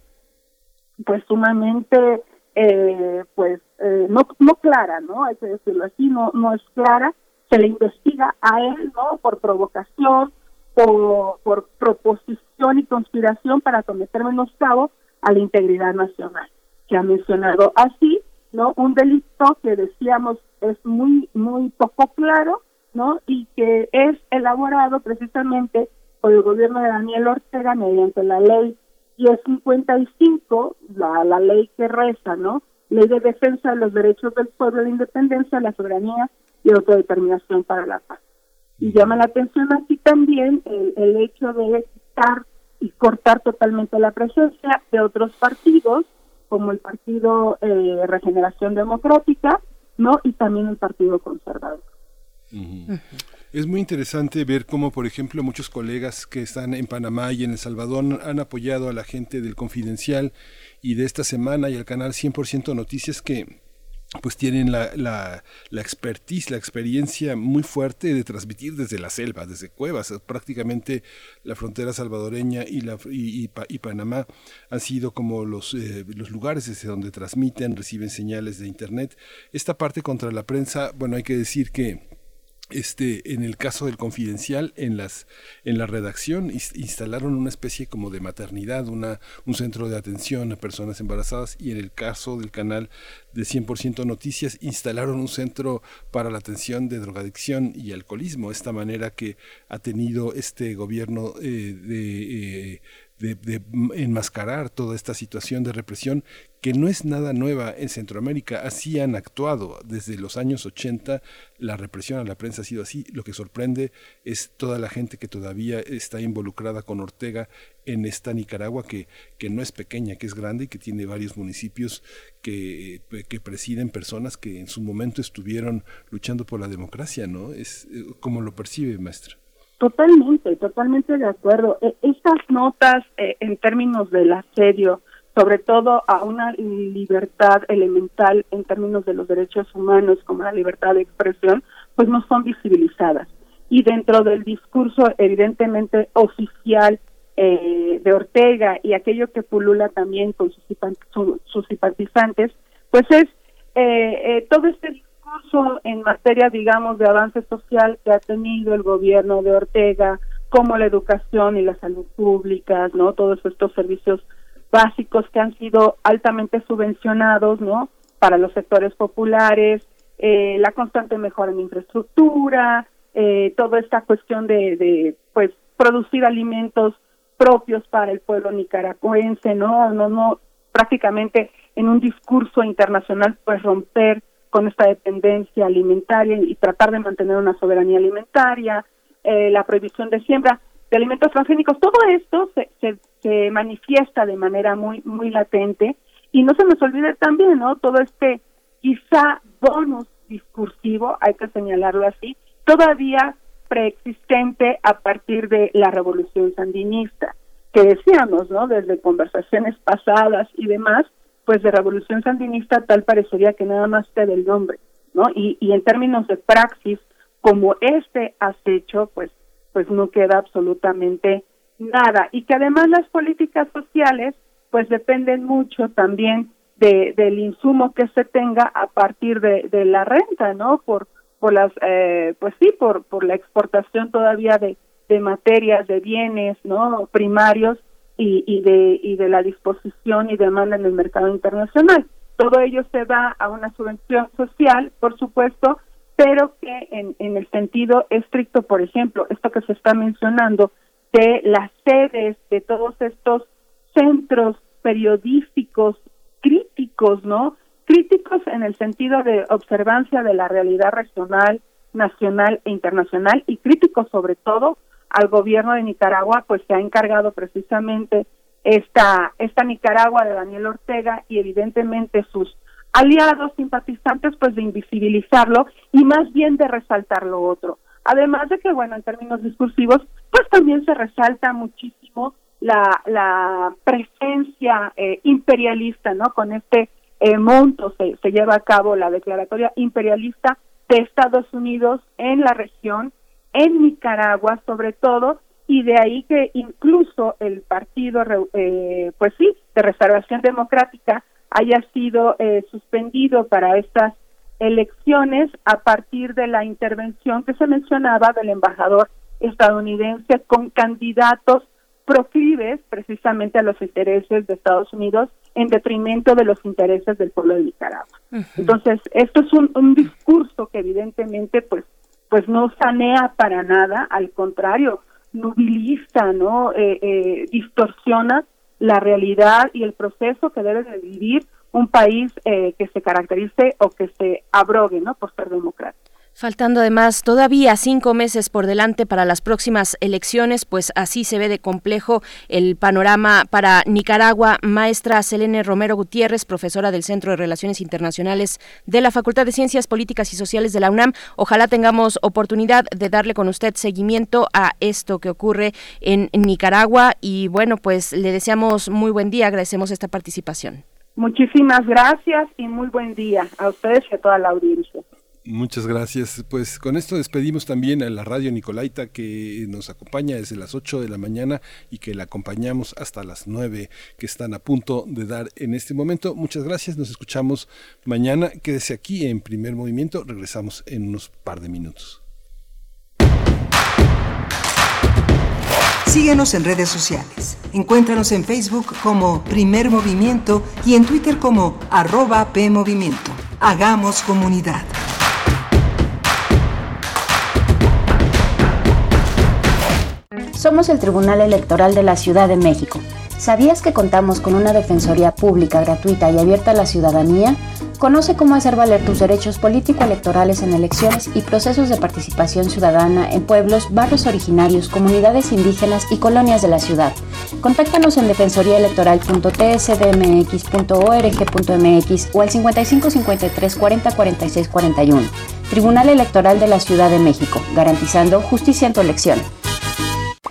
pues sumamente, eh, pues eh, no no clara, ¿no? Hay que decirlo así, no no es clara. Se le investiga a él, ¿no? Por provocación, por, por proposición y conspiración para cometer menoscabo a la integridad nacional. Se ha mencionado así, ¿no? Un delito que decíamos es muy muy poco claro, ¿no? Y que es elaborado precisamente por el gobierno de Daniel Ortega mediante la ley 1055, la, la ley que reza, ¿no? Ley de defensa de los derechos del pueblo, la independencia, la soberanía y autodeterminación para la paz. Y llama la atención aquí también el, el hecho de quitar y cortar totalmente la presencia de otros partidos, como el Partido eh, Regeneración Democrática, ¿no? Y también el Partido Conservador.
Es muy interesante ver cómo, por ejemplo, muchos colegas que están en Panamá y en El Salvador han apoyado a la gente del Confidencial y de esta semana y al canal 100% Noticias que pues tienen la, la, expertise, la experiencia muy fuerte de transmitir desde la selva, desde cuevas. Prácticamente la frontera salvadoreña y, la, y, y, Panamá han sido como los, eh, los lugares desde donde transmiten, reciben señales de Internet. Esta parte contra la prensa, bueno, hay que decir que este, en el caso del confidencial, en las, en la redacción instalaron una especie como de maternidad, un centro de atención a personas embarazadas y en el caso del canal de 100% Noticias instalaron un centro para la atención de drogadicción y alcoholismo. Esta manera que ha tenido este gobierno eh, de, eh, de, enmascarar toda esta situación de represión que no es nada nueva en Centroamérica. Así han actuado desde los años 80. La represión a la prensa ha sido así. Lo que sorprende es toda la gente que todavía está involucrada con Ortega en esta Nicaragua que, que no es pequeña, que es grande y que tiene varios municipios que, que presiden personas que en su momento estuvieron luchando por la democracia, ¿no? Es eh, como lo percibe, maestra.
Totalmente, totalmente de acuerdo. E, estas notas eh, en términos del asedio, sobre todo a una libertad elemental en términos de los derechos humanos como la libertad de expresión, pues no son visibilizadas. Y dentro del discurso evidentemente oficial eh, de Ortega y aquello que pulula también con sus, sus simpatizantes, pues es eh, eh, todo este en materia, digamos, de avance social que ha tenido el gobierno de Ortega, como la educación y la salud públicas, ¿no? Todos estos servicios básicos que han sido altamente subvencionados, ¿no? Para los sectores populares, eh, la constante mejora en infraestructura, eh, toda esta cuestión de, de, pues, producir alimentos propios para el pueblo nicaragüense, ¿no? No, no, prácticamente en un discurso internacional, pues romper con esta dependencia alimentaria y tratar de mantener una soberanía alimentaria, eh, la prohibición de siembra de alimentos transgénicos, todo esto se, se, se, manifiesta de manera muy muy latente y no se nos olvide también, ¿no? Todo este quizá bonus discursivo, hay que señalarlo así, todavía preexistente a partir de la revolución sandinista, que decíamos, ¿no? Desde conversaciones pasadas y demás, pues de revolución sandinista tal parecería que nada más te del nombre, ¿no? Y, y en términos de praxis, como este has hecho, pues, pues no queda absolutamente nada. Y que además las políticas sociales, pues dependen mucho también de, del insumo que se tenga a partir de, de la renta, ¿no? Por, por las, eh, pues sí, por, por la exportación todavía de, de materias, de bienes, ¿no? Primarios y, y, de, y de la disposición y demanda en el mercado internacional. Todo ello se da a una subvención social, por supuesto, pero que en, en el sentido estricto, por ejemplo, esto que se está mencionando de las sedes de todos estos centros periodísticos críticos, ¿no? Críticos en el sentido de observancia de la realidad regional, nacional e internacional y críticos sobre todo al gobierno de Nicaragua, pues se ha encargado precisamente esta, esta Nicaragua de Daniel Ortega y evidentemente sus aliados simpatizantes, pues de invisibilizarlo y más bien de resaltar lo otro. Además de que, bueno, en términos discursivos, pues también se resalta muchísimo la, la presencia eh, imperialista, ¿no? Con este eh, monto se, se lleva a cabo la declaratoria imperialista de Estados Unidos en la región, en Nicaragua sobre todo, y de ahí que incluso el partido, eh, pues sí, de Restauración Democrática haya sido eh, suspendido para estas elecciones a partir de la intervención que se mencionaba del embajador estadounidense con candidatos proclives precisamente a los intereses de Estados Unidos en detrimento de los intereses del pueblo de Nicaragua. Entonces, esto es un, un, discurso que evidentemente pues pues no sanea para nada, al contrario, nubiliza, ¿no? Eh, eh, distorsiona la realidad y el proceso que debe de vivir un país eh, que se caracterice o que se abrogue, ¿no? Por ser democrático.
Faltando además todavía cinco meses por delante para las próximas elecciones, pues así se ve de complejo el panorama para Nicaragua. Maestra Selene Romero Gutiérrez, profesora del Centro de Relaciones Internacionales de la Facultad de Ciencias Políticas y Sociales de la UNAM. Ojalá tengamos oportunidad de darle con usted seguimiento a esto que ocurre en Nicaragua y bueno, pues le deseamos muy buen día, agradecemos esta participación.
Muchísimas gracias y muy buen día a ustedes y a toda la audiencia.
Muchas gracias. Pues con esto despedimos también a la radio Nicolaita que nos acompaña desde las 8 de la mañana y que la acompañamos hasta las 9 que están a punto de dar en este momento. Muchas gracias. Nos escuchamos mañana. Quédese aquí en primer movimiento. Regresamos en unos par de minutos.
Síguenos en redes sociales. Encuéntranos en Facebook como Primer Movimiento y en Twitter como arroba PMovimiento. Hagamos comunidad.
Somos el Tribunal Electoral de la Ciudad de México. ¿Sabías que contamos con una defensoría pública, gratuita y abierta a la ciudadanía? Conoce cómo hacer valer tus derechos político-electorales en elecciones y procesos de participación ciudadana en pueblos, barrios originarios, comunidades indígenas y colonias de la ciudad. Contáctanos en defensoriaelectoral.tsdmx.org.mx o al 55 53 40 46 41. Tribunal Electoral de la Ciudad de México, garantizando justicia en tu elección.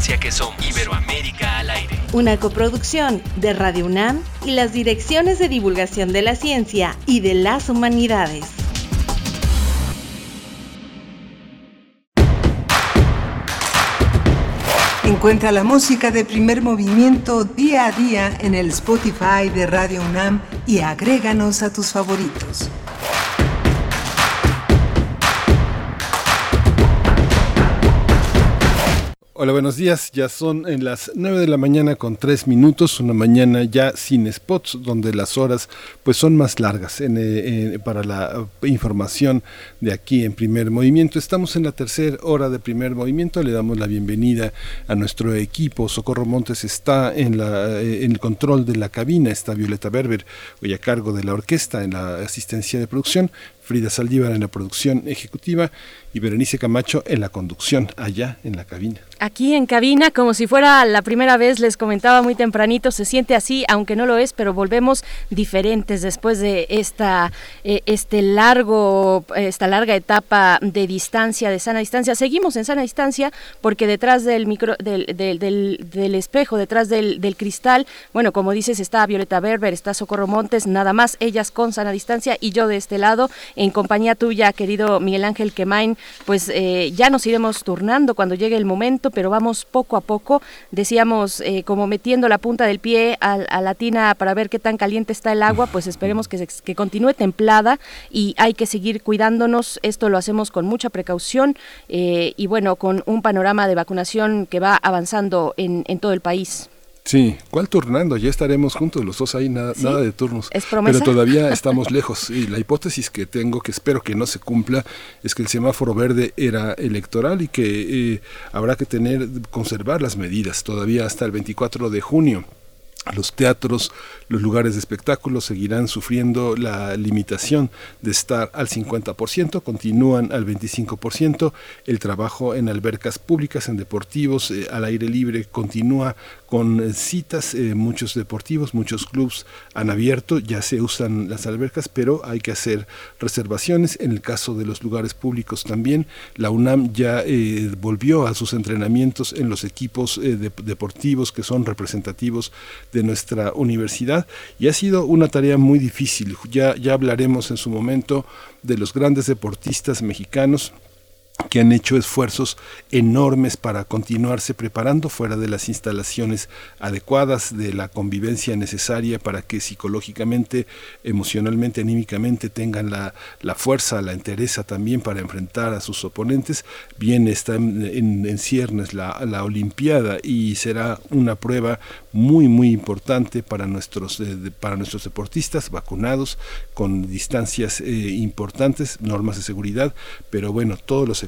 Que somos. Iberoamérica al aire.
una coproducción de Radio UNAM y las direcciones de divulgación de la ciencia y de las humanidades.
Encuentra la música de primer movimiento día a día en el Spotify de Radio UNAM y agréganos a tus favoritos.
Hola, buenos días. Ya son en las 9 de la mañana con 3 minutos, una mañana ya sin spots, donde las horas pues son más largas en, para la información de aquí en primer movimiento. Estamos en la tercera hora de primer movimiento. Le damos la bienvenida a nuestro equipo. Socorro Montes está en, la, en el control de la cabina. Está Violeta Berber, hoy a cargo de la orquesta en la asistencia de producción. Frida Saldívar en la producción ejecutiva y Berenice Camacho en la conducción allá en la cabina.
Aquí en cabina, como si fuera la primera vez, les comentaba muy tempranito, se siente así, aunque no lo es, pero volvemos diferentes después de esta, eh, este largo, esta larga etapa de distancia, de sana distancia. Seguimos en sana distancia porque detrás del micro, del, del, del, espejo, detrás del, del cristal, bueno, como dices, está Violeta Berber, está Socorro Montes, nada más ellas con sana distancia y yo de este lado en compañía tuya, querido Miguel Ángel Quemain, pues eh, ya nos iremos turnando cuando llegue el momento, pero vamos poco a poco, decíamos, eh, como metiendo la punta del pie a, la tina para ver qué tan caliente está el agua, pues esperemos que, continúe templada y hay que seguir cuidándonos, esto lo hacemos con mucha precaución eh, y bueno, con un panorama de vacunación que va avanzando en, en todo el país.
Sí, ¿cuál turnando? Ya estaremos juntos los dos ahí, nada, nada de turnos. Pero todavía estamos lejos. Y la hipótesis que tengo, que espero que no se cumpla, es que el semáforo verde era electoral y que eh, habrá que tener, conservar las medidas todavía hasta el 24 de junio. Los teatros, los lugares de espectáculos seguirán sufriendo la limitación de estar al 50%, continúan al 25%, el trabajo en albercas públicas, en deportivos, eh, al aire libre continúa con eh, citas, eh, muchos deportivos, muchos clubes han abierto, ya se usan las albercas, pero hay que hacer reservaciones. En el caso de los lugares públicos también, la UNAM ya volvió a sus entrenamientos en los equipos deportivos que son representativos de nuestra universidad y ha sido una tarea muy difícil. Ya, ya hablaremos en su momento de los grandes deportistas mexicanos que han hecho esfuerzos enormes para continuarse preparando fuera de las instalaciones adecuadas, de la convivencia necesaria para que psicológicamente, emocionalmente, anímicamente tengan la, la fuerza, la entereza también para enfrentar a sus oponentes. Bien está en, ciernes la, la, Olimpiada y será una prueba muy, muy importante para nuestros, eh, para nuestros deportistas vacunados con distancias eh, importantes, normas de seguridad, pero bueno, todos los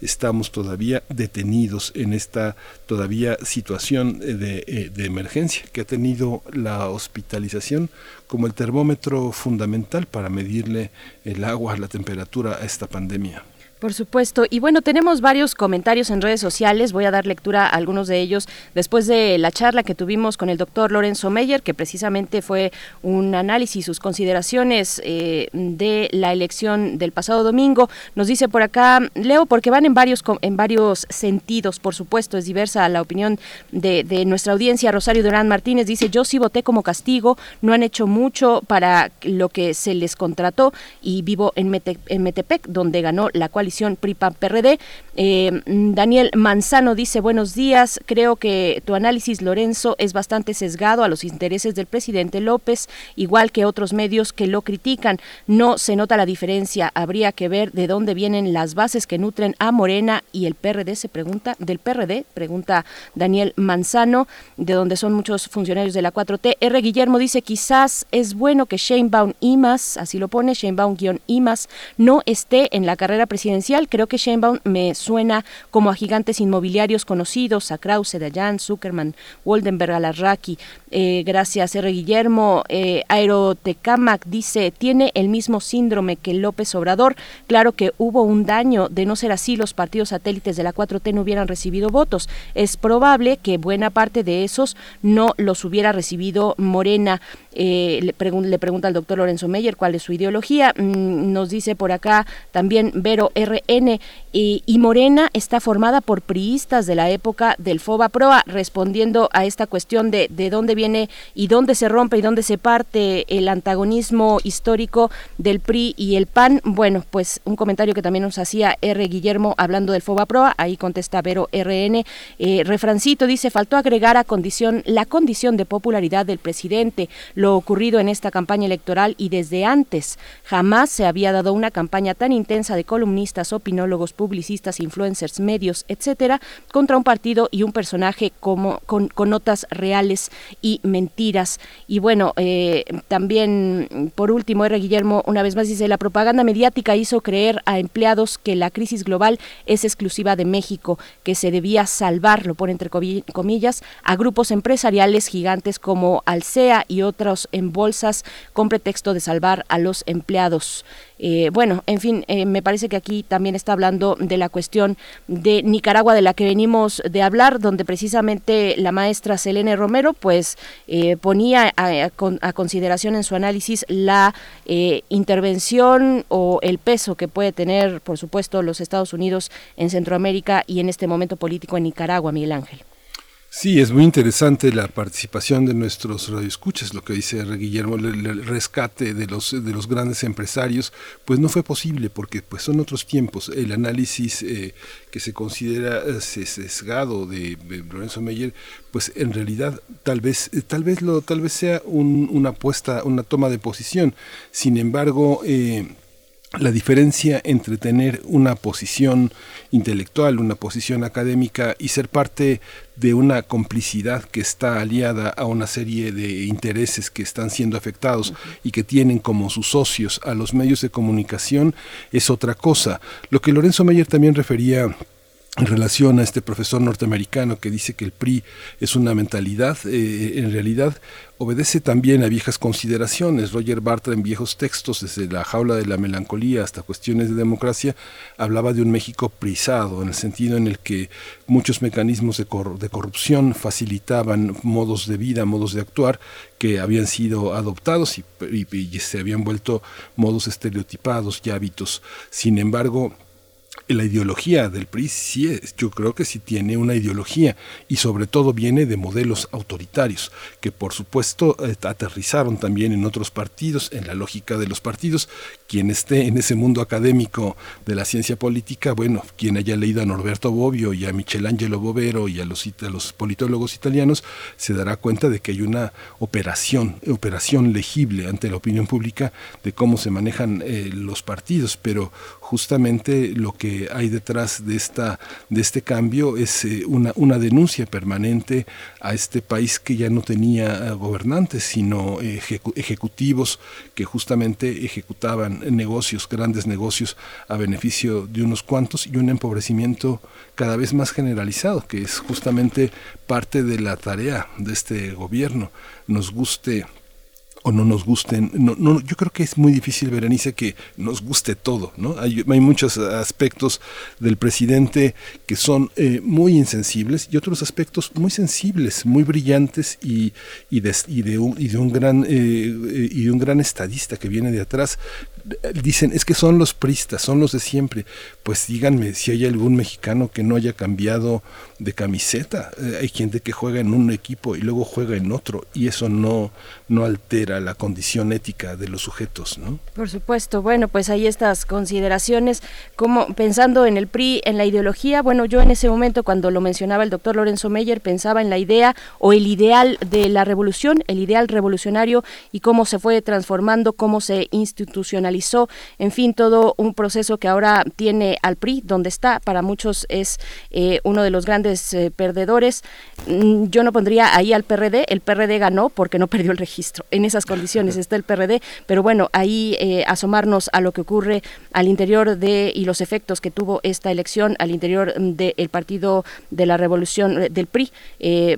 estamos todavía detenidos en esta todavía situación de, eh, de emergencia que ha tenido la hospitalización como el termómetro fundamental para medirle el agua, la temperatura a esta pandemia.
Por supuesto. Y bueno, tenemos varios comentarios en redes sociales. Voy a dar lectura a algunos de ellos después de la charla que tuvimos con el doctor Lorenzo Meyer, que precisamente fue un análisis, sus consideraciones eh, de la elección del pasado domingo. Nos dice por acá, Leo, porque van en varios, en varios sentidos, por supuesto, es diversa la opinión de, nuestra audiencia. Rosario Durán Martínez dice, yo sí voté como castigo, no han hecho mucho para lo que se les contrató y vivo en, Metepec, donde ganó la coalición PRI-PAN-PRD. Eh, Daniel Manzano dice, buenos días, creo que tu análisis, Lorenzo, es bastante sesgado a los intereses del presidente López, igual que otros medios que lo critican. No se nota la diferencia, habría que ver de dónde vienen las bases que nutren a Morena y el PRD, se pregunta, del PRD, pregunta Daniel Manzano, de donde son muchos funcionarios de la 4T. R. Guillermo dice, quizás es bueno que Sheinbaum Imas, así lo pone, Sheinbaum-Imas, no esté en la carrera presidencial Creo que Sheinbaum me suena como a gigantes inmobiliarios conocidos, a Krause, Dayan, Zuckerman, Woldenberg, Alarraqui. Eh, gracias, R. Guillermo. Eh, Aerotecamac dice, tiene el mismo síndrome que López Obrador. Claro que hubo un daño. De no ser así, los partidos satélites de la 4T no hubieran recibido votos. Es probable que buena parte de esos no los hubiera recibido Morena. Eh, le, le, pregunta al doctor Lorenzo Meyer cuál es su ideología. Mm, nos dice por acá también Vero RN y, Morena está formada por priistas de la época del FOBA Proa, respondiendo a esta cuestión de, de dónde viene y dónde se rompe y dónde se parte el antagonismo histórico del PRI y el PAN. Bueno, pues un comentario que también nos hacía R. Guillermo hablando del FOBA Proa, ahí contesta Vero RN. Eh, refrancito dice, faltó agregar a condición la condición de popularidad del presidente, lo ocurrido en esta campaña electoral y desde antes. Jamás se había dado una campaña tan intensa de columnistas, opinólogos, publicistas, influencers, medios, etcétera, contra un partido y un personaje como con, notas reales y mentiras. Y bueno, eh, también por último, R. Guillermo una vez más dice la propaganda mediática hizo creer a empleados que la crisis global es exclusiva de México, que se debía salvar, lo pone entre comillas, a grupos empresariales gigantes como Alsea y otros en bolsas con pretexto de salvar a los empleados. Eh, bueno, en fin, eh, me parece que aquí también está hablando de la cuestión de Nicaragua de la que venimos de hablar, donde precisamente la maestra Selene Romero pues eh, ponía a, consideración en su análisis la intervención o el peso que puede tener, por supuesto, los Estados Unidos en Centroamérica y en este momento político en Nicaragua, Miguel Ángel.
Sí, es muy interesante la participación de nuestros radioescuchas, lo que dice Guillermo, el, rescate de los, de los grandes empresarios, pues no fue posible porque pues son otros tiempos. El análisis eh, que se considera eh, sesgado de, Lorenzo Meyer, pues en realidad tal vez, eh, tal vez, lo, tal vez sea una apuesta, una toma de posición. Sin embargo, la diferencia entre tener una posición intelectual, una posición académica y ser parte de una complicidad que está aliada a una serie de intereses que están siendo afectados y que tienen como sus socios a los medios de comunicación es otra cosa. Lo que Lorenzo Meyer también refería en relación a este profesor norteamericano que dice que el PRI es una mentalidad, eh, en realidad obedece también a viejas consideraciones. Roger Bartra en viejos textos, desde la jaula de la melancolía hasta cuestiones de democracia, hablaba de un México prisado, en el sentido en el que muchos mecanismos de, de corrupción facilitaban modos de vida, modos de actuar que habían sido adoptados y, y se habían vuelto modos estereotipados y hábitos. Sin embargo, la ideología del PRI sí es, yo creo que sí tiene una ideología y sobre todo viene de modelos autoritarios que por supuesto eh, aterrizaron también en otros partidos, en la lógica de los partidos. Quien esté en ese mundo académico de la ciencia política, bueno, quien haya leído a Norberto Bobbio y a Michelangelo Bovero y a los, a los politólogos italianos, se dará cuenta de que hay una operación, operación legible ante la opinión pública de cómo se manejan eh, los partidos, pero justamente lo que hay detrás de, esta, de este cambio es eh, una, una denuncia permanente a este país que ya no tenía eh, gobernantes, sino ejecutivos que justamente ejecutaban negocios, grandes negocios a beneficio de unos cuantos y un empobrecimiento cada vez más generalizado, que es justamente parte de la tarea de este gobierno. Nos guste o no nos gusten. No, no, yo creo que es muy difícil, Berenice, que nos guste todo. ¿no? Hay, hay muchos aspectos del presidente que son eh, muy insensibles y otros aspectos muy sensibles, muy brillantes y, y, de, y, de, un, y de un gran eh, eh, y de un gran estadista que viene de atrás dicen, es que son los pristas, son los de siempre. Pues díganme si hay algún mexicano que no haya cambiado de camiseta. Eh, hay gente que juega en un equipo y luego juega en otro y eso no, no altera la condición ética de los sujetos, ¿no?
Por supuesto. Bueno, pues hay estas consideraciones como pensando en el PRI, en la ideología. Bueno, yo en ese momento cuando lo mencionaba el doctor Lorenzo Meyer pensaba en la idea o el ideal de la revolución, el ideal revolucionario y cómo se fue transformando, cómo se institucionalizó en fin, todo un proceso que ahora tiene al PRI, donde está, para muchos es eh, uno de los grandes eh, perdedores. Mm, yo no pondría ahí al PRD, el PRD ganó porque no perdió el registro. En esas condiciones está el PRD, pero bueno, ahí eh, asomarnos a lo que ocurre al interior de y los efectos que tuvo esta elección al interior del Partido de la Revolución del PRI,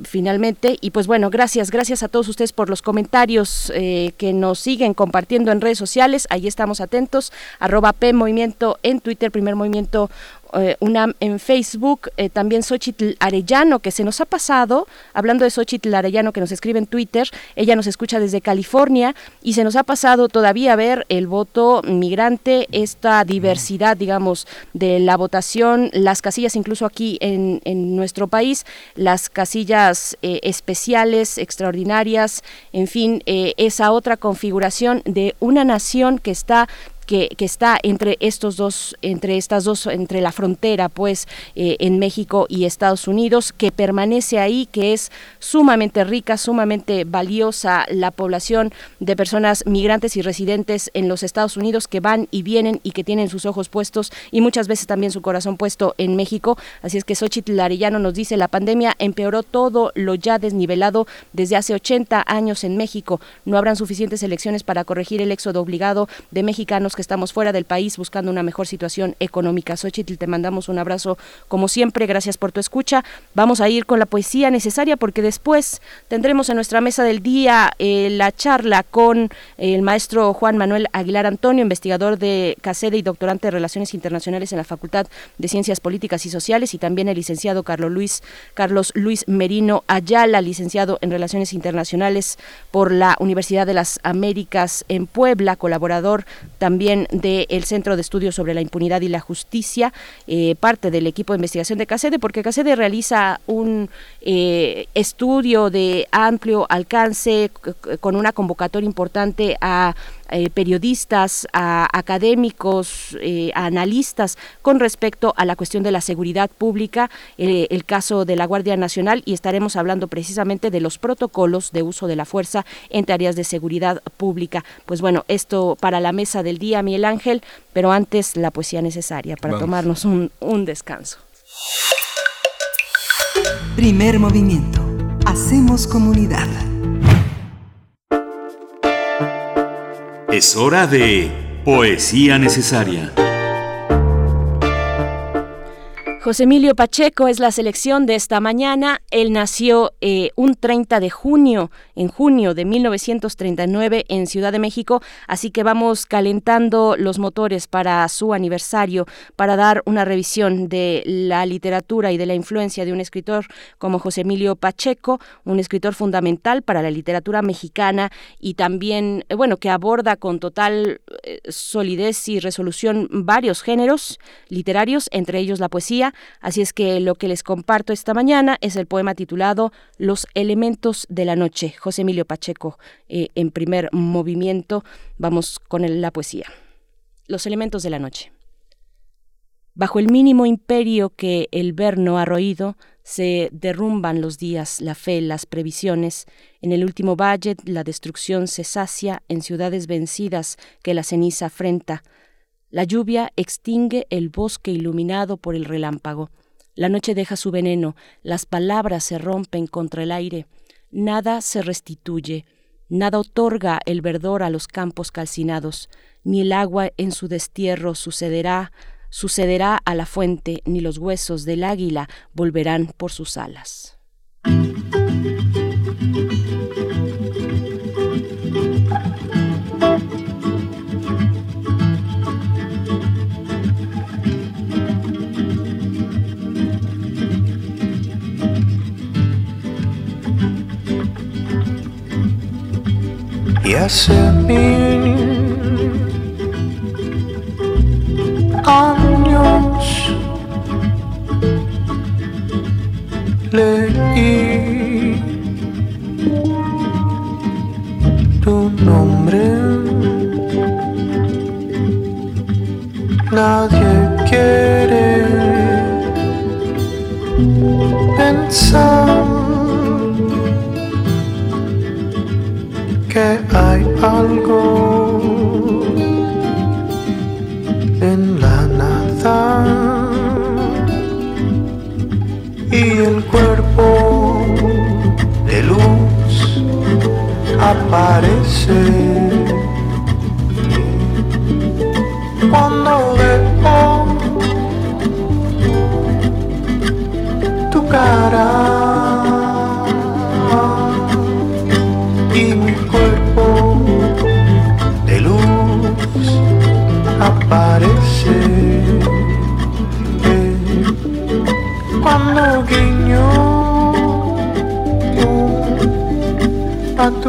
finalmente. Y pues bueno, gracias, gracias a todos ustedes por los comentarios que nos siguen compartiendo en redes sociales. Ahí estamos atentos, arroba P Movimiento en Twitter, primer movimiento eh, en Facebook, eh, también Xochitl Arellano, que se nos ha pasado, hablando de Xochitl Arellano, que nos escribe en Twitter, ella nos escucha desde California y se nos ha pasado todavía ver el voto migrante, esta diversidad, digamos, de la votación, las casillas incluso aquí en, en nuestro país, las casillas eh, especiales, extraordinarias, en fin, esa otra configuración de una nación que está que, está entre estos dos, entre estas dos, entre la frontera, pues, eh, en México y Estados Unidos, que permanece ahí, que es sumamente rica, sumamente valiosa la población de personas migrantes y residentes en los Estados Unidos que van y vienen y que tienen sus ojos puestos y muchas veces también su corazón puesto en México. Así es que Xochitl Arellano nos dice, la pandemia empeoró todo lo ya desnivelado desde hace 80 años en México. No habrán suficientes elecciones para corregir el éxodo obligado de mexicanos que estamos fuera del país buscando una mejor situación económica. Xochitl, te mandamos un abrazo como siempre, gracias por tu escucha. Vamos a ir con la poesía necesaria porque después tendremos en nuestra mesa del día eh, la charla con el maestro Juan Manuel Aguilar Antonio, investigador de CACEDE y doctorante de Relaciones Internacionales en la Facultad de Ciencias Políticas y Sociales y también el licenciado Carlos Luis, Carlos Luis Merino Ayala, licenciado en Relaciones Internacionales por la Universidad de las Américas en Puebla, colaborador también del Centro de Estudios sobre la Impunidad y la Justicia, eh, parte del equipo de investigación de CACEDE, porque CACEDE realiza un eh, estudio de amplio alcance con una convocatoria importante a eh, periodistas, a académicos, eh, a analistas con respecto a la cuestión de la seguridad pública, eh, el caso de la Guardia Nacional y estaremos hablando precisamente de los protocolos de uso de la fuerza en tareas de seguridad pública. Pues bueno, esto para la mesa del día, Miguel Ángel, pero antes la poesía necesaria para tomarnos un, un descanso.
Primer movimiento. Hacemos comunidad.
Es hora de Poesía Necesaria.
José Emilio Pacheco es la selección de esta mañana. Él nació eh, un 30 de junio, en junio de 1939 en Ciudad de México, así que vamos calentando los motores para su aniversario, para dar una revisión de la literatura y de la influencia de un escritor como José Emilio Pacheco, un escritor fundamental para la literatura mexicana y también, eh, bueno, que aborda con total eh, solidez y resolución varios géneros literarios, entre ellos la poesía. Así es que lo que les comparto esta mañana es el poema titulado Los elementos de la noche, José Emilio Pacheco, eh, en primer movimiento. Vamos con la poesía. Los elementos de la noche. Bajo el mínimo imperio que el verno ha roído, se derrumban los días, la fe, las previsiones. En el último valle la destrucción se sacia en ciudades vencidas que la ceniza afrenta. La lluvia extingue el bosque iluminado por el relámpago. La noche deja su veneno, las palabras se rompen contra el aire, nada se restituye, nada otorga el verdor a los campos calcinados, ni el agua en su destierro sucederá, sucederá a la fuente, ni los huesos del águila volverán por sus alas.
Mil años leí tu nombre. Nadie quiere pensar en la nada. Y el cuerpo de luz aparece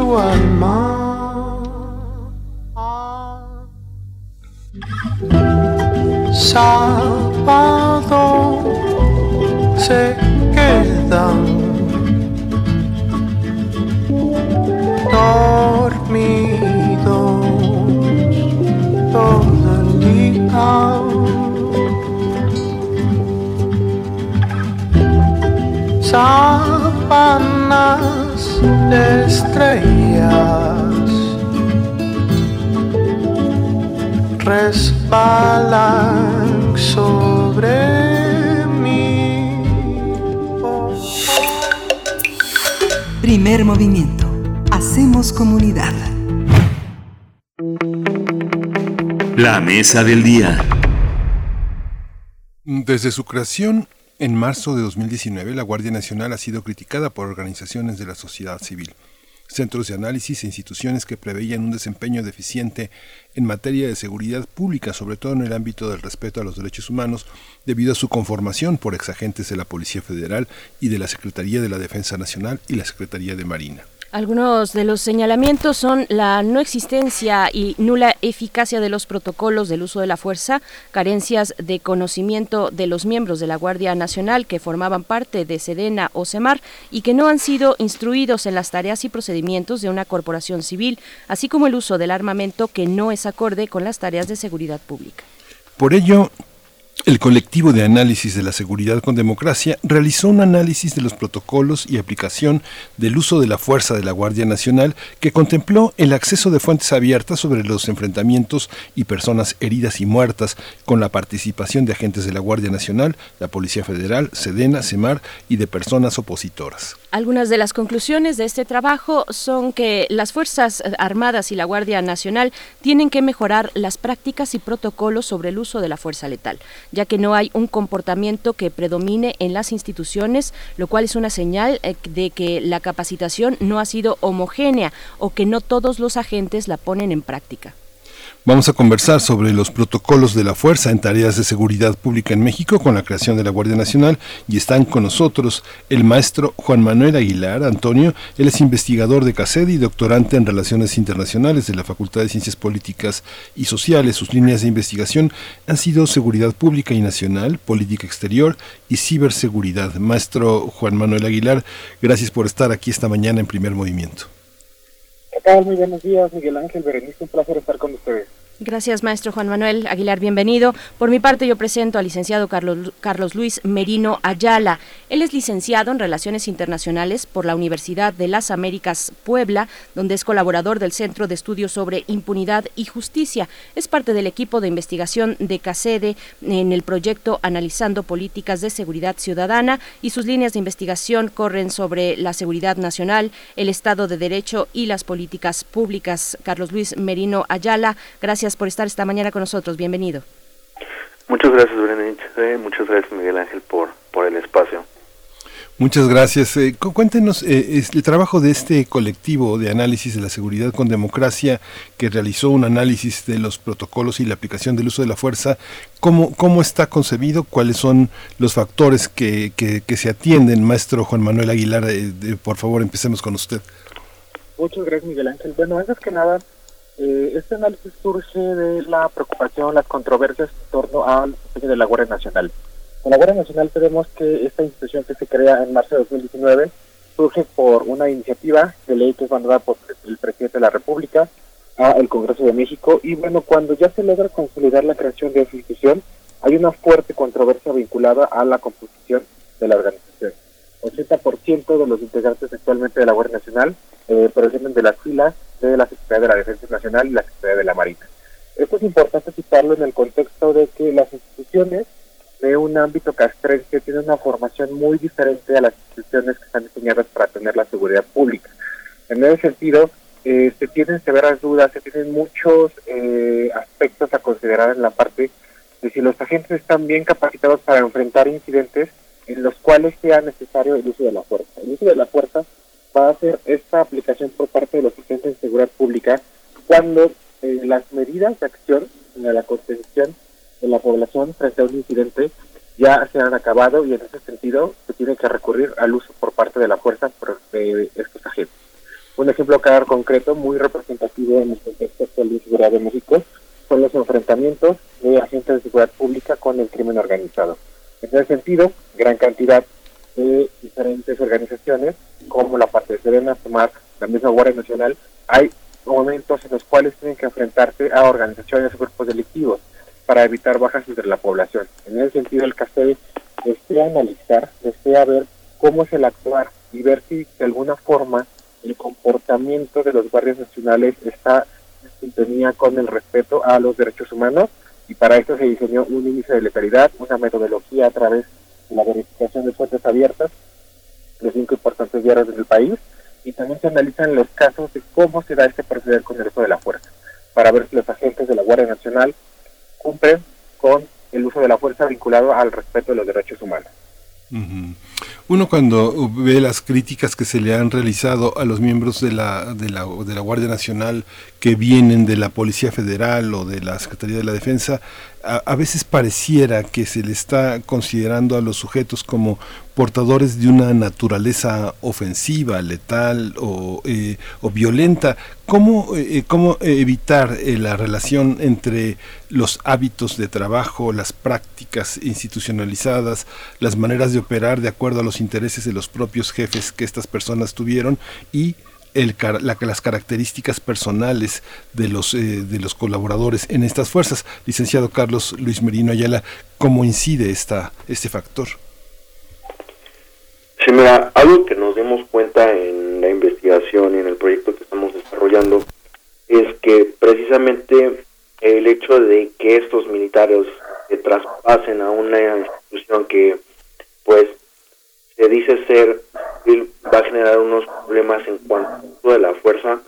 tu
alma. Sábado se quedan dormidos todo el día. Sábanas de estrellas resbalan sobre mí.
Primer movimiento. Hacemos comunidad.
La mesa del día.
Desde su creación en marzo de 2019, la Guardia Nacional ha sido criticada por organizaciones de la sociedad civil, centros de análisis e instituciones que preveían un desempeño deficiente en materia de seguridad pública, sobre todo en el ámbito del respeto a los derechos humanos, debido a su conformación por exagentes de la Policía Federal y de la Secretaría de la Defensa Nacional y la Secretaría de Marina.
Algunos de los señalamientos son la no existencia y nula eficacia de los protocolos del uso de la fuerza, carencias de conocimiento de los miembros de la Guardia Nacional que formaban parte de Sedena o CEMAR y que no han sido instruidos en las tareas y procedimientos de una corporación civil, así como el uso del armamento que no es acorde con las tareas de seguridad pública.
Por ello, el colectivo de análisis de la seguridad con democracia realizó un análisis de los protocolos y aplicación del uso de la fuerza de la Guardia Nacional que contempló el acceso de fuentes abiertas sobre los enfrentamientos y personas heridas y muertas con la participación de agentes de la Guardia Nacional, la Policía Federal, Sedena, CEMAR y de personas opositoras.
Algunas de las conclusiones de este trabajo son que las Fuerzas Armadas y la Guardia Nacional tienen que mejorar las prácticas y protocolos sobre el uso de la fuerza letal, ya que no hay un comportamiento que predomine en las instituciones, lo cual es una señal eh, de que la capacitación no ha sido homogénea o que no todos los agentes la ponen en práctica.
Vamos a conversar sobre los protocolos de la fuerza en tareas de seguridad pública en México con la creación de la Guardia Nacional y están con nosotros el maestro Juan Manuel Aguilar Antonio. Él es investigador de CACED y doctorante en Relaciones Internacionales de la Facultad de Ciencias Políticas y Sociales. Sus líneas de investigación han sido seguridad pública y nacional, política exterior y ciberseguridad. Maestro Juan Manuel Aguilar, gracias por estar aquí esta mañana en primer movimiento.
¿Qué tal? Muy buenos días, Miguel Ángel Berenice. Un placer estar con ustedes.
Gracias, maestro Juan Manuel Aguilar, bienvenido. Por mi parte, yo presento al licenciado Carlos, Carlos, Luis Merino Ayala. Él es licenciado en Relaciones Internacionales por la Universidad de las Américas Puebla, donde es colaborador del Centro de Estudios sobre Impunidad y Justicia. Es parte del equipo de investigación de CACEDE en el proyecto Analizando Políticas de Seguridad Ciudadana y sus líneas de investigación corren sobre la seguridad nacional, el Estado de Derecho y las políticas públicas. Carlos Luis Merino Ayala, gracias por estar esta mañana con nosotros. Bienvenido.
Muchas gracias, Berenice. Muchas gracias, Miguel Ángel, por, por el espacio.
Muchas gracias. Eh, cuéntenos eh, el trabajo de este colectivo de análisis de la seguridad con democracia que realizó un análisis de los protocolos y la aplicación del uso de la fuerza. ¿Cómo, cómo está concebido? ¿Cuáles son los factores que, que, que se atienden? Maestro Juan Manuel Aguilar, eh, de, por favor, empecemos con usted.
Muchas gracias, Miguel Ángel. Bueno, antes que nada, eh, este análisis surge de la preocupación, las controversias en torno al desempeño de la Guardia Nacional. En la Guardia Nacional tenemos que esta institución que se crea en marzo de 2019 surge por una iniciativa de ley que es mandada por el presidente de la República al Congreso de México y bueno, cuando ya se logra consolidar la creación de esa institución, hay una fuerte controversia vinculada a la composición de la organización. 80% de los integrantes actualmente de la Guardia Nacional eh, de las filas de la Secretaría de la Defensa Nacional y la Secretaría de la Marina. Esto es importante citarlo en el contexto de que las instituciones de un ámbito castrense tienen una formación muy diferente a las instituciones que están diseñadas para tener la seguridad pública. En ese sentido, eh, se tienen severas dudas, se tienen muchos eh, aspectos a considerar en la parte de si los agentes están bien capacitados para enfrentar incidentes en los cuales sea necesario el uso de la fuerza. El uso de la fuerza va a hacer esta aplicación por parte de los agentes de seguridad pública cuando las medidas de acción de la contención de la población frente a un incidente ya se han acabado y en ese sentido se tiene que recurrir al uso por parte de la fuerza de estos agentes. Un ejemplo claro concreto, muy representativo en el contexto actual de seguridad de México, son los enfrentamientos de agentes de seguridad pública con el crimen organizado. En ese sentido, gran cantidad de diferentes organizaciones, como la parte de Serena, Tomar, la misma Guardia Nacional, hay momentos en los cuales tienen que enfrentarse a organizaciones o grupos delictivos para evitar bajas entre la población. En ese sentido, el CASTE desea analizar, desea ver cómo es el actuar y ver si de alguna forma el comportamiento de los guardias nacionales está en sintonía con el respeto a los derechos humanos y para esto se diseñó un índice de letalidad, una metodología a través de la verificación de fuentes abiertas de cinco importantes diarios del país y también se analizan los casos de cómo se da este proceder con el uso de la fuerza para ver si los agentes de la Guardia Nacional cumplen con el uso de la fuerza vinculado al respeto de los derechos humanos.
Uno cuando ve las críticas que se le han realizado a los miembros de la, de la, de la Guardia Nacional que vienen de la Policía Federal o de la Secretaría de la Defensa, a, veces pareciera que se le está considerando a los sujetos como portadores de una naturaleza ofensiva, letal o, eh, violenta. ¿Cómo, eh, cómo evitar eh, la relación entre los hábitos de trabajo, las prácticas institucionalizadas, las maneras de operar de acuerdo a los intereses de los propios jefes que estas personas tuvieron y el, las características personales de los, eh, de los colaboradores en estas fuerzas. Licenciado Carlos Luis Merino Ayala, ¿cómo incide esta, este factor?
Sí, mira, algo que nos dimos cuenta en la investigación y en el proyecto que estamos desarrollando es que precisamente el hecho de que estos militares se traspasen a una institución que pues se dice ser va a generar unos problemas en cuanto a la fuerza,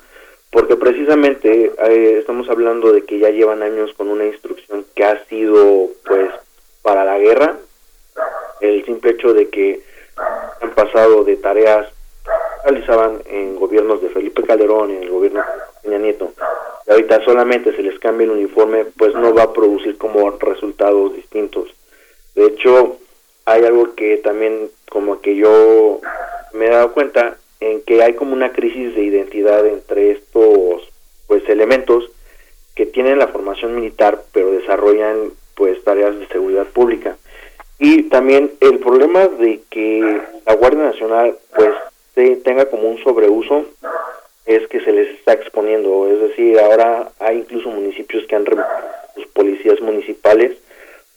porque precisamente eh, estamos hablando de que ya llevan años con una instrucción que ha sido pues para la guerra, el simple hecho de que han pasado de tareas que realizaban en gobiernos de Felipe Calderón, en el gobierno de Peña Nieto, y ahorita solamente se les cambia el uniforme, pues no va a producir como resultados distintos. De hecho, hay algo que también como que yo me he dado cuenta en que hay como una crisis de identidad entre estos pues elementos que tienen la formación militar pero desarrollan pues tareas de seguridad pública. Y también el problema de que la Guardia Nacional pues tenga como un sobreuso es que se les está exponiendo. Es decir ahora hay incluso municipios que han los policías municipales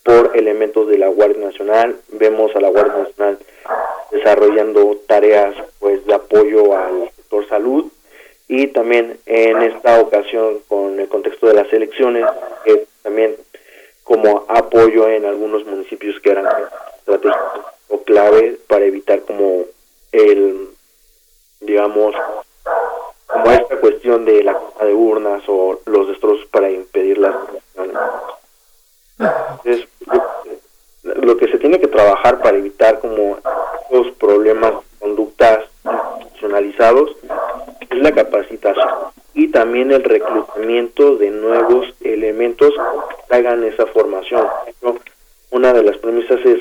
por elementos de la Guardia Nacional. Vemos a la Guardia Nacional desarrollando tareas pues de apoyo al sector salud. Y también en esta ocasión con el contexto de las elecciones que también como apoyo en algunos municipios que eran estratégicos o clave para evitar como el digamos como esta cuestión de la de urnas o los destrozos para impedir las entonces lo que se tiene que trabajar para evitar como los problemas conductas institucionalizados es la capacitación y también el reclutamiento de nuevos elementos que hagan esa formación. Una de las premisas es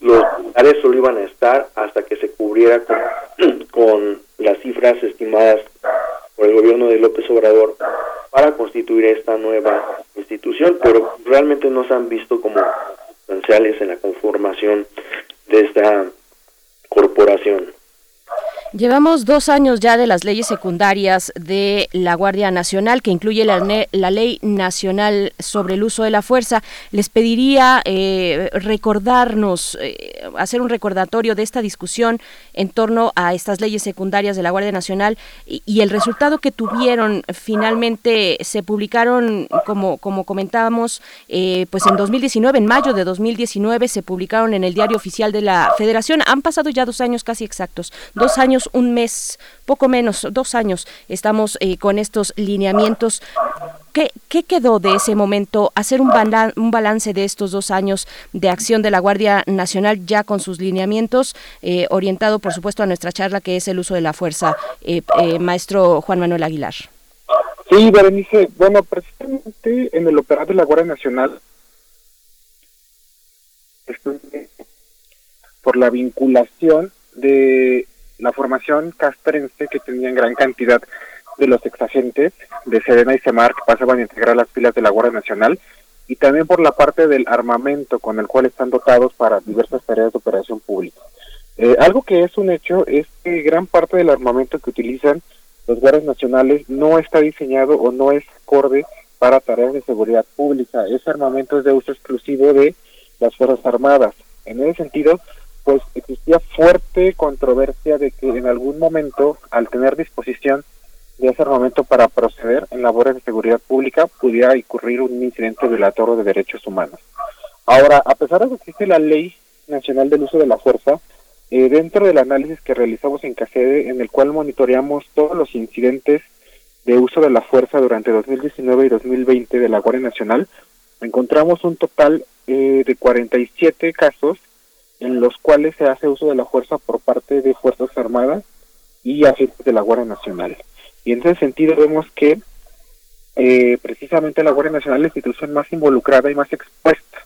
los militares solo iban a estar hasta que se cubriera con, con las cifras estimadas por el gobierno de López Obrador para constituir esta nueva institución, pero realmente no se han visto como sustanciales en la conformación de esta corporación.
Llevamos dos años ya de las leyes secundarias de la Guardia Nacional, que incluye la, Ley Nacional sobre el Uso de la Fuerza. Les pediría eh, recordarnos, eh, hacer un recordatorio de esta discusión en torno a estas leyes secundarias de la Guardia Nacional y, el resultado que tuvieron. Finalmente se publicaron, como, como comentábamos, eh, pues en 2019, en mayo de 2019, se publicaron en el Diario Oficial de la Federación. Han pasado ya dos años casi exactos, dos años un mes, poco menos, dos años, estamos eh, con estos lineamientos. ¿Qué, quedó de ese momento? Hacer un, un, balance de estos dos años de acción de la Guardia Nacional ya con sus lineamientos, eh, orientado por supuesto a nuestra charla que es el uso de la fuerza, eh, maestro Juan Manuel Aguilar.
Sí, Berenice, bueno, precisamente en el operar de la Guardia Nacional por la vinculación de la formación castrense que tenía en gran cantidad de los exagentes de Sedena y Semar que pasaban a integrar las filas de la Guardia Nacional y también por la parte del armamento con el cual están dotados para diversas tareas de operación pública. Eh, algo que es un hecho es que gran parte del armamento que utilizan los guardias nacionales no está diseñado o no es acorde para tareas de seguridad pública. Ese armamento es de uso exclusivo de las Fuerzas Armadas. En ese sentido, pues existía fuerte controversia de que en algún momento, al tener disposición de ese armamento para proceder en labores de seguridad pública, pudiera ocurrir un incidente violatorio de derechos humanos. Ahora, a pesar de que existe la Ley Nacional del Uso de la Fuerza, eh, dentro del análisis que realizamos en CACEDE, en el cual monitoreamos todos los incidentes de uso de la fuerza durante 2019 y 2020 de la Guardia Nacional, encontramos un total eh, de 47 casos en los cuales se hace uso de la fuerza por parte de Fuerzas Armadas y agentes de la Guardia Nacional. Y en ese sentido vemos que eh, precisamente la Guardia Nacional es la institución más involucrada y más expuesta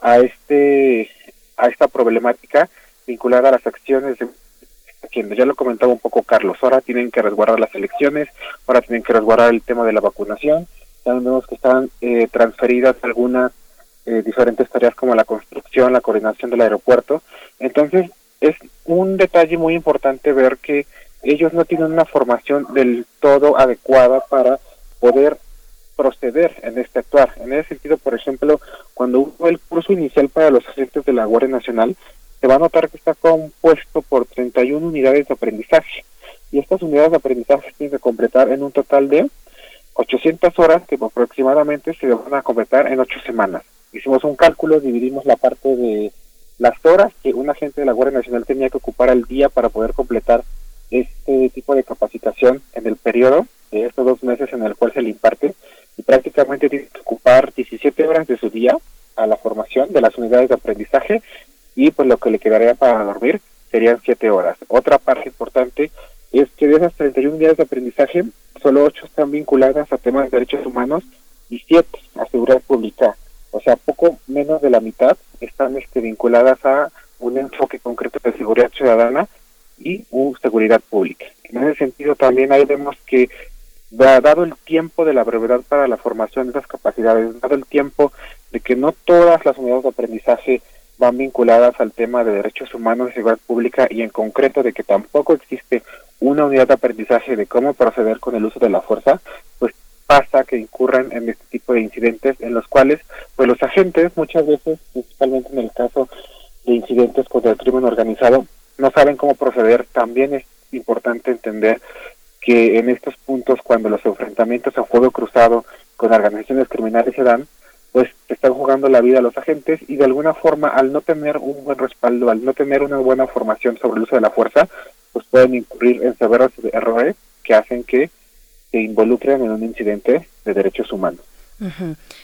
a este a esta problemática vinculada a las acciones de quien ya lo comentaba un poco Carlos, ahora tienen que resguardar las elecciones, ahora tienen que resguardar el tema de la vacunación, también vemos que están eh, transferidas algunas eh, diferentes tareas como la construcción, la coordinación del aeropuerto, entonces es un detalle muy importante ver que ellos no tienen una formación del todo adecuada para poder proceder en este actuar. En ese sentido, por ejemplo, cuando hubo el curso inicial para los agentes de la Guardia Nacional, se va a notar que está compuesto por 31 unidades de aprendizaje. Y estas unidades de aprendizaje tienen que completar en un total de 800 horas que aproximadamente se van a completar en 8 semanas. Hicimos un cálculo, dividimos la parte de las horas que un agente de la Guardia Nacional tenía que ocupar al día para poder completar este tipo de capacitación en el periodo de estos dos meses en el cual se le imparte y prácticamente tiene que ocupar 17 horas de su día a la formación de las unidades de aprendizaje y pues lo que le quedaría para dormir serían 7 horas. Otra parte importante es que de esas 31 unidades de aprendizaje, solo 8 están vinculadas a temas de derechos humanos y 7 a seguridad pública. O sea, poco menos de la mitad están este, vinculadas a un enfoque concreto de seguridad ciudadana y seguridad pública. En ese sentido también ahí vemos que dado el tiempo de la brevedad para la formación de esas capacidades, dado el tiempo de que no todas las unidades de aprendizaje van vinculadas al tema de derechos humanos y seguridad pública y en concreto de que tampoco existe una unidad de aprendizaje de cómo proceder con el uso de la fuerza, pues pasa que incurran en este tipo de incidentes en los cuales pues los agentes muchas veces, principalmente en el caso de incidentes contra el crimen organizado, no saben cómo proceder. También es importante entender que en estos puntos, cuando los enfrentamientos a fuego cruzado con organizaciones criminales se dan, pues están jugando la vida a los agentes y de alguna forma, al no tener un buen respaldo, al no tener una buena formación sobre el uso de la fuerza, pues pueden incurrir en severos errores que hacen que se involucren en un incidente de derechos humanos.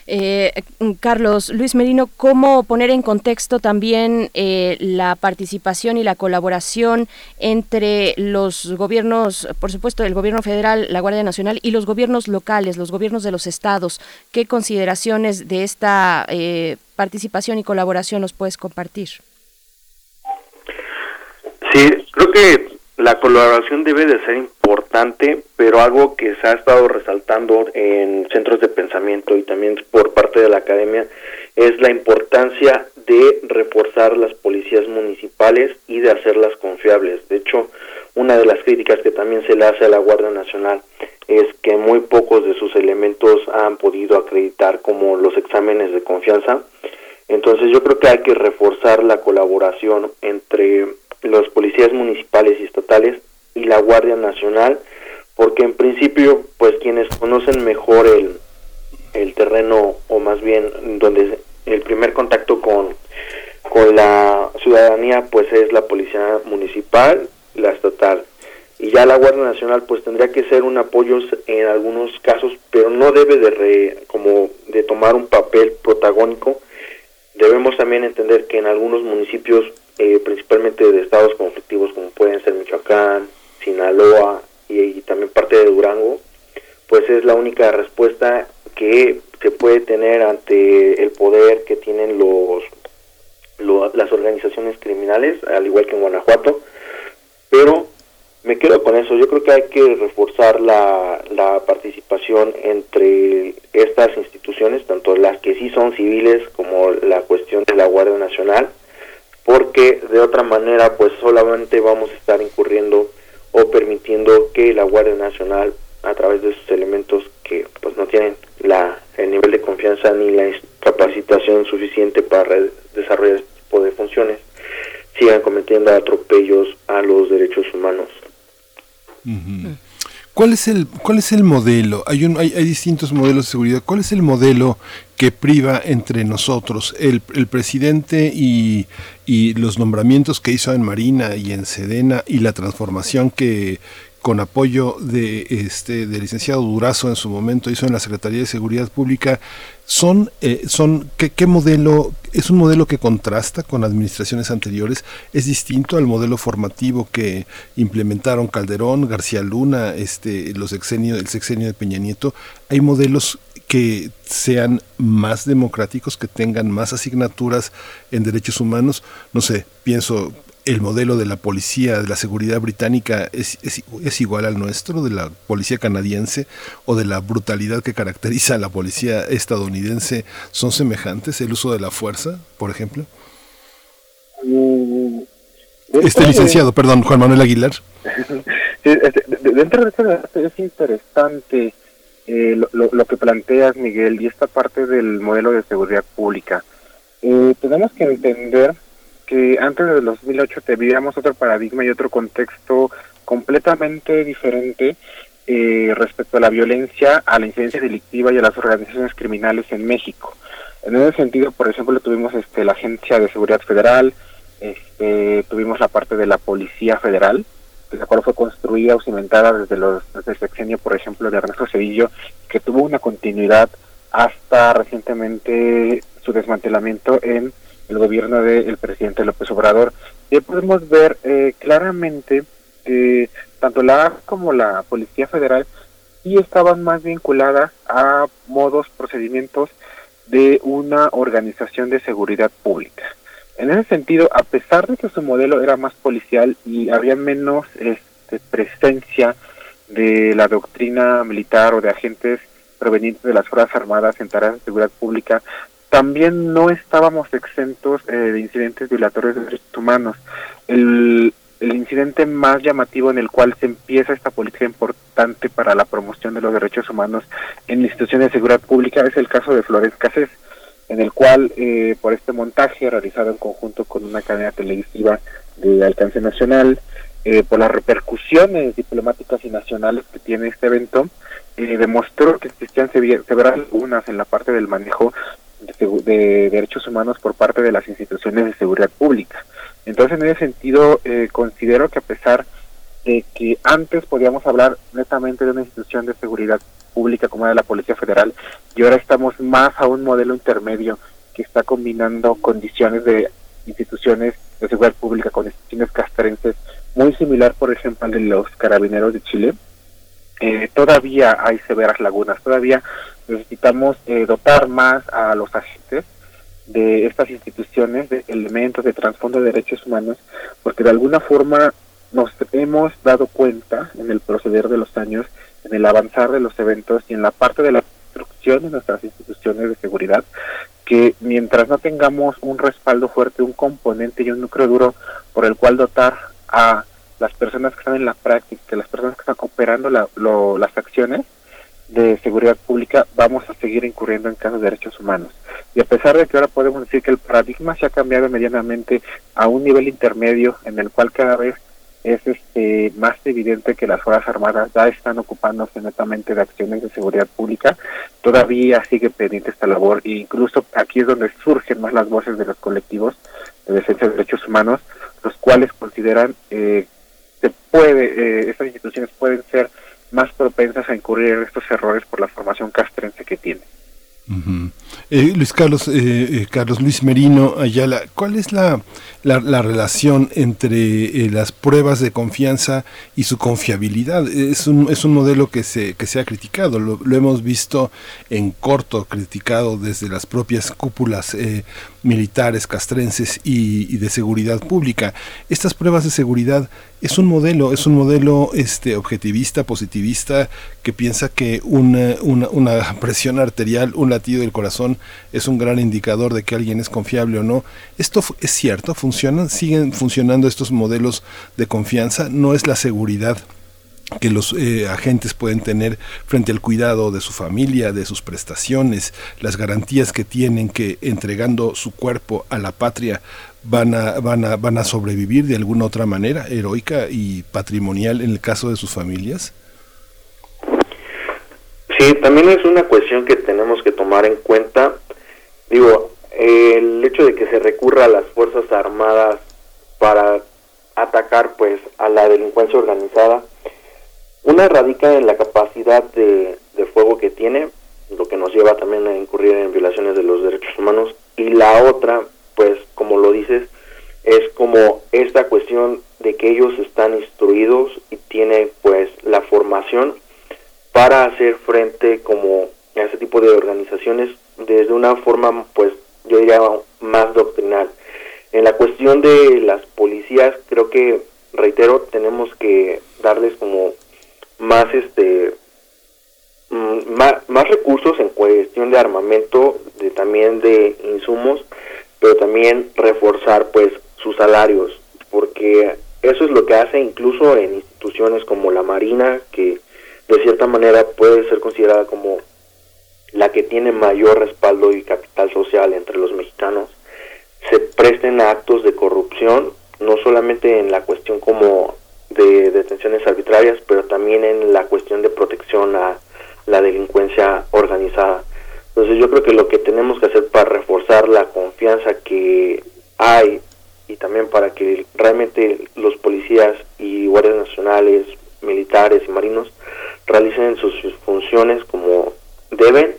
Eh, Carlos, Luis Merino, ¿cómo poner en contexto también eh, la participación y la colaboración entre los gobiernos, por supuesto, el gobierno federal, la Guardia Nacional y los gobiernos locales, los gobiernos de los estados? ¿Qué consideraciones de esta eh, participación y colaboración nos puedes compartir?
Sí, creo que la colaboración debe de ser importante, pero algo que se ha estado resaltando en centros de pensamiento y también por parte de la academia es la importancia de reforzar las policías municipales y de hacerlas confiables. De hecho, una de las críticas que también se le hace a la Guardia Nacional es que muy pocos de sus elementos han podido acreditar como los exámenes de confianza. Entonces yo creo que hay que reforzar la colaboración entre los policías municipales y estatales y la Guardia Nacional, porque en principio, pues quienes conocen mejor el, el terreno, o más bien donde el primer contacto con, con la ciudadanía, pues es la policía municipal, la estatal. Y ya la Guardia Nacional pues tendría que ser un apoyo en algunos casos, pero no debe de re, como de tomar un papel protagónico. Debemos también entender que en algunos municipios eh, principalmente de estados conflictivos como pueden ser Michoacán, Sinaloa y, también parte de Durango, pues es la única respuesta que se puede tener ante el poder que tienen los organizaciones criminales, al igual que en Guanajuato, pero me quedo con eso. Yo creo que hay que reforzar la, participación entre estas instituciones, tanto las que sí son civiles como la cuestión de la Guardia Nacional, manera pues solamente vamos a estar incurriendo o permitiendo que la Guardia Nacional a través de sus elementos que pues no tienen la el nivel de confianza ni la capacitación suficiente para desarrollar este tipo de funciones sigan cometiendo atropellos a los derechos humanos.
¿Cuál es el cuál es el modelo? Hay, un, hay, hay distintos modelos de seguridad. ¿Cuál es el modelo que priva entre nosotros? El, presidente y, y los nombramientos que hizo en Marina y en Sedena y la transformación que con apoyo de este del licenciado Durazo en su momento hizo en la Secretaría de Seguridad Pública son eh, son ¿qué, modelo es un modelo que contrasta con administraciones anteriores es distinto al modelo formativo que implementaron Calderón García Luna este los el sexenio de Peña Nieto hay modelos que sean más democráticos, que tengan más asignaturas en derechos humanos. No sé, pienso, el modelo de la policía, de la seguridad británica, es, es, es, igual al nuestro, de la policía canadiense, o de la brutalidad que caracteriza a la policía estadounidense, son semejantes, el uso de la fuerza, por ejemplo?
Mm,
Este licenciado, perdón, Juan Manuel Aguilar.
Este, de- dentro de debate es interesante eh, lo, lo- que planteas, Miguel, y esta parte del modelo de seguridad pública. Eh, tenemos que entender que antes del 2008 vivíamos otro paradigma y otro contexto completamente diferente eh, respecto a la violencia, a la incidencia delictiva y a las organizaciones criminales en México. En ese sentido, por ejemplo, tuvimos este, la Agencia de Seguridad Federal, este, tuvimos la parte de la Policía Federal, la cual fue construida o cimentada desde, los, el sexenio, por ejemplo, de Ernesto Cedillo, que tuvo una continuidad hasta recientemente su desmantelamiento en el gobierno del presidente López Obrador. Y podemos ver eh, claramente que tanto la como la Policía Federal sí estaban más vinculadas a modos, procedimientos de una organización de seguridad pública. En ese sentido, a pesar de que su modelo era más policial y había menos este, presencia de la doctrina militar o de agentes provenientes de las Fuerzas Armadas en tareas de seguridad pública, también no estábamos exentos eh, de incidentes violatorios de derechos humanos. El, incidente más llamativo en el cual se empieza esta política importante para la promoción de los derechos humanos en instituciones de seguridad pública es el caso de Flores Cassés, en el cual eh, por este montaje realizado en conjunto con una cadena televisiva de alcance nacional, eh, por las repercusiones diplomáticas y nacionales que tiene este evento, eh, demostró que existían severas lagunas en la parte del manejo de, de derechos humanos por parte de las instituciones de seguridad pública. Entonces, en ese sentido, eh, considero que a pesar de que antes podíamos hablar netamente de una institución de seguridad pública como era la Policía Federal, y ahora estamos más a un modelo intermedio que está combinando condiciones de instituciones de seguridad pública con instituciones castrenses, muy similar, por ejemplo, al de los carabineros de Chile. Eh, todavía hay severas lagunas, todavía necesitamos eh, dotar más a los agentes de estas instituciones de elementos de trasfondo de derechos humanos, porque de alguna forma nos hemos dado cuenta en el proceder de los años, en el avanzar de los eventos y en la parte de la construcción de nuestras instituciones de seguridad, que mientras no tengamos un respaldo fuerte, un componente y un núcleo duro por el cual dotar a las personas que están en la práctica, las personas que están operando la- lo- las acciones de seguridad pública, vamos a seguir incurriendo en casos de derechos humanos. Y a pesar de que ahora podemos decir que el paradigma se ha cambiado medianamente a un nivel intermedio en el cual cada vez es este más evidente que las Fuerzas Armadas ya están ocupándose netamente de acciones de seguridad pública, todavía sigue pendiente esta labor e incluso aquí es donde surgen más las voces de los colectivos de defensa de derechos humanos, los cuales consideran eh, se puede, eh, estas instituciones pueden ser más propensas a incurrir en estos errores por la formación castrense que tienen.
Eh, Luis Carlos, eh, eh, Carlos Luis Merino Ayala, ¿cuál es la, la, la relación entre eh, las pruebas de confianza y su confiabilidad? Es un, es un modelo que se, que se ha criticado, lo, lo hemos visto en corto, criticado desde las propias cúpulas militares castrenses y, de seguridad pública. Estas pruebas de seguridad es un modelo, es un modelo este objetivista, positivista, que piensa que una, una, una presión arterial, un latido del corazón es un gran indicador de que alguien es confiable o no. ¿Esto es cierto? ¿Funcionan? ¿Siguen funcionando estos modelos de confianza? ¿No es la seguridad que los eh, agentes pueden tener frente al cuidado de su familia, de sus prestaciones, las garantías que tienen que entregando su cuerpo a la patria van a, van a, van a sobrevivir de alguna otra manera, heroica y patrimonial en el caso de sus familias?
Sí, también es una cuestión que tenemos que tomar en cuenta. Digo, el hecho de que se recurra a las Fuerzas Armadas para atacar pues a la delincuencia organizada, una radica en la capacidad de, de fuego que tiene, lo que nos lleva también a incurrir en violaciones de los derechos humanos, y la otra, pues como lo dices, es como esta cuestión de que ellos están instruidos y tienen pues la formación para hacer frente como a ese tipo de organizaciones desde una forma pues yo diría más doctrinal. En la cuestión de las policías creo que reitero tenemos que darles como más este mm, más, más recursos en cuestión de armamento, de también de insumos, pero también reforzar pues sus salarios, porque eso es lo que hace incluso en instituciones como la Marina, que de cierta manera puede ser considerada como la que tiene mayor respaldo y capital social entre los mexicanos, se presten a actos de corrupción, no solamente en la cuestión como de detenciones arbitrarias, pero también en la cuestión de protección a la delincuencia organizada. Entonces yo creo que lo que tenemos que hacer para reforzar la confianza que hay y también para que realmente los policías y guardias nacionales, militares y marinos realicen sus, funciones como deben,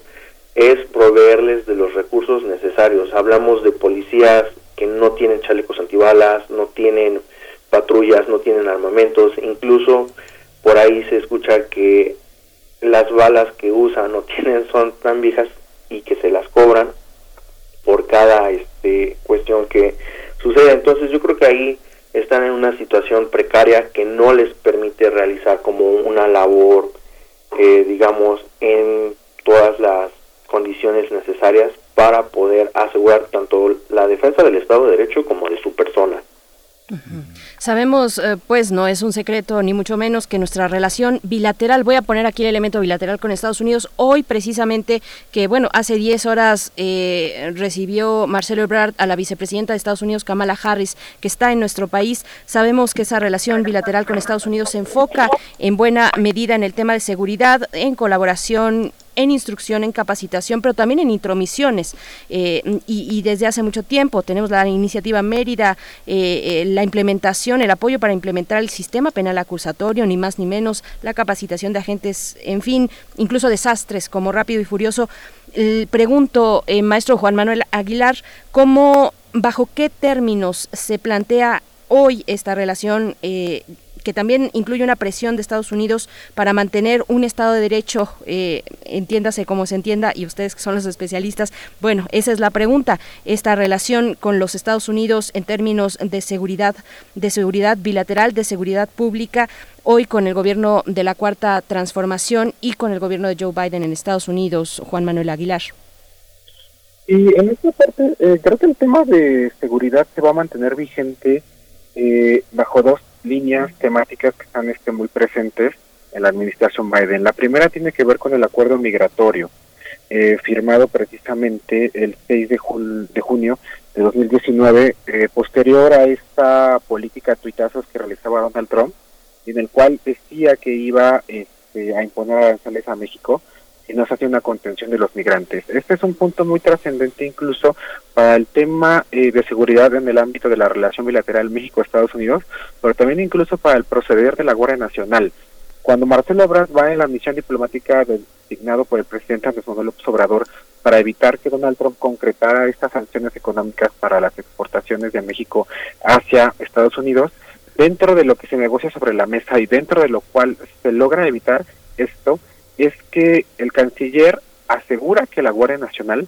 es proveerles de los recursos necesarios. Hablamos de policías que no tienen chalecos antibalas, no tienen patrullas, no tienen armamentos, incluso por ahí se escucha que las balas que usan o tienen son tan viejas y que se las cobran por cada este cuestión que sucede. Entonces yo creo que ahí están en una situación precaria que no les permite realizar como una labor, eh, digamos, en todas las condiciones necesarias para poder asegurar tanto la defensa del Estado de Derecho como de su persona.
Sabemos, eh, pues no es un secreto ni mucho menos que nuestra relación bilateral, voy a poner aquí el elemento bilateral con Estados Unidos, hoy precisamente que, bueno, hace 10 horas eh, recibió Marcelo Ebrard a la vicepresidenta de Estados Unidos, Kamala Harris, que está en nuestro país. Sabemos que esa relación bilateral con Estados Unidos se enfoca en buena medida en el tema de seguridad, en colaboración en instrucción, en capacitación, pero también en intromisiones. Eh, y, desde hace mucho tiempo tenemos la iniciativa Mérida, eh, eh, la implementación, el apoyo para implementar el sistema penal acusatorio, ni más ni menos, la capacitación de agentes, en fin, incluso desastres como Rápido y Furioso. pregunto, maestro Juan Manuel Aguilar, ¿cómo, bajo qué términos se plantea hoy esta relación que también incluye una presión de Estados Unidos para mantener un Estado de Derecho, eh, entiéndase como se entienda, y ustedes que son los especialistas, bueno, esa es la pregunta, esta relación con los Estados Unidos en términos de seguridad, de seguridad bilateral, de seguridad pública, hoy con el gobierno de la Cuarta Transformación y con el gobierno de Joe Biden en Estados Unidos, Juan Manuel Aguilar.
Y en esta parte, eh, creo que el tema de seguridad se va a mantener vigente eh, bajo dos líneas temáticas que están este, muy presentes en la administración Biden. La primera tiene que ver con el acuerdo migratorio, eh, firmado precisamente el 6 de, jun de junio de 2019, eh, posterior a esta política tuitazos que realizaba Donald Trump, en el cual decía que iba este, a imponer aranceles a México si no se hacía una contención de los migrantes. Este es un punto muy trascendente incluso para el tema eh, de seguridad en el ámbito de la relación bilateral México-Estados Unidos, pero también incluso para el proceder de la Guardia Nacional. Cuando Marcelo Ebrard va en la misión diplomática designado por el presidente Andrés Manuel López Obrador para evitar que Donald Trump concretara estas sanciones económicas para las exportaciones de México hacia Estados Unidos, dentro de lo que se negocia sobre la mesa y dentro de lo cual se logra evitar esto, es que el canciller asegura que la Guardia Nacional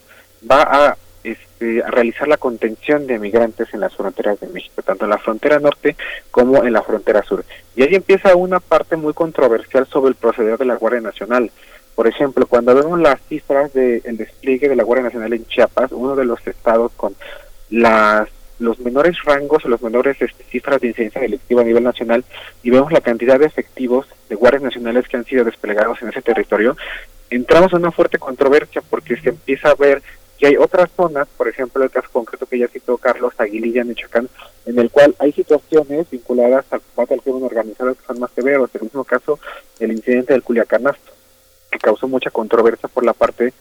va a, este, a realizar la contención de migrantes en las fronteras de México, tanto en la frontera norte como en la frontera sur. Y ahí empieza una parte muy controversial sobre el proceder de la Guardia Nacional. Por ejemplo, cuando vemos las cifras del despliegue de la Guardia Nacional en Chiapas, uno de los estados con las los menores rangos o los menores este, cifras de incidencia delictiva a nivel nacional y vemos la cantidad de efectivos de guardias nacionales que han sido desplegados en ese territorio, entramos en una fuerte controversia porque se empieza a ver que hay otras zonas, por ejemplo el caso concreto que ya citó Carlos Aguililla, Michoacán, en el cual hay situaciones vinculadas al combate al crimen organizado que son más severos. En el mismo caso, el incidente del Culiacanasto, que causó mucha controversia por la parte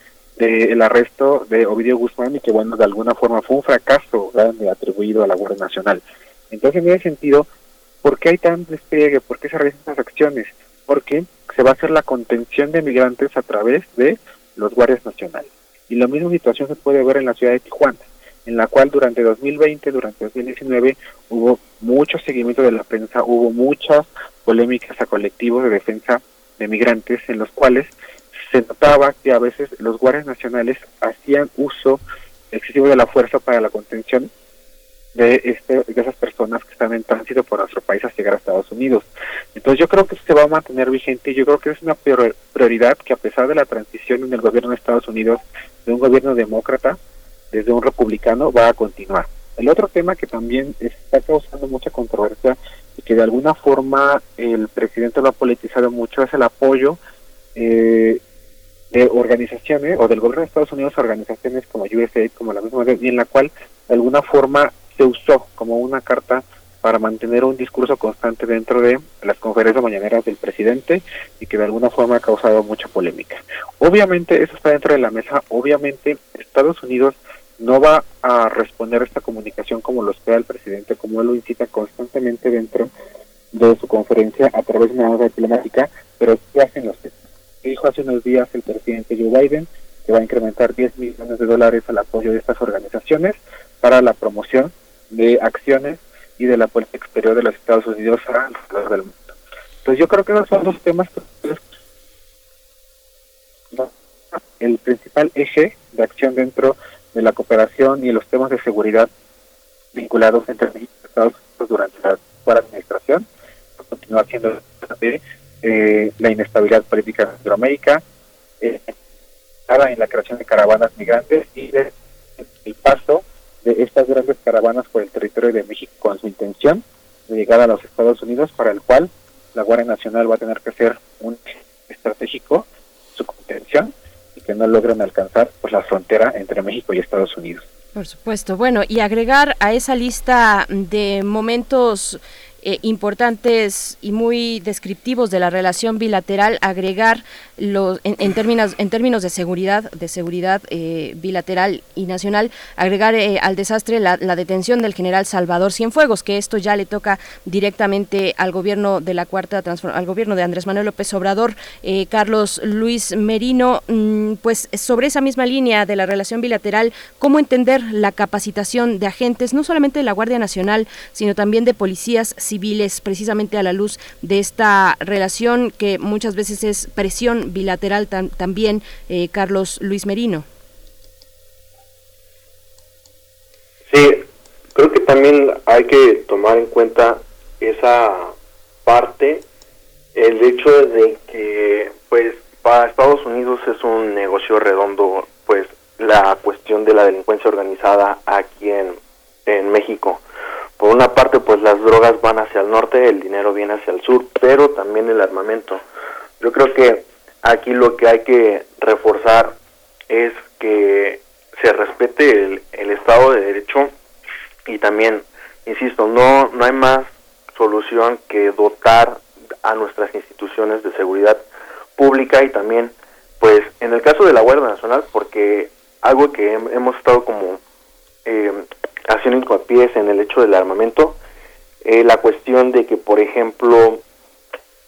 del arresto de Ovidio Guzmán y que, bueno, de alguna forma fue un fracaso grande atribuido a la Guardia Nacional. Entonces, en ese sentido, ¿por qué hay tan despliegue? ¿Por qué se realizan estas acciones? Porque se va a hacer la contención de migrantes a través de los guardias nacionales. Y la misma situación se puede ver en la ciudad de Tijuana, en la cual durante 2020, durante 2019, hubo mucho seguimiento de la prensa, hubo muchas polémicas a colectivos de defensa de migrantes en los cuales se notaba que a veces los guardias nacionales hacían uso excesivo de la fuerza para la contención de, este, de esas personas que están en tránsito por nuestro país hasta llegar a Estados Unidos. Entonces yo creo que se va a mantener vigente y yo creo que es una prioridad que a pesar de la transición en el gobierno de Estados Unidos de un gobierno demócrata desde un republicano va a continuar. El otro tema que también está causando mucha controversia y que de alguna forma el presidente lo ha politizado mucho es el apoyo eh, de organizaciones o del gobierno de Estados Unidos organizaciones como USAID, como la misma, y en la cual de alguna forma se usó como una carta para mantener un discurso constante dentro de las conferencias mañaneras del presidente y que de alguna forma ha causado mucha polémica. Obviamente eso está dentro de la mesa, obviamente Estados Unidos no va a responder a esta comunicación como lo espera el presidente, como él lo incita constantemente dentro de su conferencia a través de una nota diplomática, pero ¿qué hacen los dijo hace unos días el presidente Joe Biden que va a incrementar 10 millones de dólares al apoyo de estas organizaciones para la promoción de acciones y de la política exterior de los Estados Unidos alrededor del mundo. Entonces yo creo que esos son dos temas el principal eje de acción dentro de la cooperación y los temas de seguridad vinculados entre México y Estados Unidos durante la actual administración continúa siendo eh, la inestabilidad política en Centroamérica, eh, en la creación de caravanas migrantes y el paso de estas grandes caravanas por el territorio de México con su intención de llegar a los Estados Unidos, para el cual la Guardia Nacional va a tener que ser un estratégico su contención y que no logren alcanzar pues la frontera entre México y Estados Unidos.
Por supuesto. Bueno, y agregar a esa lista de momentos eh, importantes y muy descriptivos de la relación bilateral, agregar los, en, términos, en términos de seguridad, de seguridad eh, bilateral y nacional, agregar eh, al desastre la, detención del general Salvador Cienfuegos, que esto ya le toca directamente al gobierno de la cuarta al gobierno de Andrés Manuel López Obrador, Carlos Luis Merino, mm, pues sobre esa misma línea de la relación bilateral, cómo entender la capacitación de agentes, no solamente de la Guardia Nacional, sino también de policías civiles precisamente a la luz de esta relación que muchas veces es presión bilateral también, eh, Carlos Luis Merino.
Sí, creo que también hay que tomar en cuenta esa parte, el hecho de que pues para Estados Unidos es un negocio redondo pues la cuestión de la delincuencia organizada aquí en, en México por una parte pues las drogas van hacia el norte, el dinero viene hacia el sur, pero también el armamento. Yo creo que aquí lo que hay que reforzar es que se respete el, Estado de Derecho y también, insisto, no, no hay más solución que dotar a nuestras instituciones de seguridad pública y también, pues, en el caso de la Guardia Nacional, porque algo que hemos estado como eh, haciendo hincapié en el hecho del armamento, eh, la cuestión de que, por ejemplo,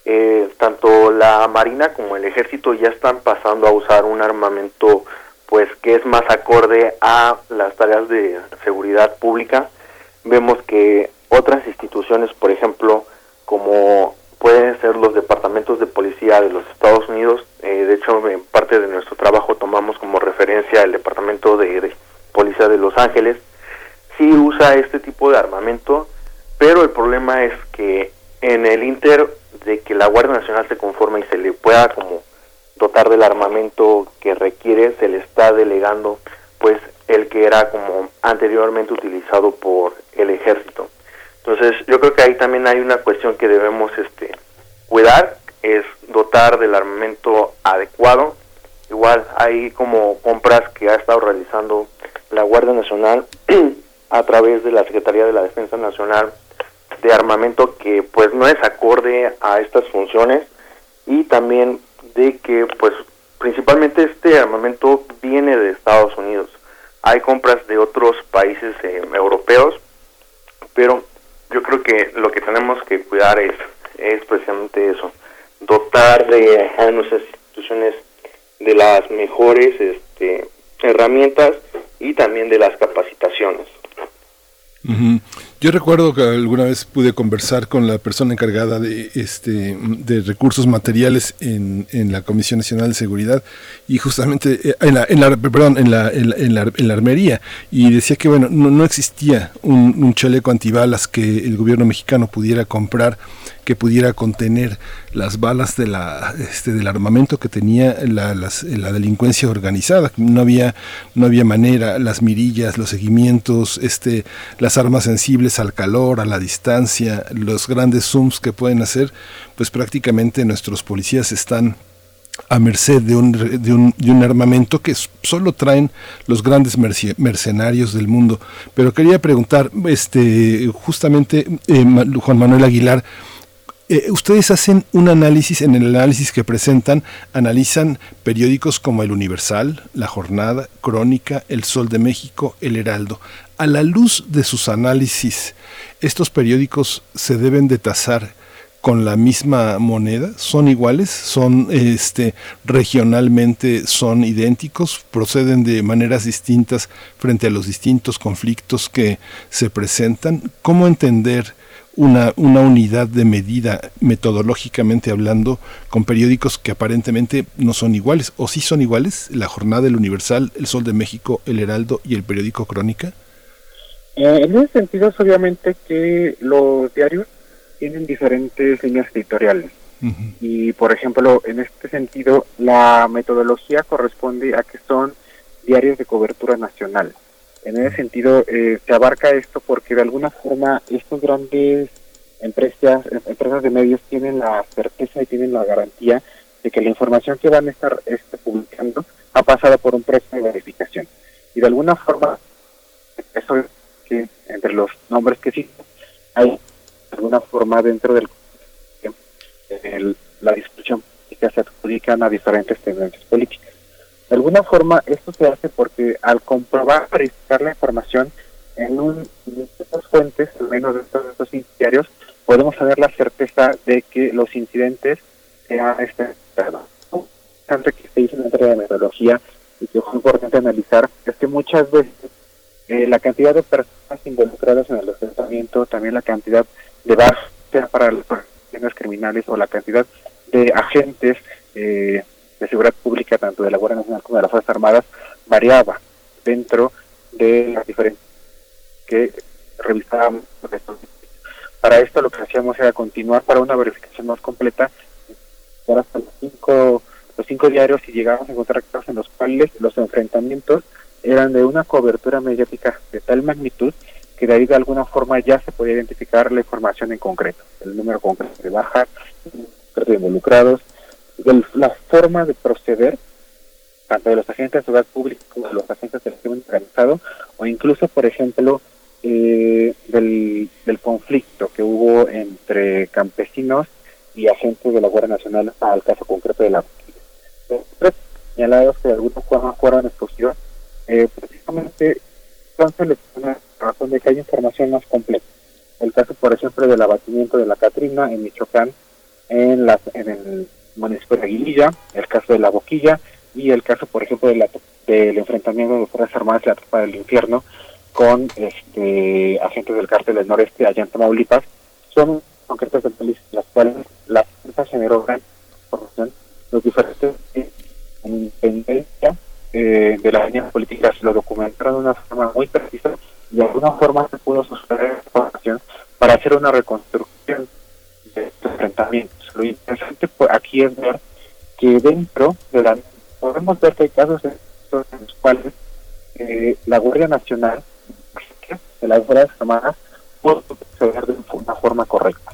eh, tanto la Marina como el Ejército ya están pasando a usar un armamento pues que es más acorde a las tareas de seguridad pública. Vemos que otras instituciones, por ejemplo, como pueden ser los departamentos de policía de los Estados Unidos, eh, de hecho en parte de nuestro trabajo tomamos como referencia el departamento de, de policía de Los Ángeles, sí usa este tipo de armamento, pero el problema es que en el inter de que la Guardia Nacional se conforme y se le pueda como dotar del armamento que requiere, se le está delegando pues el que era como anteriormente utilizado por el ejército. Entonces yo creo que ahí también hay una cuestión que debemos este cuidar, es dotar del armamento adecuado. Igual hay como compras que ha estado realizando la Guardia Nacional a través de la Secretaría de la Defensa Nacional de armamento que pues no es acorde a estas funciones y también de que pues principalmente este armamento viene de Estados Unidos. Hay compras de otros países eh, europeos, pero yo creo que lo que tenemos que cuidar es, es precisamente eso, dotar de a nuestras instituciones de las mejores este, herramientas y también de las capacitaciones.
Ujú. Yo recuerdo que alguna vez pude conversar con la persona encargada de este de recursos materiales en, en la Comisión Nacional de Seguridad y justamente eh, en la, en la- perdón en la, en, la, en la- armería y decía que bueno no, no existía un chaleco antibalas que el gobierno mexicano pudiera comprar que pudiera contener las balas de la este del armamento que tenía la, delincuencia organizada no había no había manera las mirillas los seguimientos este las armas sensibles al calor a la distancia los grandes zooms que pueden hacer pues prácticamente nuestros policías están a merced de un, de un, de un armamento que solo traen los grandes mercenarios del mundo. Pero quería preguntar, este, justamente, eh, Juan Manuel Aguilar, eh, ustedes hacen un análisis, en el análisis que presentan, analizan periódicos como El Universal, La Jornada, Crónica, El Sol de México, El Heraldo. A la luz de sus análisis, ¿estos periódicos se deben de tasar con la misma moneda? ¿Son iguales? ¿Son este regionalmente son idénticos? ¿Proceden de maneras distintas frente a los distintos conflictos que se presentan? ¿Cómo entender una, una unidad de medida metodológicamente hablando con periódicos que aparentemente no son iguales? ¿O sí son iguales? La Jornada, El Universal, El Sol de México, El Heraldo y el periódico Crónica.
Eh, en ese sentido es obviamente que los diarios tienen diferentes líneas editoriales. Y, por ejemplo, en este sentido, la metodología corresponde a que son diarios de cobertura nacional. En ese sentido, eh, se abarca esto porque de alguna forma estos grandes empresas, em- empresas de medios tienen la certeza y tienen la garantía de que la información que van a estar este, publicando ha pasado por un proceso de verificación. Y de alguna forma, eso es que entre los nombres que sí hay de alguna forma dentro del el- la discusión que se adjudican a diferentes tendencias políticas. De alguna forma, esto se hace porque al comprobar, verificar la información en un en estas fuentes, al menos de estos diarios, podemos tener la certeza de que los incidentes se han estado. Antes que se hizo dentro de la metodología y que fue importante analizar es que muchas veces eh, la cantidad de personas involucradas en el enfrentamiento, también la cantidad de bajas, sea para las organizaciones criminales o la cantidad de agentes eh, de seguridad pública, tanto de la Guardia Nacional como de las Fuerzas Armadas, variaba dentro de las diferentes que revisábamos. Para esto lo que hacíamos era continuar para una verificación más completa, hasta los cinco, los cinco diarios y llegábamos a encontrar casos en los cuales los enfrentamientos eran de una cobertura mediática de tal magnitud que de ahí de alguna forma ya se podía identificar la información en concreto, el número concreto de bajas, número de la forma de proceder tanto de los agentes de seguridad pública como de los agentes del crimen organizado, o incluso, por ejemplo, eh, del, del conflicto que hubo entre campesinos y agentes de la Guardia Nacional al caso concreto de la tres señalados que de alguna forma fueron escogidos, eh, precisamente son seleccionados razón de que hay información más completa. El caso, por ejemplo, del abatimiento de la Catrina en Michoacán, en, la, en el municipio de Aguililla, el caso de La Boquilla y el caso, por ejemplo, del enfrentamiento de Fuerzas Armadas y la Tropa del Infierno con este agentes del cártel del noreste allá en Tamaulipas, son concretas de las cuales la fuerza generó gran información, los diferentes en independencia eh, de las líneas políticas lo documentaron de una forma muy precisa y de alguna forma se pudo sustraer información para hacer una reconstrucción de estos enfrentamientos. Lo interesante pues, aquí es ver que dentro de la podemos ver que hay casos en los cuales eh, la Guardia Nacional de las Fuerzas Armadas pudo proceder de una forma correcta.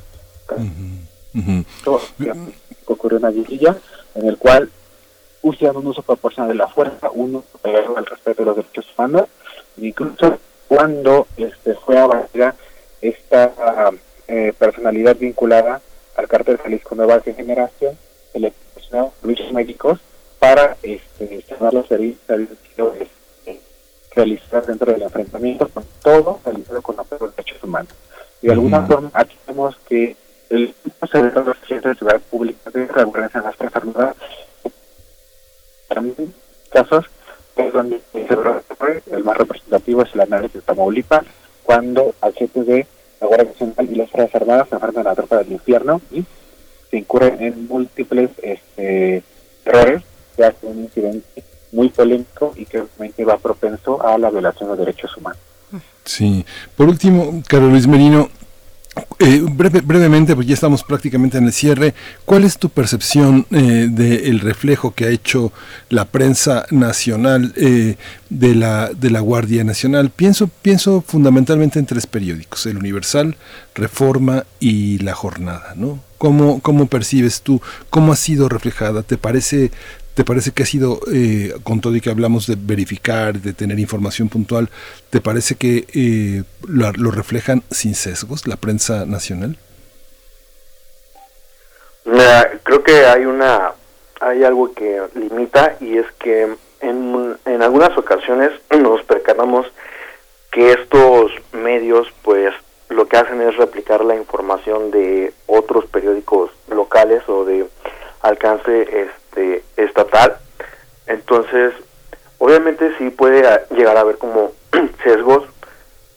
ocurrió una guerrilla en el cual usan un uso proporcional de la fuerza, uno al respeto de los derechos humanos, incluso cuando este fue a esta eh, personalidad vinculada al cártel Jalisco Nueva Generación, se le proporcionó luchas médicos para este, sanar los heridos este, realizar dentro del enfrentamiento con todo realizado con apoyo de derechos humanos. Y de alguna forma aquí vemos que el secretario de los de seguridad pública de la en las Fuerzas Armadas también casos donde el más representativo es el análisis de Tamaulipas, cuando agentes de la Guardia Nacional y las Fuerzas Armadas se enfrentan a la tropa del infierno y se incurren en múltiples este, errores que hace un incidente muy polémico y que obviamente va propenso a la violación de derechos humanos.
Sí. Por último, Carlos Luis Merino, eh, brevemente, pues ya estamos prácticamente en el cierre, ¿cuál es tu percepción eh, del reflejo que ha hecho la prensa nacional eh, de, la, Guardia Nacional? Pienso, fundamentalmente en tres periódicos, el Universal, Reforma y La Jornada, ¿no? ¿Cómo, ¿Cómo percibes tú? ¿Cómo ha sido reflejada? ¿Te parece ¿Te parece que ha sido, eh, con todo y que hablamos de verificar, de tener información puntual, ¿te parece que eh, lo, reflejan sin sesgos la prensa nacional?
creo que hay una hay algo que limita y es que en, en algunas ocasiones nos percatamos que estos medios pues lo que hacen es replicar la información de otros periódicos locales o de alcance este, estatal. Entonces, obviamente sí puede llegar a haber como sesgos,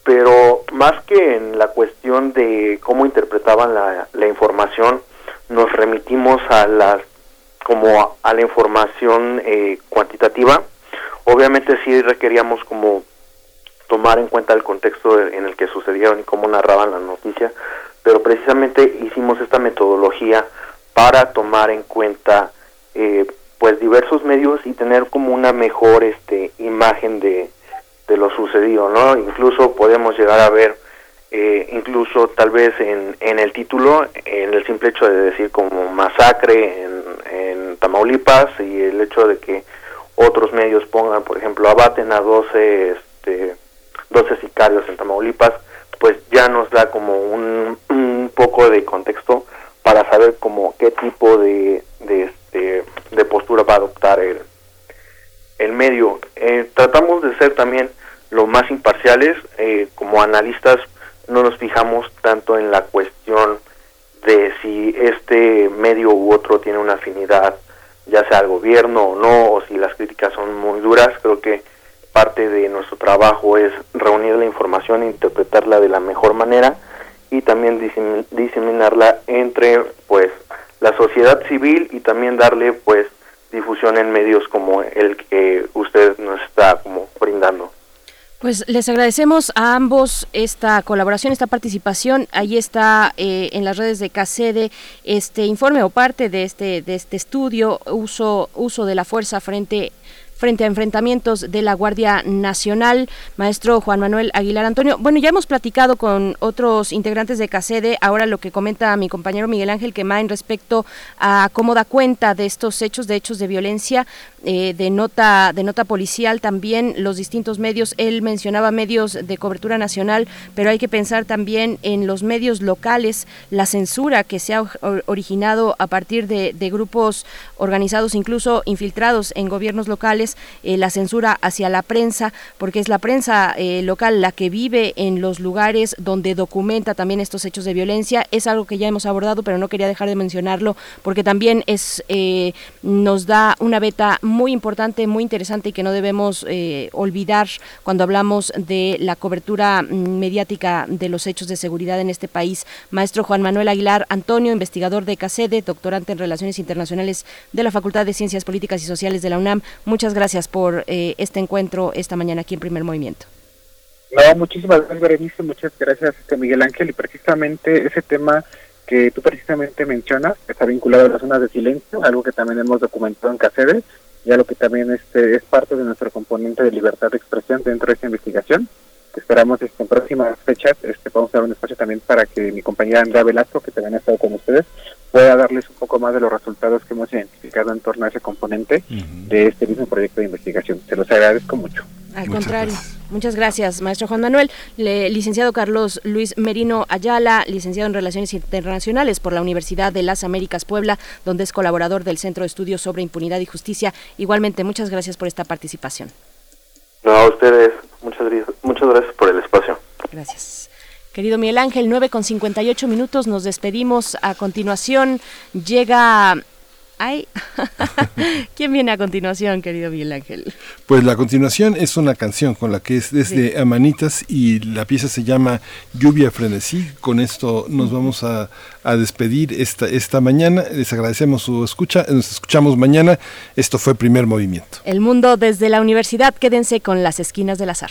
pero más que en la cuestión de cómo interpretaban la, la información, nos remitimos a las como a la información eh, cuantitativa. Obviamente sí requeríamos como tomar en cuenta el contexto en el que sucedieron y cómo narraban la noticia, pero precisamente hicimos esta metodología para tomar en cuenta eh, pues diversos medios y tener como una mejor este imagen de, de lo sucedido no incluso podemos llegar a ver eh, incluso tal vez en, en el título en el simple hecho de decir como masacre en, Tamaulipas y el hecho de que otros medios pongan por ejemplo abaten a 12 este 12 sicarios en Tamaulipas pues ya nos da como un, un poco de contexto para saber como qué tipo de, de, este, de postura va a adoptar el, el medio. Eh, tratamos de ser también lo más imparciales, eh, como analistas no nos fijamos tanto en la cuestión de si este medio u otro tiene una afinidad, ya sea al gobierno o no, o si las críticas son muy duras. Creo que parte de nuestro trabajo es reunir la información e interpretarla de la mejor manera y también diseminarla entre pues la sociedad civil y también darle pues difusión en medios como el que usted nos está como brindando.
Pues les agradecemos a ambos esta colaboración, esta participación. Ahí está eh, en las redes de CACEDE este informe o parte de este de este estudio uso uso de la fuerza frente frente a enfrentamientos de la Guardia Nacional. Maestro Juan Manuel Aguilar Antonio, bueno, ya hemos platicado con otros integrantes de CACEDE, ahora lo que comenta mi compañero Miguel Ángel Quemain respecto a cómo da cuenta de estos hechos, de hechos de violencia, eh, de nota de nota policial también los distintos medios. Él mencionaba medios de cobertura nacional pero hay que pensar también en los medios locales la censura que se ha originado a partir de, de grupos organizados incluso infiltrados en gobiernos locales eh, la censura hacia la prensa, porque es la prensa eh, local la que vive en los lugares donde documenta también estos hechos de violencia. Es algo que ya hemos abordado, pero no quería dejar de mencionarlo porque también es eh, nos da una beta muy importante, muy interesante y que no debemos olvidar cuando hablamos de la cobertura mm, mediática de los hechos de seguridad en este país. Maestro Juan Manuel Aguilar Antonio, investigador de CACEDE, doctorante en Relaciones Internacionales de la Facultad de Ciencias Políticas y Sociales de la UNAM. Muchas gracias por eh, este encuentro esta mañana aquí en Primer Movimiento.
No, muchísimas gracias, Berenice, muchas gracias, este, Miguel Ángel, y precisamente ese tema que tú precisamente mencionas, está vinculado a las zonas de silencio, algo que también hemos documentado en CACEDE, y algo que también este, es parte de nuestro componente de libertad de expresión dentro de esta investigación esperamos este, en próximas fechas este, podamos dar un espacio también para que mi compañera Andrea Velasco, que también ha estado con ustedes, pueda darles un poco más de los resultados que hemos identificado en torno a ese componente de este mismo proyecto de investigación. Se los agradezco mucho.
Al contrario, muchas gracias, maestro Juan Manuel. licenciado Carlos Luis Merino Ayala, licenciado en Relaciones Internacionales por la Universidad de las Américas Puebla, donde es colaborador del Centro de Estudios sobre Impunidad y Justicia. Igualmente, muchas gracias por esta participación.
No, a ustedes, muchas, muchas gracias por el espacio.
Gracias. Querido Miguel Ángel, 9 con 58 minutos, nos despedimos. A continuación llega Ay, ¿quién viene a continuación, querido Miguel Ángel?
Pues la continuación es una canción con la que es desde Amanitas y la pieza se llama Lluvia Frenesí. Con esto nos vamos a, a, despedir esta, esta mañana. Les agradecemos su escucha. Nos escuchamos mañana. Esto fue Primer Movimiento.
El mundo desde la universidad. Quédense con las esquinas del azar.